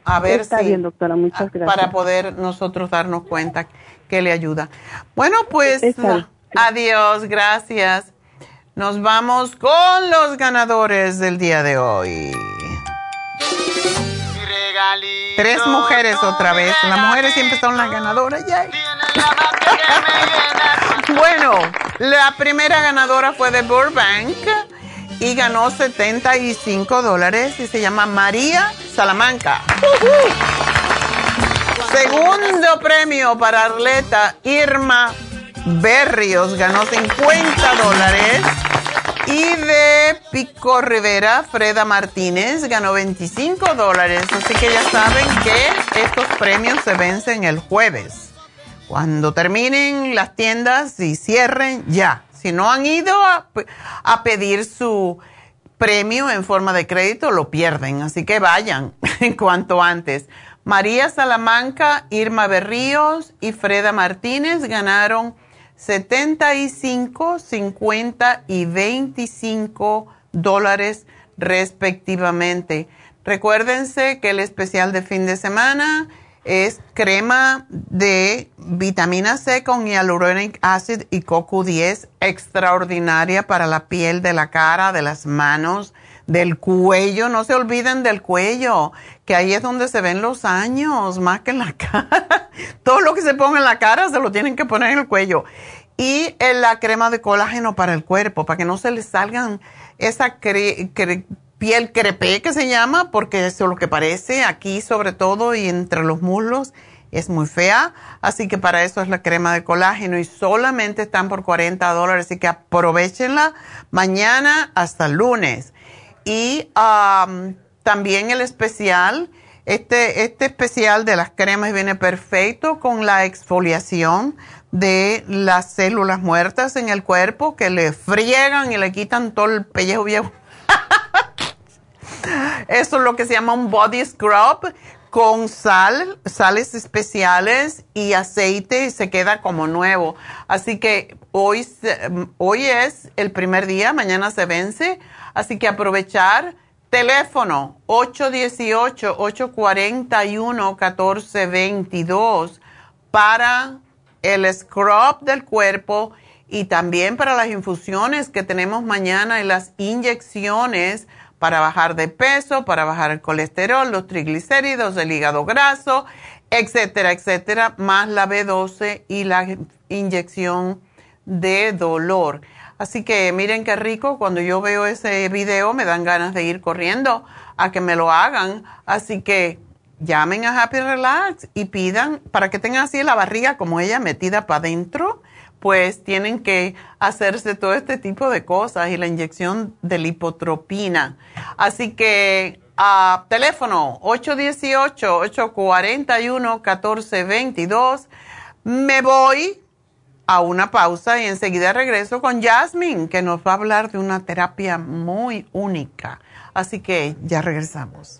Speaker 3: A ver
Speaker 14: Está
Speaker 3: si
Speaker 14: bien, doctora, muchas gracias.
Speaker 3: para poder nosotros darnos cuenta que le ayuda. Bueno, pues adiós, gracias. Nos vamos con los ganadores del día de hoy. Tres mujeres otra vez. Las mujeres siempre son las ganadoras. bueno, la primera ganadora fue de Burbank y ganó 75 dólares y se llama María Salamanca. Segundo premio para Arleta Irma Berrios ganó 50 dólares. Y de Pico Rivera, Freda Martínez ganó 25 dólares. Así que ya saben que estos premios se vencen el jueves. Cuando terminen las tiendas y cierren, ya. Si no han ido a, a pedir su premio en forma de crédito, lo pierden. Así que vayan en cuanto antes. María Salamanca, Irma Berríos y Freda Martínez ganaron 75, 50 y 25 dólares respectivamente. Recuérdense que el especial de fin de semana es crema de vitamina C con hyaluronic acid y CoQ10 extraordinaria para la piel de la cara, de las manos, del cuello. No se olviden del cuello, que ahí es donde se ven los años, más que en la cara. Todo lo que se ponga en la cara se lo tienen que poner en el cuello. Y en la crema de colágeno para el cuerpo, para que no se les salgan esa piel crepé que se llama, porque eso es lo que parece aquí sobre todo y entre los muslos. Es muy fea, así que para eso es la crema de colágeno y solamente están por 40 dólares, así que aprovechenla mañana hasta lunes. Y am, también el especial, este, este especial de las cremas viene perfecto con la exfoliación de las células muertas en el cuerpo que le friegan y le quitan todo el pellejo viejo. Eso es lo que se llama un body scrub con sal, sales especiales y aceite y se queda como nuevo. Así que hoy, hoy es el primer día, mañana se vence. Así que aprovechar. Teléfono 818-841-1422 para el scrub del cuerpo y también para las infusiones que tenemos mañana y las inyecciones para bajar de peso, para bajar el colesterol, los triglicéridos, el hígado graso, etcétera, etcétera, más la B12 y la inyección de dolor. Así que miren qué rico, cuando yo veo ese video me dan ganas de ir corriendo a que me lo hagan. Así que llamen a Happy Relax y pidan para que tengan así la barriga como ella metida para adentro, pues tienen que hacerse todo este tipo de cosas y la inyección de lipotropina. Así que a teléfono 818-841-1422. Me voy a una pausa y enseguida regreso con Jasmine, que nos va a hablar de una terapia muy única. Así que ya regresamos.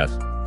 Speaker 9: Gracias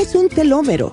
Speaker 4: Es un telómero?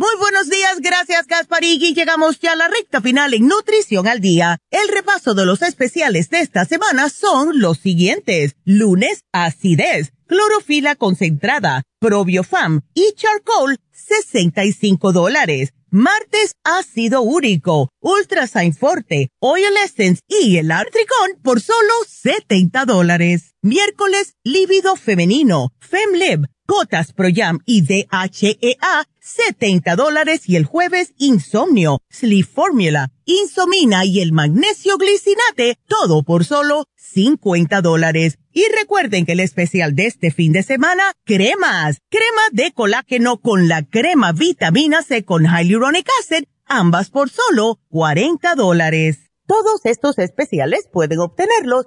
Speaker 4: Muy buenos días, gracias Gasparigui. Llegamos ya a la recta final en Nutrición al Día. El repaso de los especiales de esta semana son los siguientes. Lunes, acidez, clorofila concentrada, probiofam y charcoal, 65 dólares. Martes, ácido úrico, Ultrasign Forte, Oil Essence y el Artricón por solo 70 dólares. Miércoles, lívido femenino, FemLib, Gotas Proyam y DHEA, 70 dólares. Y el jueves, insomnio, Sleep Formula, Insomina y el magnesio glicinate, todo por solo 50 dólares. Y recuerden que el especial de este fin de semana, cremas, crema de colágeno con la crema vitamina C con Hyaluronic Acid, ambas por solo 40 dólares. Todos estos especiales pueden obtenerlos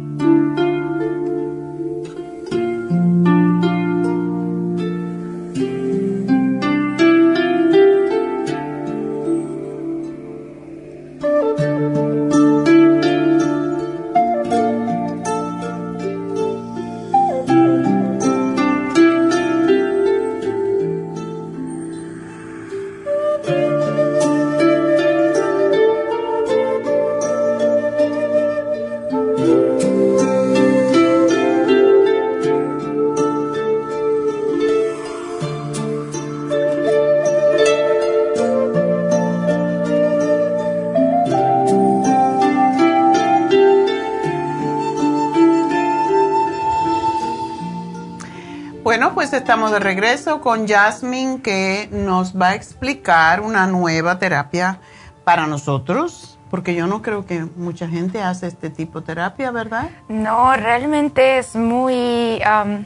Speaker 3: Pues estamos de regreso con Jasmine que nos va a explicar una nueva terapia para nosotros, porque yo no creo que mucha gente hace este tipo de terapia, ¿verdad?
Speaker 15: No, realmente es muy... um,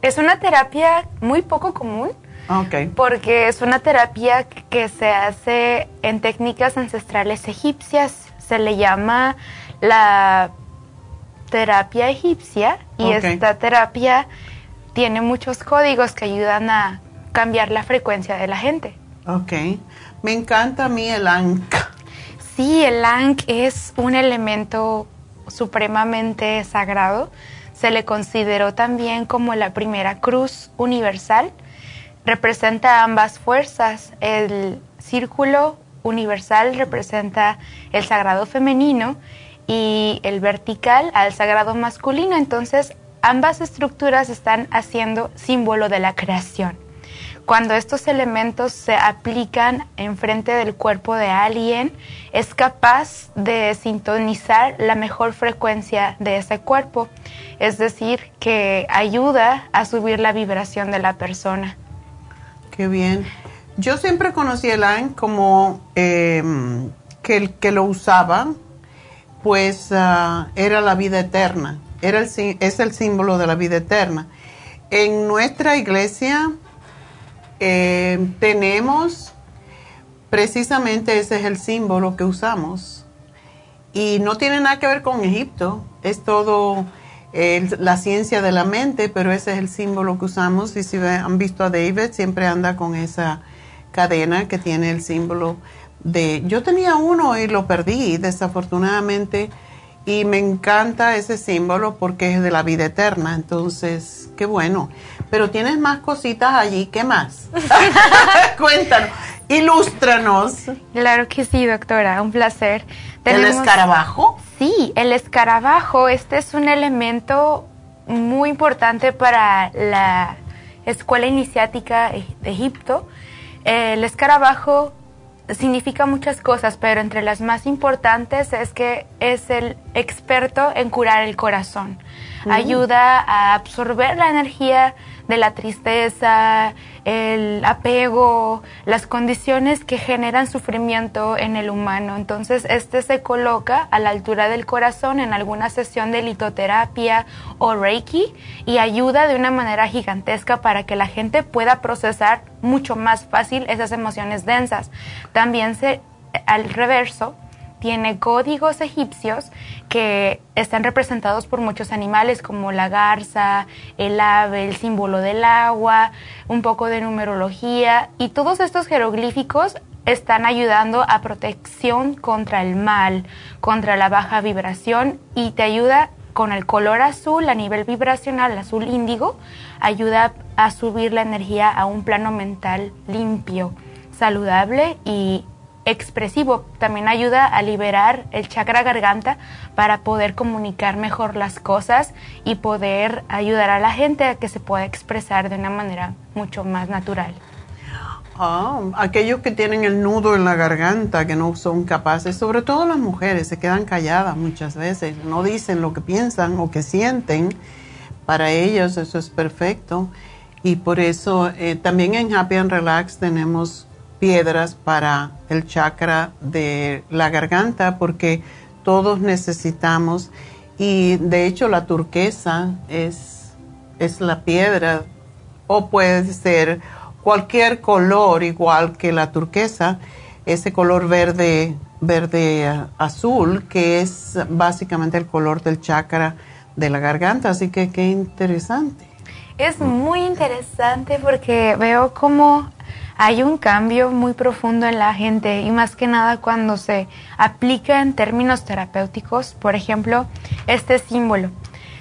Speaker 15: es una terapia muy poco común.
Speaker 3: Ok.
Speaker 15: Porque es una terapia que se hace en técnicas ancestrales egipcias. Se le llama la terapia egipcia y esta terapia tiene muchos códigos que ayudan a cambiar la frecuencia de la gente.
Speaker 3: Ok. Me encanta a mí el ANC.
Speaker 15: Sí, el Ankh es un elemento supremamente sagrado. Se le consideró también como la primera cruz universal. Representa ambas fuerzas. El círculo universal representa el sagrado femenino y el vertical al sagrado masculino. Entonces, ambas estructuras están haciendo símbolo de la creación. Cuando estos elementos se aplican enfrente del cuerpo de alguien, es capaz de sintonizar la mejor frecuencia de ese cuerpo. Es decir, que ayuda a subir la vibración de la persona.
Speaker 3: Qué bien. Yo siempre conocí el ANC como eh, que el que lo usaba, pues ah, era la vida eterna. Es el símbolo de la vida eterna. En nuestra iglesia eh, tenemos precisamente ese es el símbolo que usamos. Y no tiene nada que ver con Egipto, es todo la ciencia de la mente, pero ese es el símbolo que usamos. Y si han visto a David, siempre anda con esa cadena que tiene el símbolo de... Yo tenía uno y lo perdí, desafortunadamente, y me encanta ese símbolo porque es de la vida eterna, entonces, qué bueno. Pero tienes más cositas allí, ¿qué más? Cuéntanos, ilústranos.
Speaker 15: Claro que sí, doctora, un placer.
Speaker 3: ¿El escarabajo?
Speaker 15: Sí, el escarabajo, este es un elemento muy importante para la escuela iniciática de Egipto. El escarabajo significa muchas cosas, pero entre las más importantes es que es el experto en curar el corazón. Ayuda a absorber la energía de la tristeza, el apego, las condiciones que generan sufrimiento en el humano. Entonces, este se coloca a la altura del corazón en alguna sesión de litoterapia o Reiki y ayuda de una manera gigantesca para que la gente pueda procesar mucho más fácil esas emociones densas. También se, al reverso, tiene códigos egipcios que están representados por muchos animales como la garza, el ave, el símbolo del agua, un poco de numerología y todos estos jeroglíficos están ayudando a protección contra el mal, contra la baja vibración y te ayuda con el color azul a nivel vibracional, azul índigo, ayuda a subir la energía a un plano mental limpio, saludable y expresivo. También ayuda a liberar el chakra garganta para poder comunicar mejor las cosas y poder ayudar a la gente a que se pueda expresar de una manera mucho más natural.
Speaker 3: Ah, aquellos que tienen el nudo en la garganta, que no son capaces, sobre todo las mujeres, se quedan calladas muchas veces, no dicen lo que piensan o que sienten. Para ellos eso es perfecto. Y por eso eh, también en Happy and Relax tenemos piedras para el chakra de la garganta, porque todos necesitamos. y de hecho la turquesa es, es la piedra o puede ser cualquier color igual que la turquesa, ese color verde, verde eh, azul, que es básicamente el color del chakra de la garganta. Así que qué interesante.
Speaker 15: Es muy interesante porque veo como hay un cambio muy profundo en la gente y más que nada cuando se aplica en términos terapéuticos, por ejemplo, este símbolo.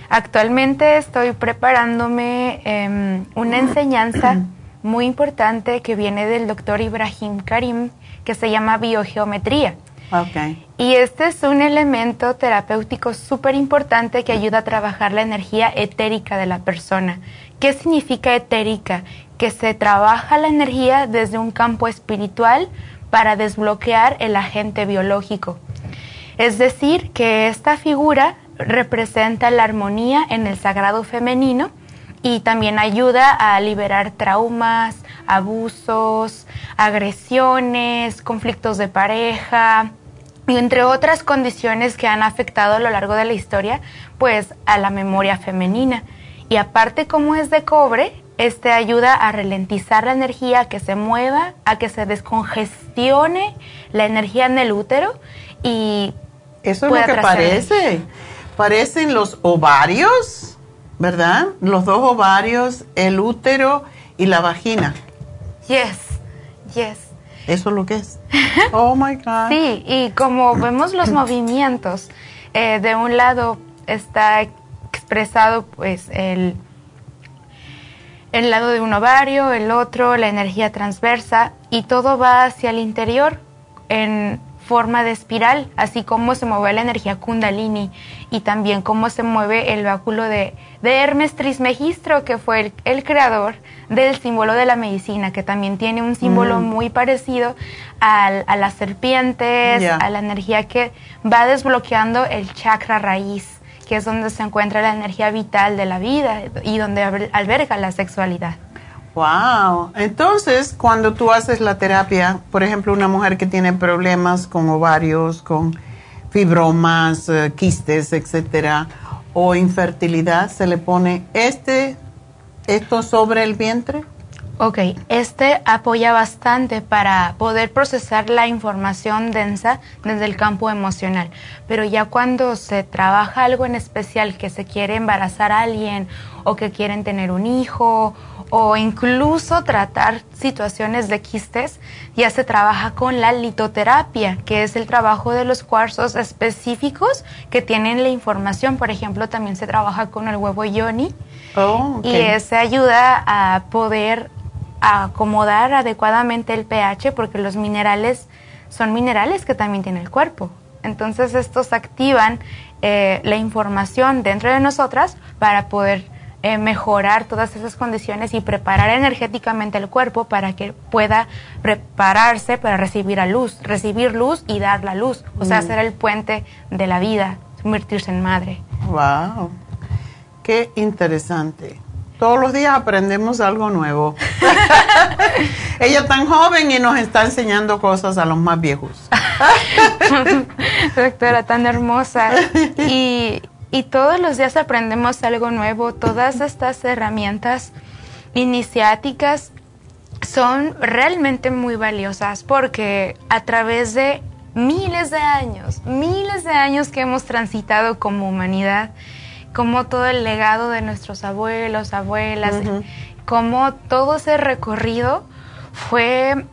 Speaker 15: Actualmente estoy preparándome em, una enseñanza muy importante que viene del doctor Ibrahim Karim, que se llama biogeometría.
Speaker 3: Okay.
Speaker 15: Y este es un elemento terapéutico súper importante que ayuda a trabajar la energía etérica de la persona. ¿Qué significa etérica? Que se trabaja la energía desde un campo espiritual para desbloquear el agente biológico. Es decir, que esta figura representa la armonía en el sagrado femenino y también ayuda a liberar traumas, abusos, agresiones, conflictos de pareja, y entre otras condiciones que han afectado a lo largo de la historia, pues a la memoria femenina. Y aparte como es de cobre, este ayuda a ralentizar la energía, a que se mueva, a que se descongestione la energía en el útero y
Speaker 3: eso es lo que parece. Parecen los ovarios, ¿verdad? Los dos ovarios, el útero y la vagina.
Speaker 15: Yes, yes.
Speaker 3: Eso es lo que es. Oh my God.
Speaker 15: Sí, y como vemos los movimientos, eh, de un lado está expresado pues el, el lado de un ovario, el otro la energía transversa y todo va hacia el interior en forma de espiral, así como se mueve la energía kundalini y también cómo se mueve el báculo de, de Hermes Trismegistro, que fue el, creador del símbolo de la medicina, que también tiene un símbolo
Speaker 3: Mm.
Speaker 15: muy parecido al- a las serpientes, a la energía que va desbloqueando el chakra raíz, que es donde se encuentra la energía vital de la vida y donde alber- alberga la sexualidad.
Speaker 3: Wow. Entonces, cuando tú haces la terapia, por ejemplo, una mujer que tiene problemas con ovarios, con fibromas, eh, quistes, etcétera, o infertilidad, se le pone este, esto sobre el vientre.
Speaker 15: Ok, este apoya bastante para poder procesar la información densa desde el campo emocional, pero ya cuando se trabaja algo en especial, que se quiere embarazar a alguien o que quieren tener un hijo o incluso tratar situaciones de quistes, ya se trabaja con la litoterapia, que es el trabajo de los cuarzos específicos que tienen la información. Por ejemplo, también se trabaja con el huevo yoni
Speaker 3: Oh, ok.
Speaker 15: y ese ayuda a poder acomodar adecuadamente el pH porque los minerales son minerales que también tiene el cuerpo. Entonces estos activan eh, la información dentro de nosotras para poder eh, mejorar todas esas condiciones y preparar energéticamente el cuerpo para que pueda prepararse para recibir a luz, recibir luz y dar la luz, o sea,
Speaker 3: Mm.
Speaker 15: ser el puente de la vida, convertirse en madre.
Speaker 3: Wow. Qué interesante. Todos los días aprendemos algo nuevo. Ella es tan joven y nos está enseñando cosas a los más viejos.
Speaker 15: Doctora, tan hermosa. Y, y todos los días aprendemos algo nuevo. Todas estas herramientas iniciáticas son realmente muy valiosas porque a través de miles de años, miles de años que hemos transitado como humanidad, como todo el legado de nuestros abuelos, abuelas, como todo ese recorrido fue,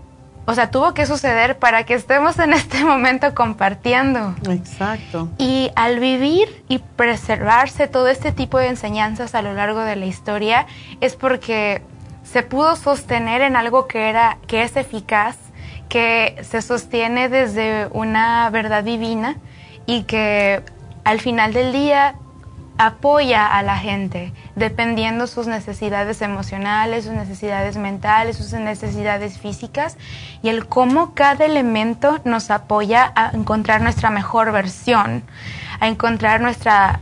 Speaker 15: o sea, tuvo que suceder para que estemos en este momento compartiendo.
Speaker 3: Exacto.
Speaker 15: Y al vivir y preservarse todo este tipo de enseñanzas a lo largo de la historia es porque se pudo sostener en algo que era que es eficaz, que se sostiene desde una verdad divina y que al final del día apoya a la gente dependiendo sus necesidades emocionales, sus necesidades mentales, sus necesidades físicas y el cómo cada elemento nos apoya a encontrar nuestra mejor versión, a encontrar nuestra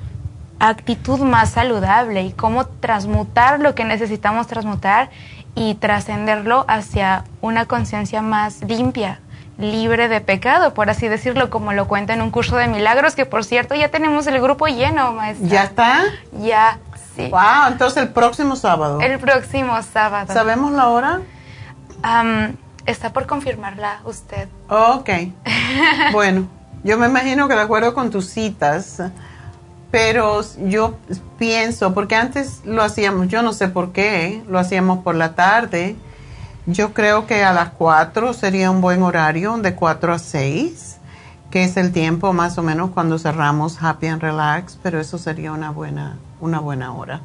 Speaker 15: actitud más saludable y cómo transmutar lo que necesitamos transmutar y trascenderlo hacia una conciencia más limpia, libre de pecado, por así decirlo, como lo cuenta en un curso de milagros, que por cierto ya tenemos el grupo lleno, maestra.
Speaker 3: ¿Ya está?
Speaker 15: Ya, sí.
Speaker 3: Wow, entonces el próximo sábado.
Speaker 15: El próximo sábado.
Speaker 3: ¿Sabemos la hora?
Speaker 15: Está por confirmarla usted.
Speaker 3: Ok. bueno, yo me imagino que de acuerdo con tus citas, pero yo pienso, porque antes lo hacíamos, yo no sé por qué, lo hacíamos por la tarde. Yo creo que a las 4 sería un buen horario, de 4 a 6, que es el tiempo más o menos cuando cerramos Happy and Relax, pero eso sería una buena, una buena hora.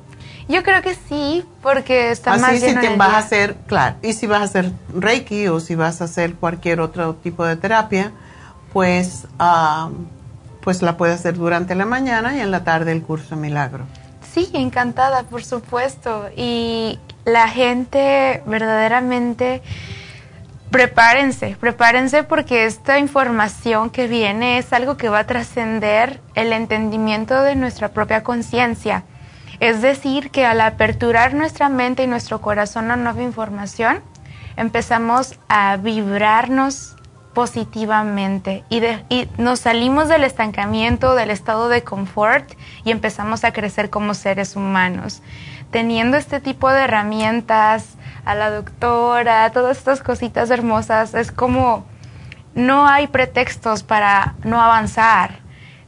Speaker 15: Yo creo que sí, porque está más
Speaker 3: Así si
Speaker 15: lleno
Speaker 3: te
Speaker 15: el
Speaker 3: vas a
Speaker 15: día.
Speaker 3: hacer, claro, y si vas a hacer Reiki o si vas a hacer cualquier otro tipo de terapia, pues, ah, pues la puedes hacer durante la mañana y en la tarde el curso de milagro.
Speaker 15: Sí, encantada, por supuesto. Y la gente verdaderamente, prepárense, prepárense porque esta información que viene es algo que va a trascender el entendimiento de nuestra propia conciencia. Es decir, que al aperturar nuestra mente y nuestro corazón a nueva información, empezamos a vibrarnos positivamente y, y nos salimos del estancamiento, del estado de confort y empezamos a crecer como seres humanos. Teniendo este tipo de herramientas, a la doctora, todas estas cositas hermosas, es como no hay pretextos para no avanzar.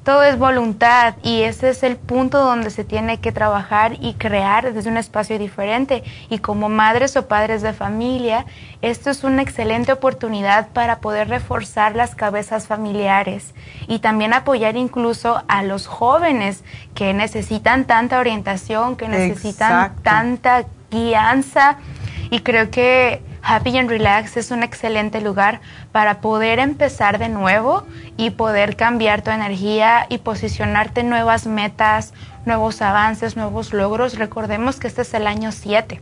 Speaker 15: Todo es voluntad y ese es el punto donde se tiene que trabajar y crear desde un espacio diferente. Y como madres o padres de familia, esto es una excelente oportunidad para poder reforzar las cabezas familiares y también apoyar incluso a los jóvenes que necesitan tanta orientación, que necesitan
Speaker 3: Exacto.
Speaker 15: tanta guianza. Y creo que Happy and Relax es un excelente lugar para poder empezar de nuevo y poder cambiar tu energía y posicionarte nuevas metas, nuevos avances, nuevos logros. Recordemos que este es el año 7.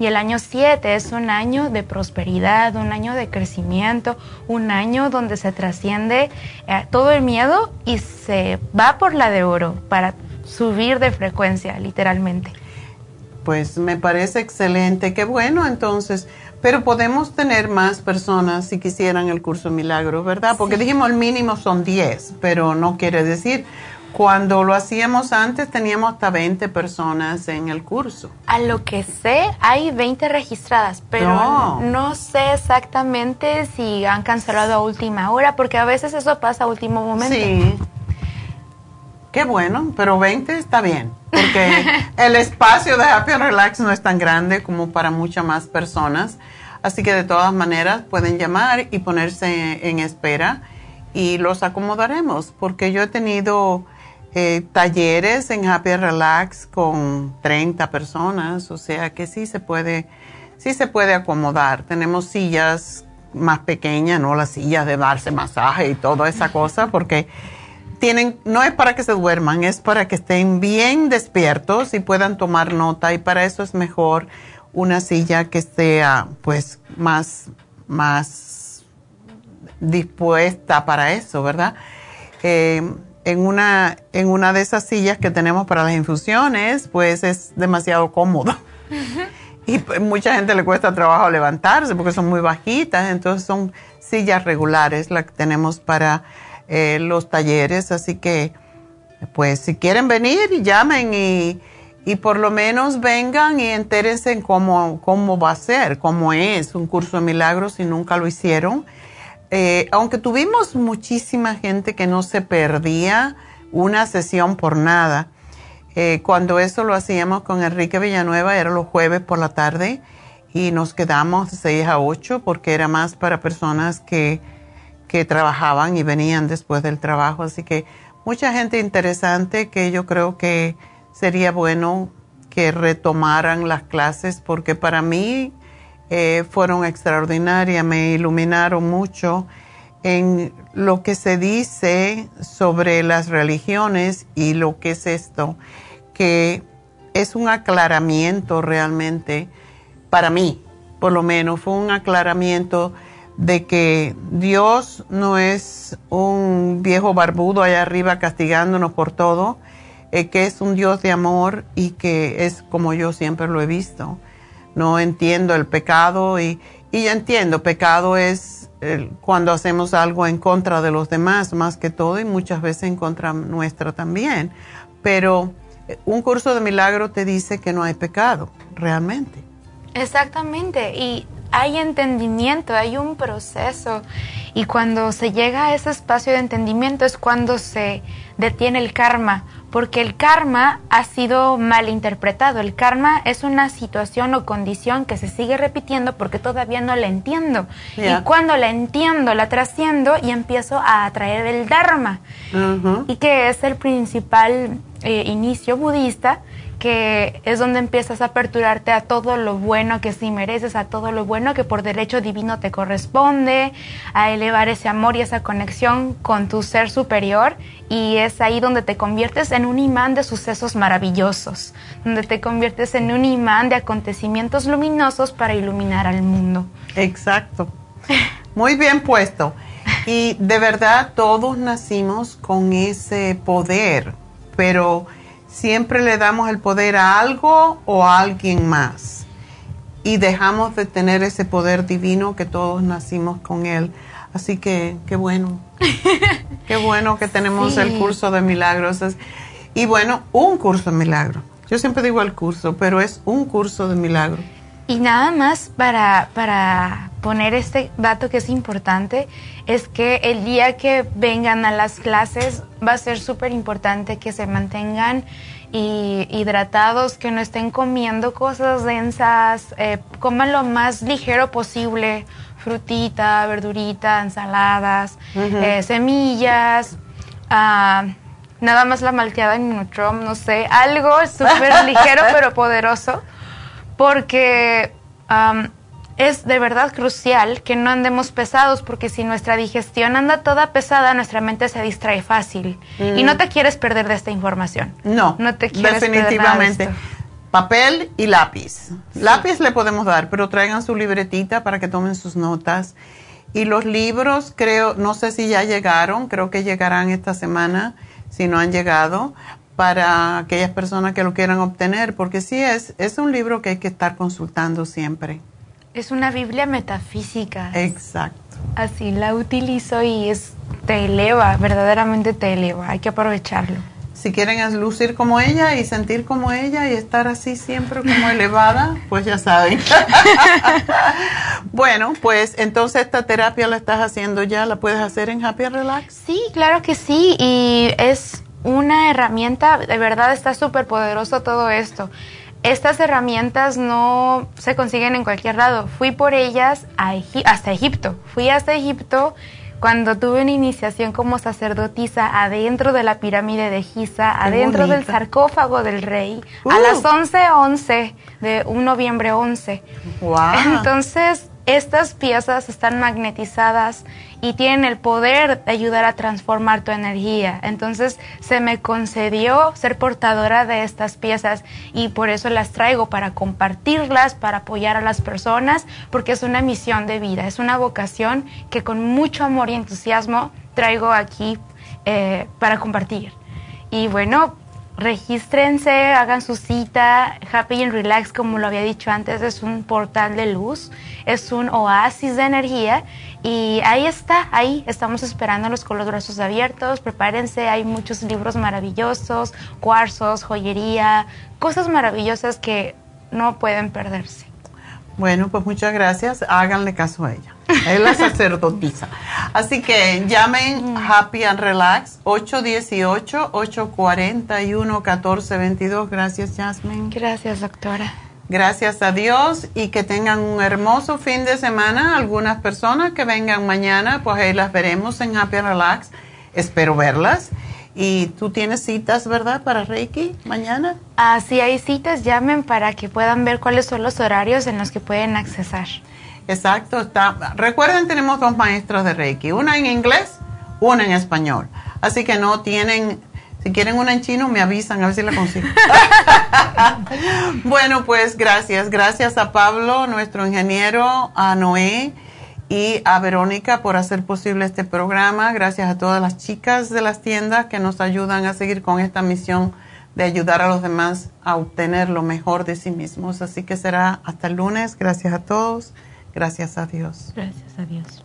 Speaker 15: Y el año 7 es un año de prosperidad, un año de crecimiento, un año donde se trasciende eh, todo el miedo y se va por la de oro para subir de frecuencia, literalmente.
Speaker 3: Pues me parece excelente, qué bueno entonces. Pero podemos tener más personas si quisieran el curso milagro, ¿verdad? Porque dijimos el mínimo son 10, pero no quiere decir. Cuando lo hacíamos antes teníamos hasta 20 personas en el curso.
Speaker 15: A lo que sé, hay 20 registradas, pero
Speaker 3: No.
Speaker 15: no. sé exactamente si han cancelado a última hora, porque a veces eso pasa a último momento.
Speaker 3: Sí. Qué bueno, pero 20 está bien, porque el espacio de Happy and Relax no es tan grande como para muchas más personas. Así que de todas maneras pueden llamar y ponerse en espera y los acomodaremos, porque yo he tenido eh, talleres en Happy and Relax con 30 personas, o sea que sí se puede, sí se puede acomodar. Tenemos sillas más pequeñas, no las sillas de darse masaje y toda esa cosa, porque tienen, no es para que se duerman, es para que estén bien despiertos y puedan tomar nota y para eso es mejor una silla que sea pues más, más dispuesta para eso, ¿verdad? Eh, en, una, en una de esas sillas que tenemos para las infusiones, pues es demasiado cómodo. Y pues, mucha gente le cuesta trabajo levantarse porque son muy bajitas, entonces son sillas regulares las que tenemos para eh, los talleres, así que pues si quieren venir, llamen y, y por lo menos vengan y entérense en cómo, cómo va a ser, cómo es un curso de milagros si nunca lo hicieron. Eh, aunque tuvimos muchísima gente que no se perdía una sesión por nada. Eh, cuando eso lo hacíamos con Enrique Villanueva, era los jueves por la tarde y nos quedamos de 6 a 8 porque era más para personas que, que trabajaban y venían después del trabajo. Así que mucha gente interesante que yo creo que sería bueno que retomaran las clases porque para mí eh, fueron extraordinarias, me iluminaron mucho en lo que se dice sobre las religiones y lo que es esto, que es un aclaramiento realmente, para mí, por lo menos, fue un aclaramiento de que Dios no es un viejo barbudo allá arriba castigándonos por todo, eh, que es un Dios de amor y que es como yo siempre lo he visto. No entiendo el pecado y, y yo entiendo, pecado es cuando hacemos algo en contra de los demás, más que todo, y muchas veces en contra nuestra también. Pero eh, un curso de milagro te dice que no hay pecado, realmente.
Speaker 15: Exactamente, y hay entendimiento, hay un proceso, y cuando se llega a ese espacio de entendimiento es cuando se detiene el karma, porque el karma ha sido mal interpretado. El karma es una situación o condición que se sigue repitiendo porque todavía no la entiendo. Y cuando la entiendo, la trasciendo y empiezo a atraer el dharma y que es el principal eh, inicio budista, que es donde empiezas a aperturarte a todo lo bueno que sí mereces, a todo lo bueno que por derecho divino te corresponde, a elevar ese amor y esa conexión con tu ser superior y es ahí donde te conviertes en un imán de sucesos maravillosos, donde te conviertes en un imán de acontecimientos luminosos para iluminar al mundo.
Speaker 3: Exacto. Muy bien puesto. Y de verdad todos nacimos con ese poder, pero siempre le damos el poder a algo o a alguien más. Y dejamos de tener ese poder divino que todos nacimos con él. Así que qué bueno. qué bueno que tenemos
Speaker 15: Sí.
Speaker 3: el curso de milagros. Y bueno, un curso de milagros. Yo siempre digo el curso, pero es un curso de milagros.
Speaker 15: Y nada más para, para poner este dato que es importante, es que el día que vengan a las clases va a ser súper importante que se mantengan y- hidratados, que no estén comiendo cosas densas, eh, coman lo más ligero posible, frutita, verdurita, ensaladas, eh, semillas, ah, nada más la malteada en Nutrom, no sé, algo súper ligero pero poderoso porque es de verdad crucial que no andemos pesados, porque si nuestra digestión anda toda pesada, nuestra mente se distrae fácil. Y
Speaker 3: Mm.
Speaker 15: no te quieres perder de esta información.
Speaker 3: No,
Speaker 15: No te quieres perder nada de
Speaker 3: definitivamente. Papel y lápiz. Lápiz le podemos dar, pero traigan su libretita para que tomen sus notas. Y los libros, creo, no sé si ya llegaron, creo que llegarán esta semana, si no han llegado, para aquellas personas que lo quieran obtener, porque sí es, es un libro que hay que estar consultando siempre.
Speaker 15: Es una Biblia metafísica.
Speaker 3: Exacto.
Speaker 15: Así la utilizo y es te eleva, verdaderamente te eleva. Hay que aprovecharlo.
Speaker 3: Si quieren lucir como ella y sentir como ella y estar así siempre como elevada, pues ya saben. bueno, pues entonces esta terapia la estás haciendo ya, la puedes hacer en Happy Relax.
Speaker 15: Sí, claro que sí, y es una herramienta, de verdad está súper poderoso todo esto. Estas herramientas no se consiguen en cualquier lado. Fui por ellas a hasta Egipto. Fui hasta Egipto cuando tuve una iniciación como sacerdotisa adentro de la pirámide de Giza, adentro del sarcófago del rey, a
Speaker 3: Uh.
Speaker 15: las 11:11 de un noviembre 11.
Speaker 3: Wow.
Speaker 15: Entonces, estas piezas están magnetizadas y tienen el poder de ayudar a transformar tu energía. Entonces, se me concedió ser portadora de estas piezas y por eso las traigo para compartirlas, para apoyar a las personas, porque es una misión de vida, es una vocación que con mucho amor y entusiasmo traigo aquí eh, para compartir. Y bueno, regístrense, hagan su cita. Happy and Relax, como lo había dicho antes, es un portal de luz, es un oasis de energía. Y ahí está, ahí estamos esperándolos con los brazos abiertos. Prepárense, hay muchos libros maravillosos, cuarzos, joyería, cosas maravillosas que no pueden perderse.
Speaker 3: Bueno, pues muchas gracias. Háganle caso a ella. Es la sacerdotisa. Así que llamen Happy and Relax 818-841-1422. Gracias, Jasmine.
Speaker 15: Gracias, doctora.
Speaker 3: Gracias a Dios y que tengan un hermoso fin de semana. Algunas personas que vengan mañana, pues ahí las veremos en Happy and Relax. Espero verlas. Y tú tienes citas, ¿verdad? Para Reiki mañana.
Speaker 15: Ah, si hay citas, llamen para que puedan ver cuáles son los horarios en los que pueden accesar.
Speaker 3: Exacto. Está. Recuerden, tenemos dos maestros de Reiki, una en inglés, una en español. Así que no tienen, si quieren una en chino, me avisan a ver si la consigo. bueno, pues gracias. Gracias a Pablo, nuestro ingeniero, a Noé y a Verónica por hacer posible este programa. Gracias a todas las chicas de las tiendas que nos ayudan a seguir con esta misión de ayudar a los demás a obtener lo mejor de sí mismos. Así que será hasta el lunes. Gracias a todos. Gracias a Dios.
Speaker 15: Gracias a Dios.